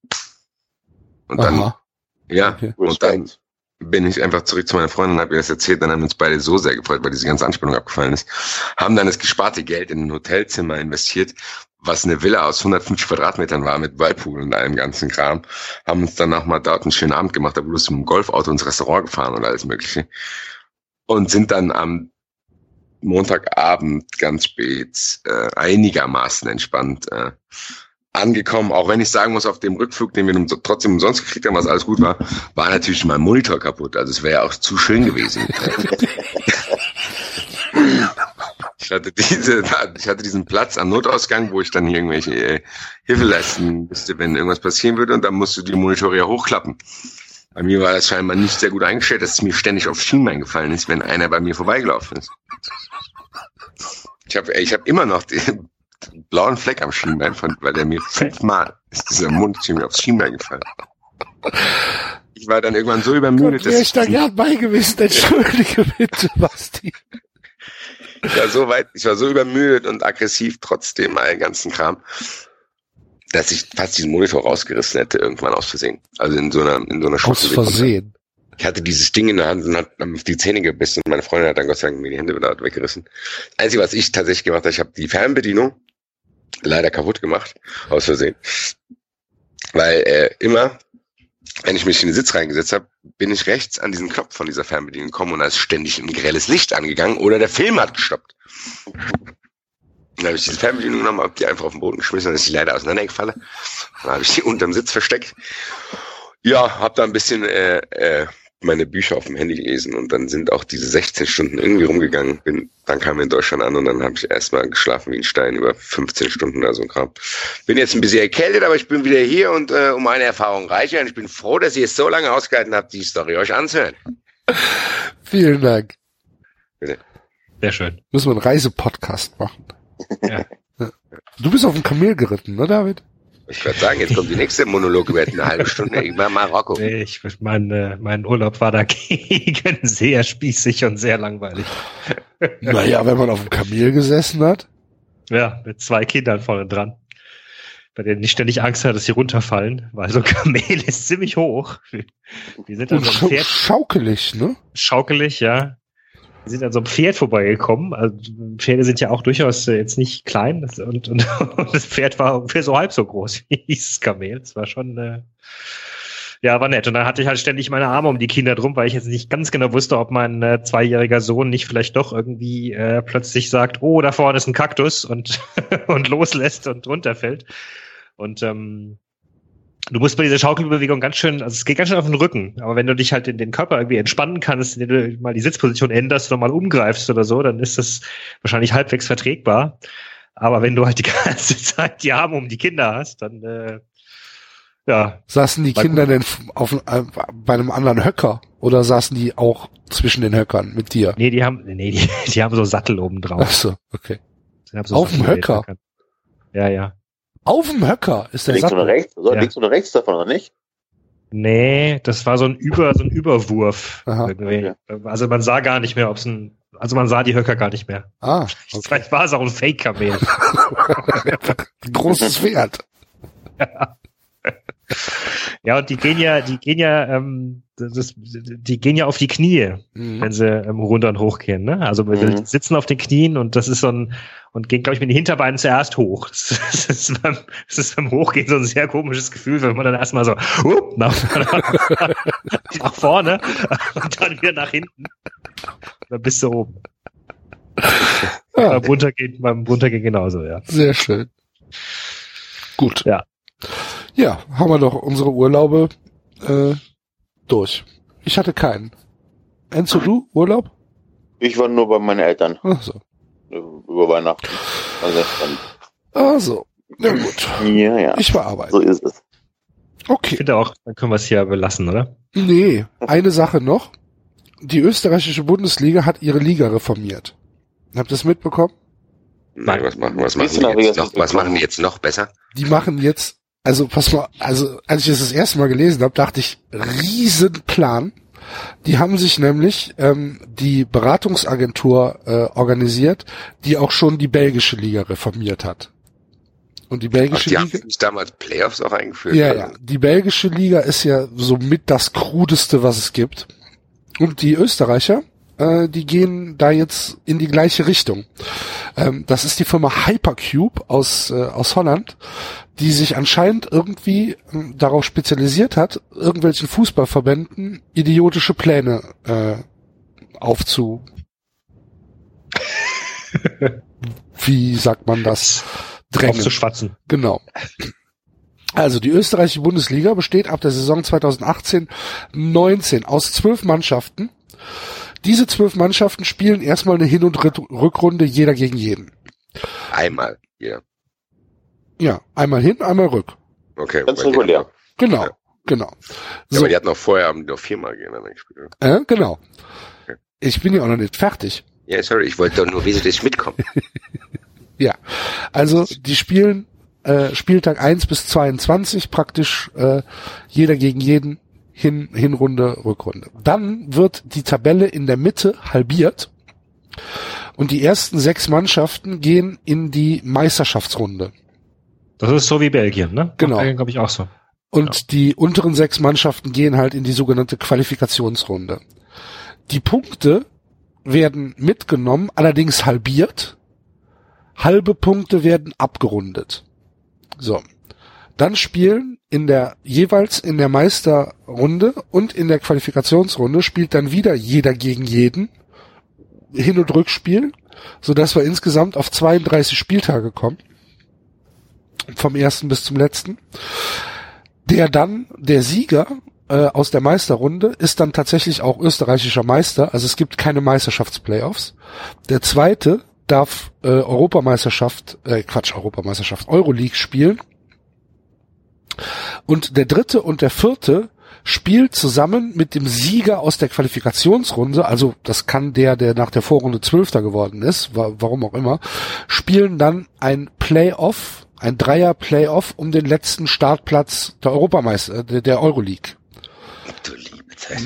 Und dann, Aha. ja, okay. und dann bin ich einfach zurück zu meiner Freundin und habe ihr das erzählt. Dann haben wir uns beide so sehr gefreut, weil diese ganze Anspannung abgefallen ist. Haben dann das gesparte Geld in ein Hotelzimmer investiert, was eine Villa aus 150 Quadratmetern war mit Whirlpool und allem ganzen Kram, haben uns dann nochmal dort einen schönen Abend gemacht, da bloß mit dem Golfauto ins Restaurant gefahren und alles mögliche. Und sind dann am Montagabend ganz spät äh, einigermaßen entspannt äh, angekommen, auch wenn ich sagen muss, auf dem Rückflug, den wir trotzdem umsonst gekriegt haben, was alles gut war, war natürlich mein Monitor kaputt. Also es wäre ja auch zu schön gewesen. Ich hatte diese, ich hatte diesen Platz am Notausgang, wo ich dann irgendwelche äh, Hilfe leisten müsste, wenn irgendwas passieren würde, und dann musst du die Monitore ja hochklappen. Bei mir war das scheinbar nicht sehr gut eingestellt, dass es mir ständig auf Schienbein gefallen ist, wenn einer bei mir vorbeigelaufen ist. Ich habe ich hab immer noch den blauen Fleck am Schienbein, von, weil der mir fünfmal ist dieser Mund mir aufs Schienbein gefallen. Ich war dann irgendwann so übermüdet, Gott, dass ich da gern bei gewesen. Entschuldige bitte, Basti. Ich war so weit, ich war so übermüdet und aggressiv trotzdem all den ganzen Kram, dass ich fast diesen Monitor rausgerissen hätte irgendwann aus Versehen. Also in so einer, in so einer Aus Versehen. Ich hatte dieses Ding in der Hand und hat auf die Zähne gebissen und meine Freundin hat dann Gott sei Dank mir die Hände wieder weggerissen. Das Einzige, was ich tatsächlich gemacht habe, ich habe die Fernbedienung leider kaputt gemacht, aus Versehen. Weil äh, immer, wenn ich mich in den Sitz reingesetzt habe, bin ich rechts an diesen Knopf von dieser Fernbedienung gekommen und da ist ständig ein grelles Licht angegangen oder der Film hat gestoppt. Dann habe ich diese Fernbedienung genommen, habe die einfach auf den Boden geschmissen, dann ist sie leider auseinandergefallen. Dann habe ich die unterm Sitz versteckt. Ja, habe da ein bisschen äh, äh, meine Bücher auf dem Handy gelesen und dann sind auch diese 16 Stunden irgendwie rumgegangen. Bin, dann kam wir in Deutschland an und dann habe ich erstmal geschlafen wie ein Stein über 15 Stunden oder so ein Kram. Bin jetzt ein bisschen erkältet, aber ich bin wieder hier und äh, um eine Erfahrung reicher und ich bin froh, dass ihr es so lange ausgehalten habt, die Story euch anzuhören. Vielen Dank. Bitte. Sehr schön. Müssen wir einen Reisepodcast machen. Ja. Du bist auf dem Kamel geritten, ne, David? Ich würde sagen, jetzt kommt die nächste Monolog über eine halbe Stunde über Marokko. Ich, mein, äh, mein Urlaub war dagegen sehr spießig und sehr langweilig. Naja, wenn man auf dem Kamel gesessen hat. Ja, mit zwei Kindern vorne dran. Bei denen ich ständig Angst hatte, dass sie runterfallen, weil so ein Kamel ist ziemlich hoch. Die sind dann so ein Pferd. Schaukelig, ne? Schaukelig, ja. Sind an so einem Pferd vorbeigekommen. Also Pferde sind ja auch durchaus äh, jetzt nicht klein. Und, und, und, das Pferd war ungefähr so halb so groß wie dieses Kamel. Das war schon, äh, Ja, war nett. Und dann hatte ich halt ständig meine Arme um die Kinder drum, weil ich jetzt nicht ganz genau wusste, ob mein äh, zweijähriger Sohn nicht vielleicht doch irgendwie äh, plötzlich sagt, oh, da vorne ist ein Kaktus und, und loslässt und runterfällt. Und ähm, du musst bei dieser Schaukelbewegung ganz schön, also es geht ganz schön auf den Rücken. Aber wenn du dich halt in den Körper irgendwie entspannen kannst, indem du mal die Sitzposition änderst oder mal umgreifst oder so, dann ist das wahrscheinlich halbwegs vertretbar. Aber wenn du halt die ganze Zeit die Arme um die Kinder hast, dann äh, ja. Saßen die Kinder denn auf, äh, bei einem anderen Höcker oder saßen die auch zwischen den Höckern mit dir? Nee, die haben, nee, die, die haben so Sattel oben drauf. Ach so, okay. So auf dem Höcker? Ja, ja. Auf dem Höcker ist der links Sattel. oder rechts, so, Ja. links oder rechts davon, oder nicht? Nee, das war so ein Über, so ein Überwurf. Aha. irgendwie. Also man sah gar nicht mehr, ob es ein, also man sah die Höcker gar nicht mehr. Ah, okay. Vielleicht war es auch ein Fake-Kamel. großes Pferd. ja, und die gehen ja, die gehen ja, ähm, das, die gehen ja auf die Knie, Mhm. wenn sie ähm, runter und hoch gehen. Ne? Also wir Mhm. sitzen auf den Knien und das ist so ein und gehen, glaube ich, mit den Hinterbeinen zuerst hoch. Das, ist beim, das ist beim Hochgehen so ein sehr komisches Gefühl, wenn man dann erstmal so up, nach, nach, nach vorne und dann wieder nach hinten. Dann bist du oben. Ja, Beim Runtergehen, beim Runtergehen genauso, ja. sehr schön. Gut. Ja. Ja, haben wir doch unsere Urlaube äh, durch. Ich hatte keinen. Enzo, du Urlaub? Ich war nur bei meinen Eltern Ach so. äh, über Weihnachten. Also, dann, Also, na gut. ja, ja, Ich war arbeiten. so ist es. Ich Okay. finde auch, dann können wir es hier belassen, oder? Nee, eine Sache noch. Die österreichische Bundesliga hat ihre Liga reformiert. Habt ihr das mitbekommen? Nein, was machen, was machen die ich jetzt noch? Was machen die jetzt noch besser? Die machen jetzt, also pass mal, also als ich das das erste Mal gelesen habe, dachte ich, Riesenplan. Die haben sich nämlich ähm, die Beratungsagentur äh, organisiert, die auch schon die belgische Liga reformiert hat. Und die Ach, belgische die haben Liga, nicht damals Playoffs auch eingeführt. ja, Also, ja, die belgische Liga ist ja somit das krudeste, was es gibt. Und die Österreicher, äh, die gehen da jetzt in die gleiche Richtung. Ähm, das ist die Firma Hypercube aus, äh, aus Holland, die sich anscheinend irgendwie ähm, darauf spezialisiert hat, irgendwelchen Fußballverbänden idiotische Pläne äh, aufzu... Wie sagt man das? Drängen. Aufzuschwatzen. Genau. Also die österreichische Bundesliga besteht ab der Saison 2018-19 aus zwölf Mannschaften. Diese zwölf Mannschaften spielen erstmal eine Hin- und Rückrunde jeder gegen jeden. Einmal. Ja. Ja, einmal hin, einmal rück. Okay. Ganz regulär. Genau, Ja. genau. Ja, So, aber die hatten noch vorher haben die noch viermal gegeneinander gespielt. äh, genau. Okay. Ich bin ja auch noch nicht fertig. Ja, sorry, ich wollte doch nur wesentlich mitkommen. Ja, also die spielen äh, Spieltag 1 bis 22 praktisch äh, jeder gegen jeden hin Hinrunde Rückrunde. Dann wird die Tabelle in der Mitte halbiert und die ersten sechs Mannschaften gehen in die Meisterschaftsrunde Das ist so wie Belgien, ne? Genau. Glaube ich auch so. und die unteren sechs Mannschaften gehen halt in die sogenannte Qualifikationsrunde. Die Punkte werden mitgenommen, allerdings halbiert. Halbe Punkte werden abgerundet. So. Dann spielen in der, jeweils in der Meisterrunde und in der Qualifikationsrunde spielt dann wieder jeder gegen jeden. Hin- und Rückspiel, sodass wir insgesamt auf 32 Spieltage kommen. Vom ersten bis zum letzten. Der dann, der Sieger äh, aus der Meisterrunde ist dann tatsächlich auch österreichischer Meister. Also es gibt keine Meisterschaftsplayoffs. Der zweite darf äh, Europameisterschaft, äh, Quatsch, Europameisterschaft, Euroleague spielen. Und der dritte und der vierte spielt zusammen mit dem Sieger aus der Qualifikationsrunde, also das kann der, der nach der Vorrunde Zwölfter geworden ist, wa warum auch immer, spielen dann ein Playoff, ein Dreier-Playoff um den letzten Startplatz der Europameister, äh, der, Euroleague. Du liebe Zeit.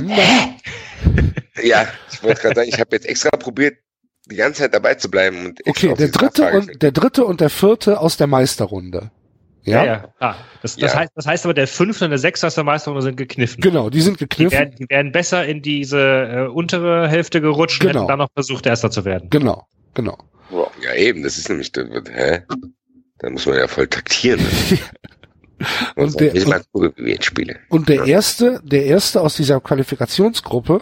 Ja, ich wollte gerade sagen, ich habe jetzt extra probiert, die ganze Zeit dabei zu bleiben. Und Okay, der dritte und der dritte und der vierte aus der Meisterrunde. Ja, Ja, ja. Ah, das, das, Ja. heißt, das heißt aber, der fünfte und der sechste aus der Meisterrunde sind gekniffen. genau, die sind Die gekniffen. werden, die werden besser in diese äh, untere Hälfte gerutscht und Genau. hätten dann noch versucht, Erster zu werden. Genau, genau. Ja. Ja, eben, das ist nämlich, hä? Da muss man ja voll taktieren. Und der, und, jetzt spielen. und der erste, der erste aus dieser Qualifikationsgruppe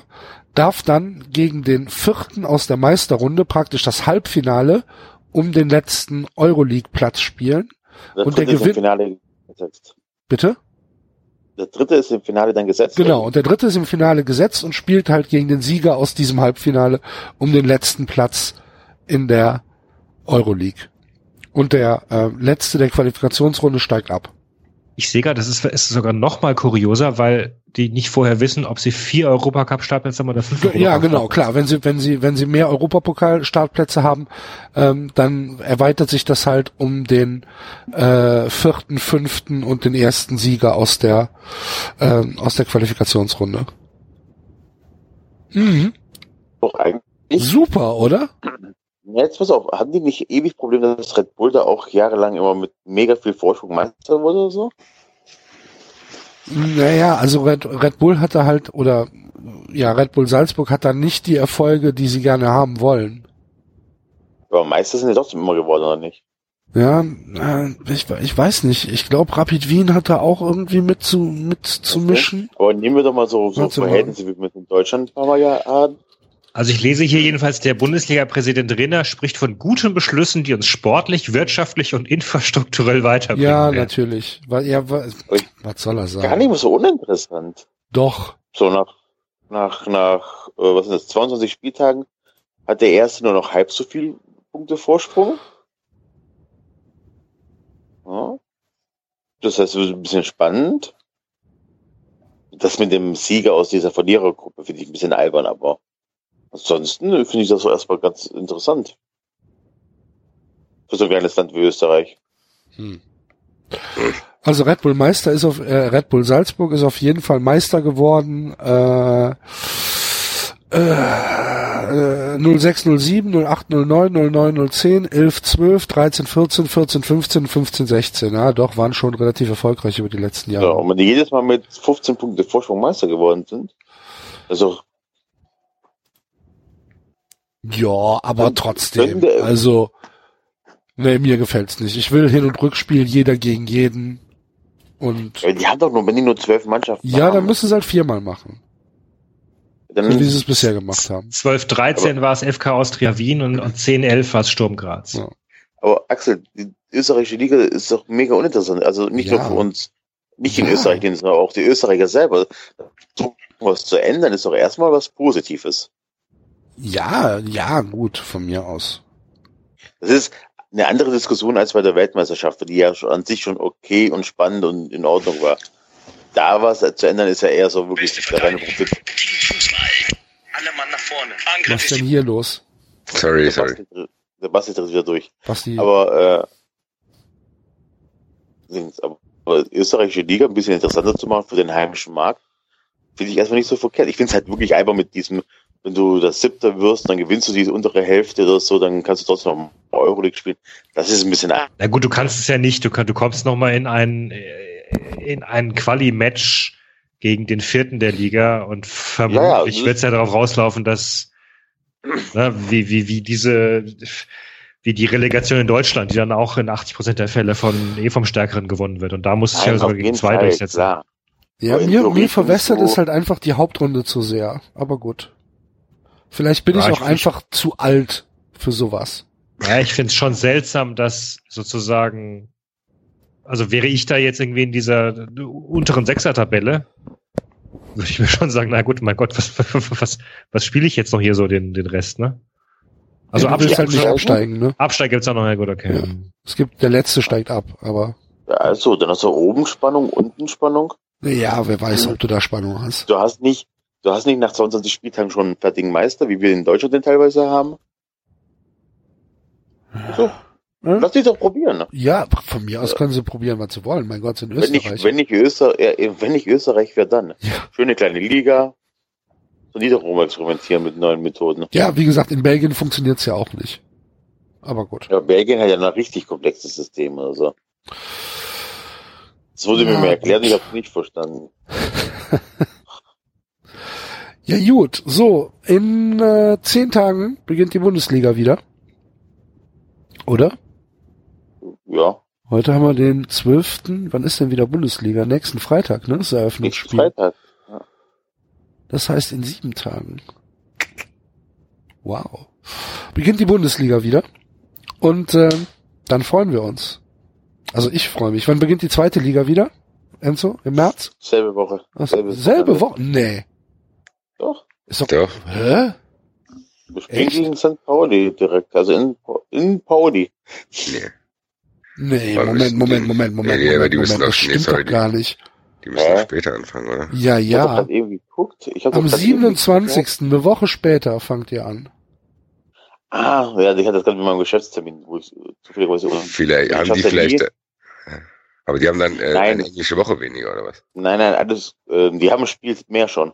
darf dann gegen den vierten aus der Meisterrunde praktisch das Halbfinale um den letzten Euroleague-Platz spielen. Der Und der dritte ist im Gewinn- Finale gesetzt. Bitte? Der dritte ist im Finale dann gesetzt. Genau, und der dritte ist im Finale gesetzt und spielt halt gegen den Sieger aus diesem Halbfinale um den letzten Platz in der Euroleague. Und der äh, letzte der Qualifikationsrunde steigt ab. Ich sehe gerade, das ist, ist sogar noch mal kurioser, weil die nicht vorher wissen, ob sie vier Europacup-Startplätze haben oder fünf. Ja, Europacup- genau, klar. Wenn sie, wenn sie, wenn sie mehr Europapokal-Startplätze haben, ähm, dann erweitert sich das halt um den äh, vierten, fünften und den ersten Sieger aus der ähm, aus der Qualifikationsrunde. Mhm. Doch eigentlich. Super, oder? Ja, jetzt pass auf, hatten die nicht ewig Probleme, dass Red Bull da auch jahrelang immer mit mega viel Vorsprung Meister wurde oder so? Naja, also Red, Red Bull hatte halt, oder ja, Red Bull Salzburg hat da nicht die Erfolge, die sie gerne haben wollen. Aber Meister sind ja trotzdem immer geworden, oder nicht? Ja, äh, ich, ich weiß nicht. Ich glaube, Rapid Wien hat da auch irgendwie mit zu, mit zu Okay. mischen. Aber nehmen wir doch mal so, so. Verhältnisse, wie wir mit in Deutschland paar Mal ja haben. Also ich lese hier jedenfalls, der Bundesliga-Präsident Rinner spricht von guten Beschlüssen, die uns sportlich, wirtschaftlich und infrastrukturell weiterbringen. Ja, werden. natürlich. Wa- Ja, wa- Ui. was soll er sagen? Gar nicht mehr so uninteressant. Doch. So nach, nach, nach, äh, was sind das, 22 Spieltagen hat der erste nur noch halb so viel Punkte Vorsprung. Ja. Das heißt, es wird ein bisschen spannend. Das mit dem Sieger aus dieser Verlierergruppe finde ich ein bisschen albern, aber ansonsten finde ich das so erstmal ganz interessant. Für so ein kleines Land wie Österreich. Hm. Also Red Bull Meister ist auf äh, Red Bull Salzburg ist auf jeden Fall Meister geworden. Äh, äh, 0607, 0809, 0910, 1112, 1314, 1415, 1516. Ja, doch, waren schon relativ erfolgreich über die letzten Ja. Jahre. und wenn die jedes Mal mit 15 Punkte Vorsprung Meister geworden sind, also Ja, aber trotzdem. Also, nee, mir gefällt's nicht. Ich will Hin- und Rückspiel, jeder gegen jeden. Und Ja, die haben doch nur, wenn die nur zwölf Mannschaften ja, haben, dann müssen sie halt viermal machen. dann So wie sie es bisher gemacht haben. 12, 13 war es FK Austria Wien und, und 10, 11 war es Sturm Graz. Ja. Aber Axel, die österreichische Liga ist doch mega uninteressant. Also nicht Ja. nur für uns, nicht in Ja. Österreich, sondern auch die Österreicher selber. So was zu ändern ist doch erstmal was Positives. Ja, ja, gut, von mir aus. Das ist eine andere Diskussion als bei der Weltmeisterschaft, die ja schon an sich schon okay und spannend und in Ordnung war. Da was zu ändern ist ja eher so wirklich der reine Profit. Alle Mann nach vorne. Angriff Was ist denn hier los? Sorry, Der sorry. Basti, der Basti tritt wieder durch. Basti, Aber, äh, aber aber die österreichische Liga ein bisschen interessanter zu machen für den heimischen Markt, finde ich erstmal nicht so verkehrt. Ich finde es halt wirklich einfach mit diesem, wenn du das Siebter wirst, dann gewinnst du diese untere Hälfte oder so, dann kannst du trotzdem noch Euroleague spielen. Das ist ein bisschen, Na gut, du kannst es ja nicht. Du, kann, du kommst noch mal in ein, äh, in ein Quali-Match gegen den vierten der Liga und vermutlich Ja, das wird es ja darauf rauslaufen, dass ne, wie, wie, wie diese wie die Relegation in Deutschland, die dann auch in 80 Prozent der Fälle von eh vom Stärkeren gewonnen wird. Und da muss es ja sogar gegen zwei Fall, durchsetzen. klar. ja, mir, mir verwässert es halt einfach die Hauptrunde zu sehr. Aber gut. Vielleicht bin Ja, ich ich- auch einfach zu alt für sowas. Ja, ich finde es schon seltsam, dass sozusagen, also wäre ich da jetzt irgendwie in dieser unteren Sechser-Tabelle, würde ich mir schon sagen, na gut, mein Gott, was, was, was spiele ich jetzt noch hier so den, den Rest, ne? Also ja, Abstieg, halt nicht absteigen? absteigen, ne? Absteig gibt's auch noch, ja gut, okay. Ja. Es gibt, der letzte steigt ab, aber Ja, also, dann hast du oben Spannung, unten Spannung. ja, wer weiß, ob du da Spannung hast. Du hast nicht, du hast nicht nach 22 Spieltagen schon einen fertigen Meister, wie wir in Deutschland den teilweise haben. So. Hm? Lass dich doch probieren. Ne? Ja, von mir aus können sie probieren, was sie wollen. Mein Gott, in Wenn nicht, Österreich. wenn nicht Österreich, äh, wenn nicht Österreich, wer dann? Ja. Schöne kleine Liga. Und die doch rum experimentieren mit neuen Methoden. ja, wie gesagt, in Belgien funktioniert's ja auch nicht. Aber gut. Ja, Belgien hat ja ein richtig komplexes System oder so. Das wurde mir Ja, mal erklärt, ich habe es nicht verstanden. Ja, gut. So, in äh, zehn Tagen beginnt die Bundesliga wieder. Oder? Ja, Heute haben wir den 12. Wann ist denn wieder Bundesliga? Nächsten Freitag, ne? Das Nächsten Eröffnungsspiel. Freitag. Das heißt in sieben Tagen. Wow. Beginnt die Bundesliga wieder. Und äh, dann freuen wir uns. Also ich freue mich. Wann beginnt die zweite Liga wieder? Enzo? Im März? Selbe Woche. Ach, selbe Woche? Nee. Doch. Ist doch, Doch. Hä? Wir spielen Echt? gegen St. Pauli direkt. Also in, in Pauli. Nee, Nee, Moment, müssen Moment, die- Moment, Moment, Nee, aber Moment, die müssen Moment. Das stimmt doch gar nicht. die müssen doch später anfangen, oder? Ja, Ich hab doch ja. grad eben geguckt. Ich hab Am grad eben geguckt. 27. eine Woche später fangt ihr an. Ah, ja, ich hatte das gerade mit meinem Geschäftstermin, wo ich zufälligerweise. Vielleicht Ich haben die ja vielleicht. Äh, aber die haben dann äh, eine englische Woche weniger, oder was? Nein, nein, alles, äh, die haben ein Spiel mehr schon.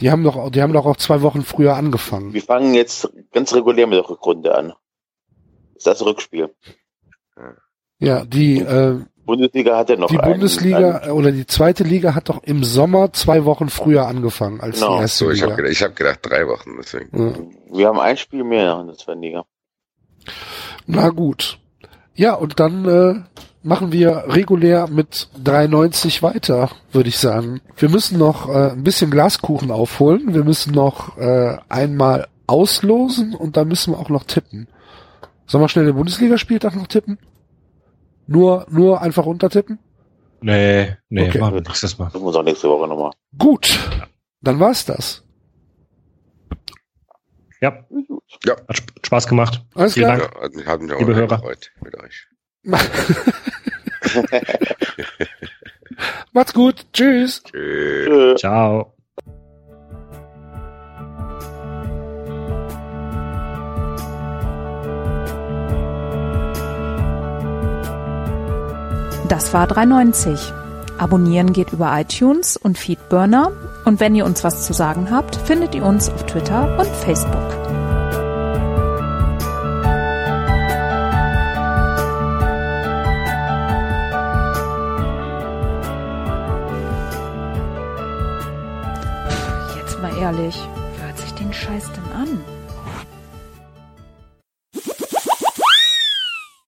Die haben doch, die haben doch auch zwei Wochen früher angefangen. Wir fangen jetzt ganz regulär mit der Rückrunde an. Das ist das Rückspiel. Ja, die, äh, Bundesliga hat ja noch die einen- Bundesliga einen- äh, oder die zweite Liga hat doch im Sommer zwei Wochen früher angefangen als Genau. die erste So, ich habe Liga. gedacht, ich hab gedacht drei Wochen, deswegen. Ja. Wir haben ein Spiel mehr in der zweiten Liga. Na gut. Ja, und dann äh, machen wir regulär mit 3,90 weiter, würde ich sagen. Wir müssen noch äh, ein bisschen Glaskuchen aufholen. Wir müssen noch äh, einmal auslosen und dann müssen wir auch noch tippen. Sollen wir schnell den Bundesligaspieltag noch tippen? Nur, nur einfach untertippen? Nee, nee, Okay. machen wir nächstes Mal. Das muss auch nächste Woche nochmal. Gut, dann war's das. Ja, hat Sp- Spaß gemacht. Alles Vielen klar. Dank. Ja, hat mich, hat auch Liebe Hörer. gefreut mit euch. Macht's gut. Tschüss. Tschüss. Ciao. Das war 390. Abonnieren geht über iTunes und Feedburner. Und wenn ihr uns was zu sagen habt, findet ihr uns auf Twitter und Facebook. Jetzt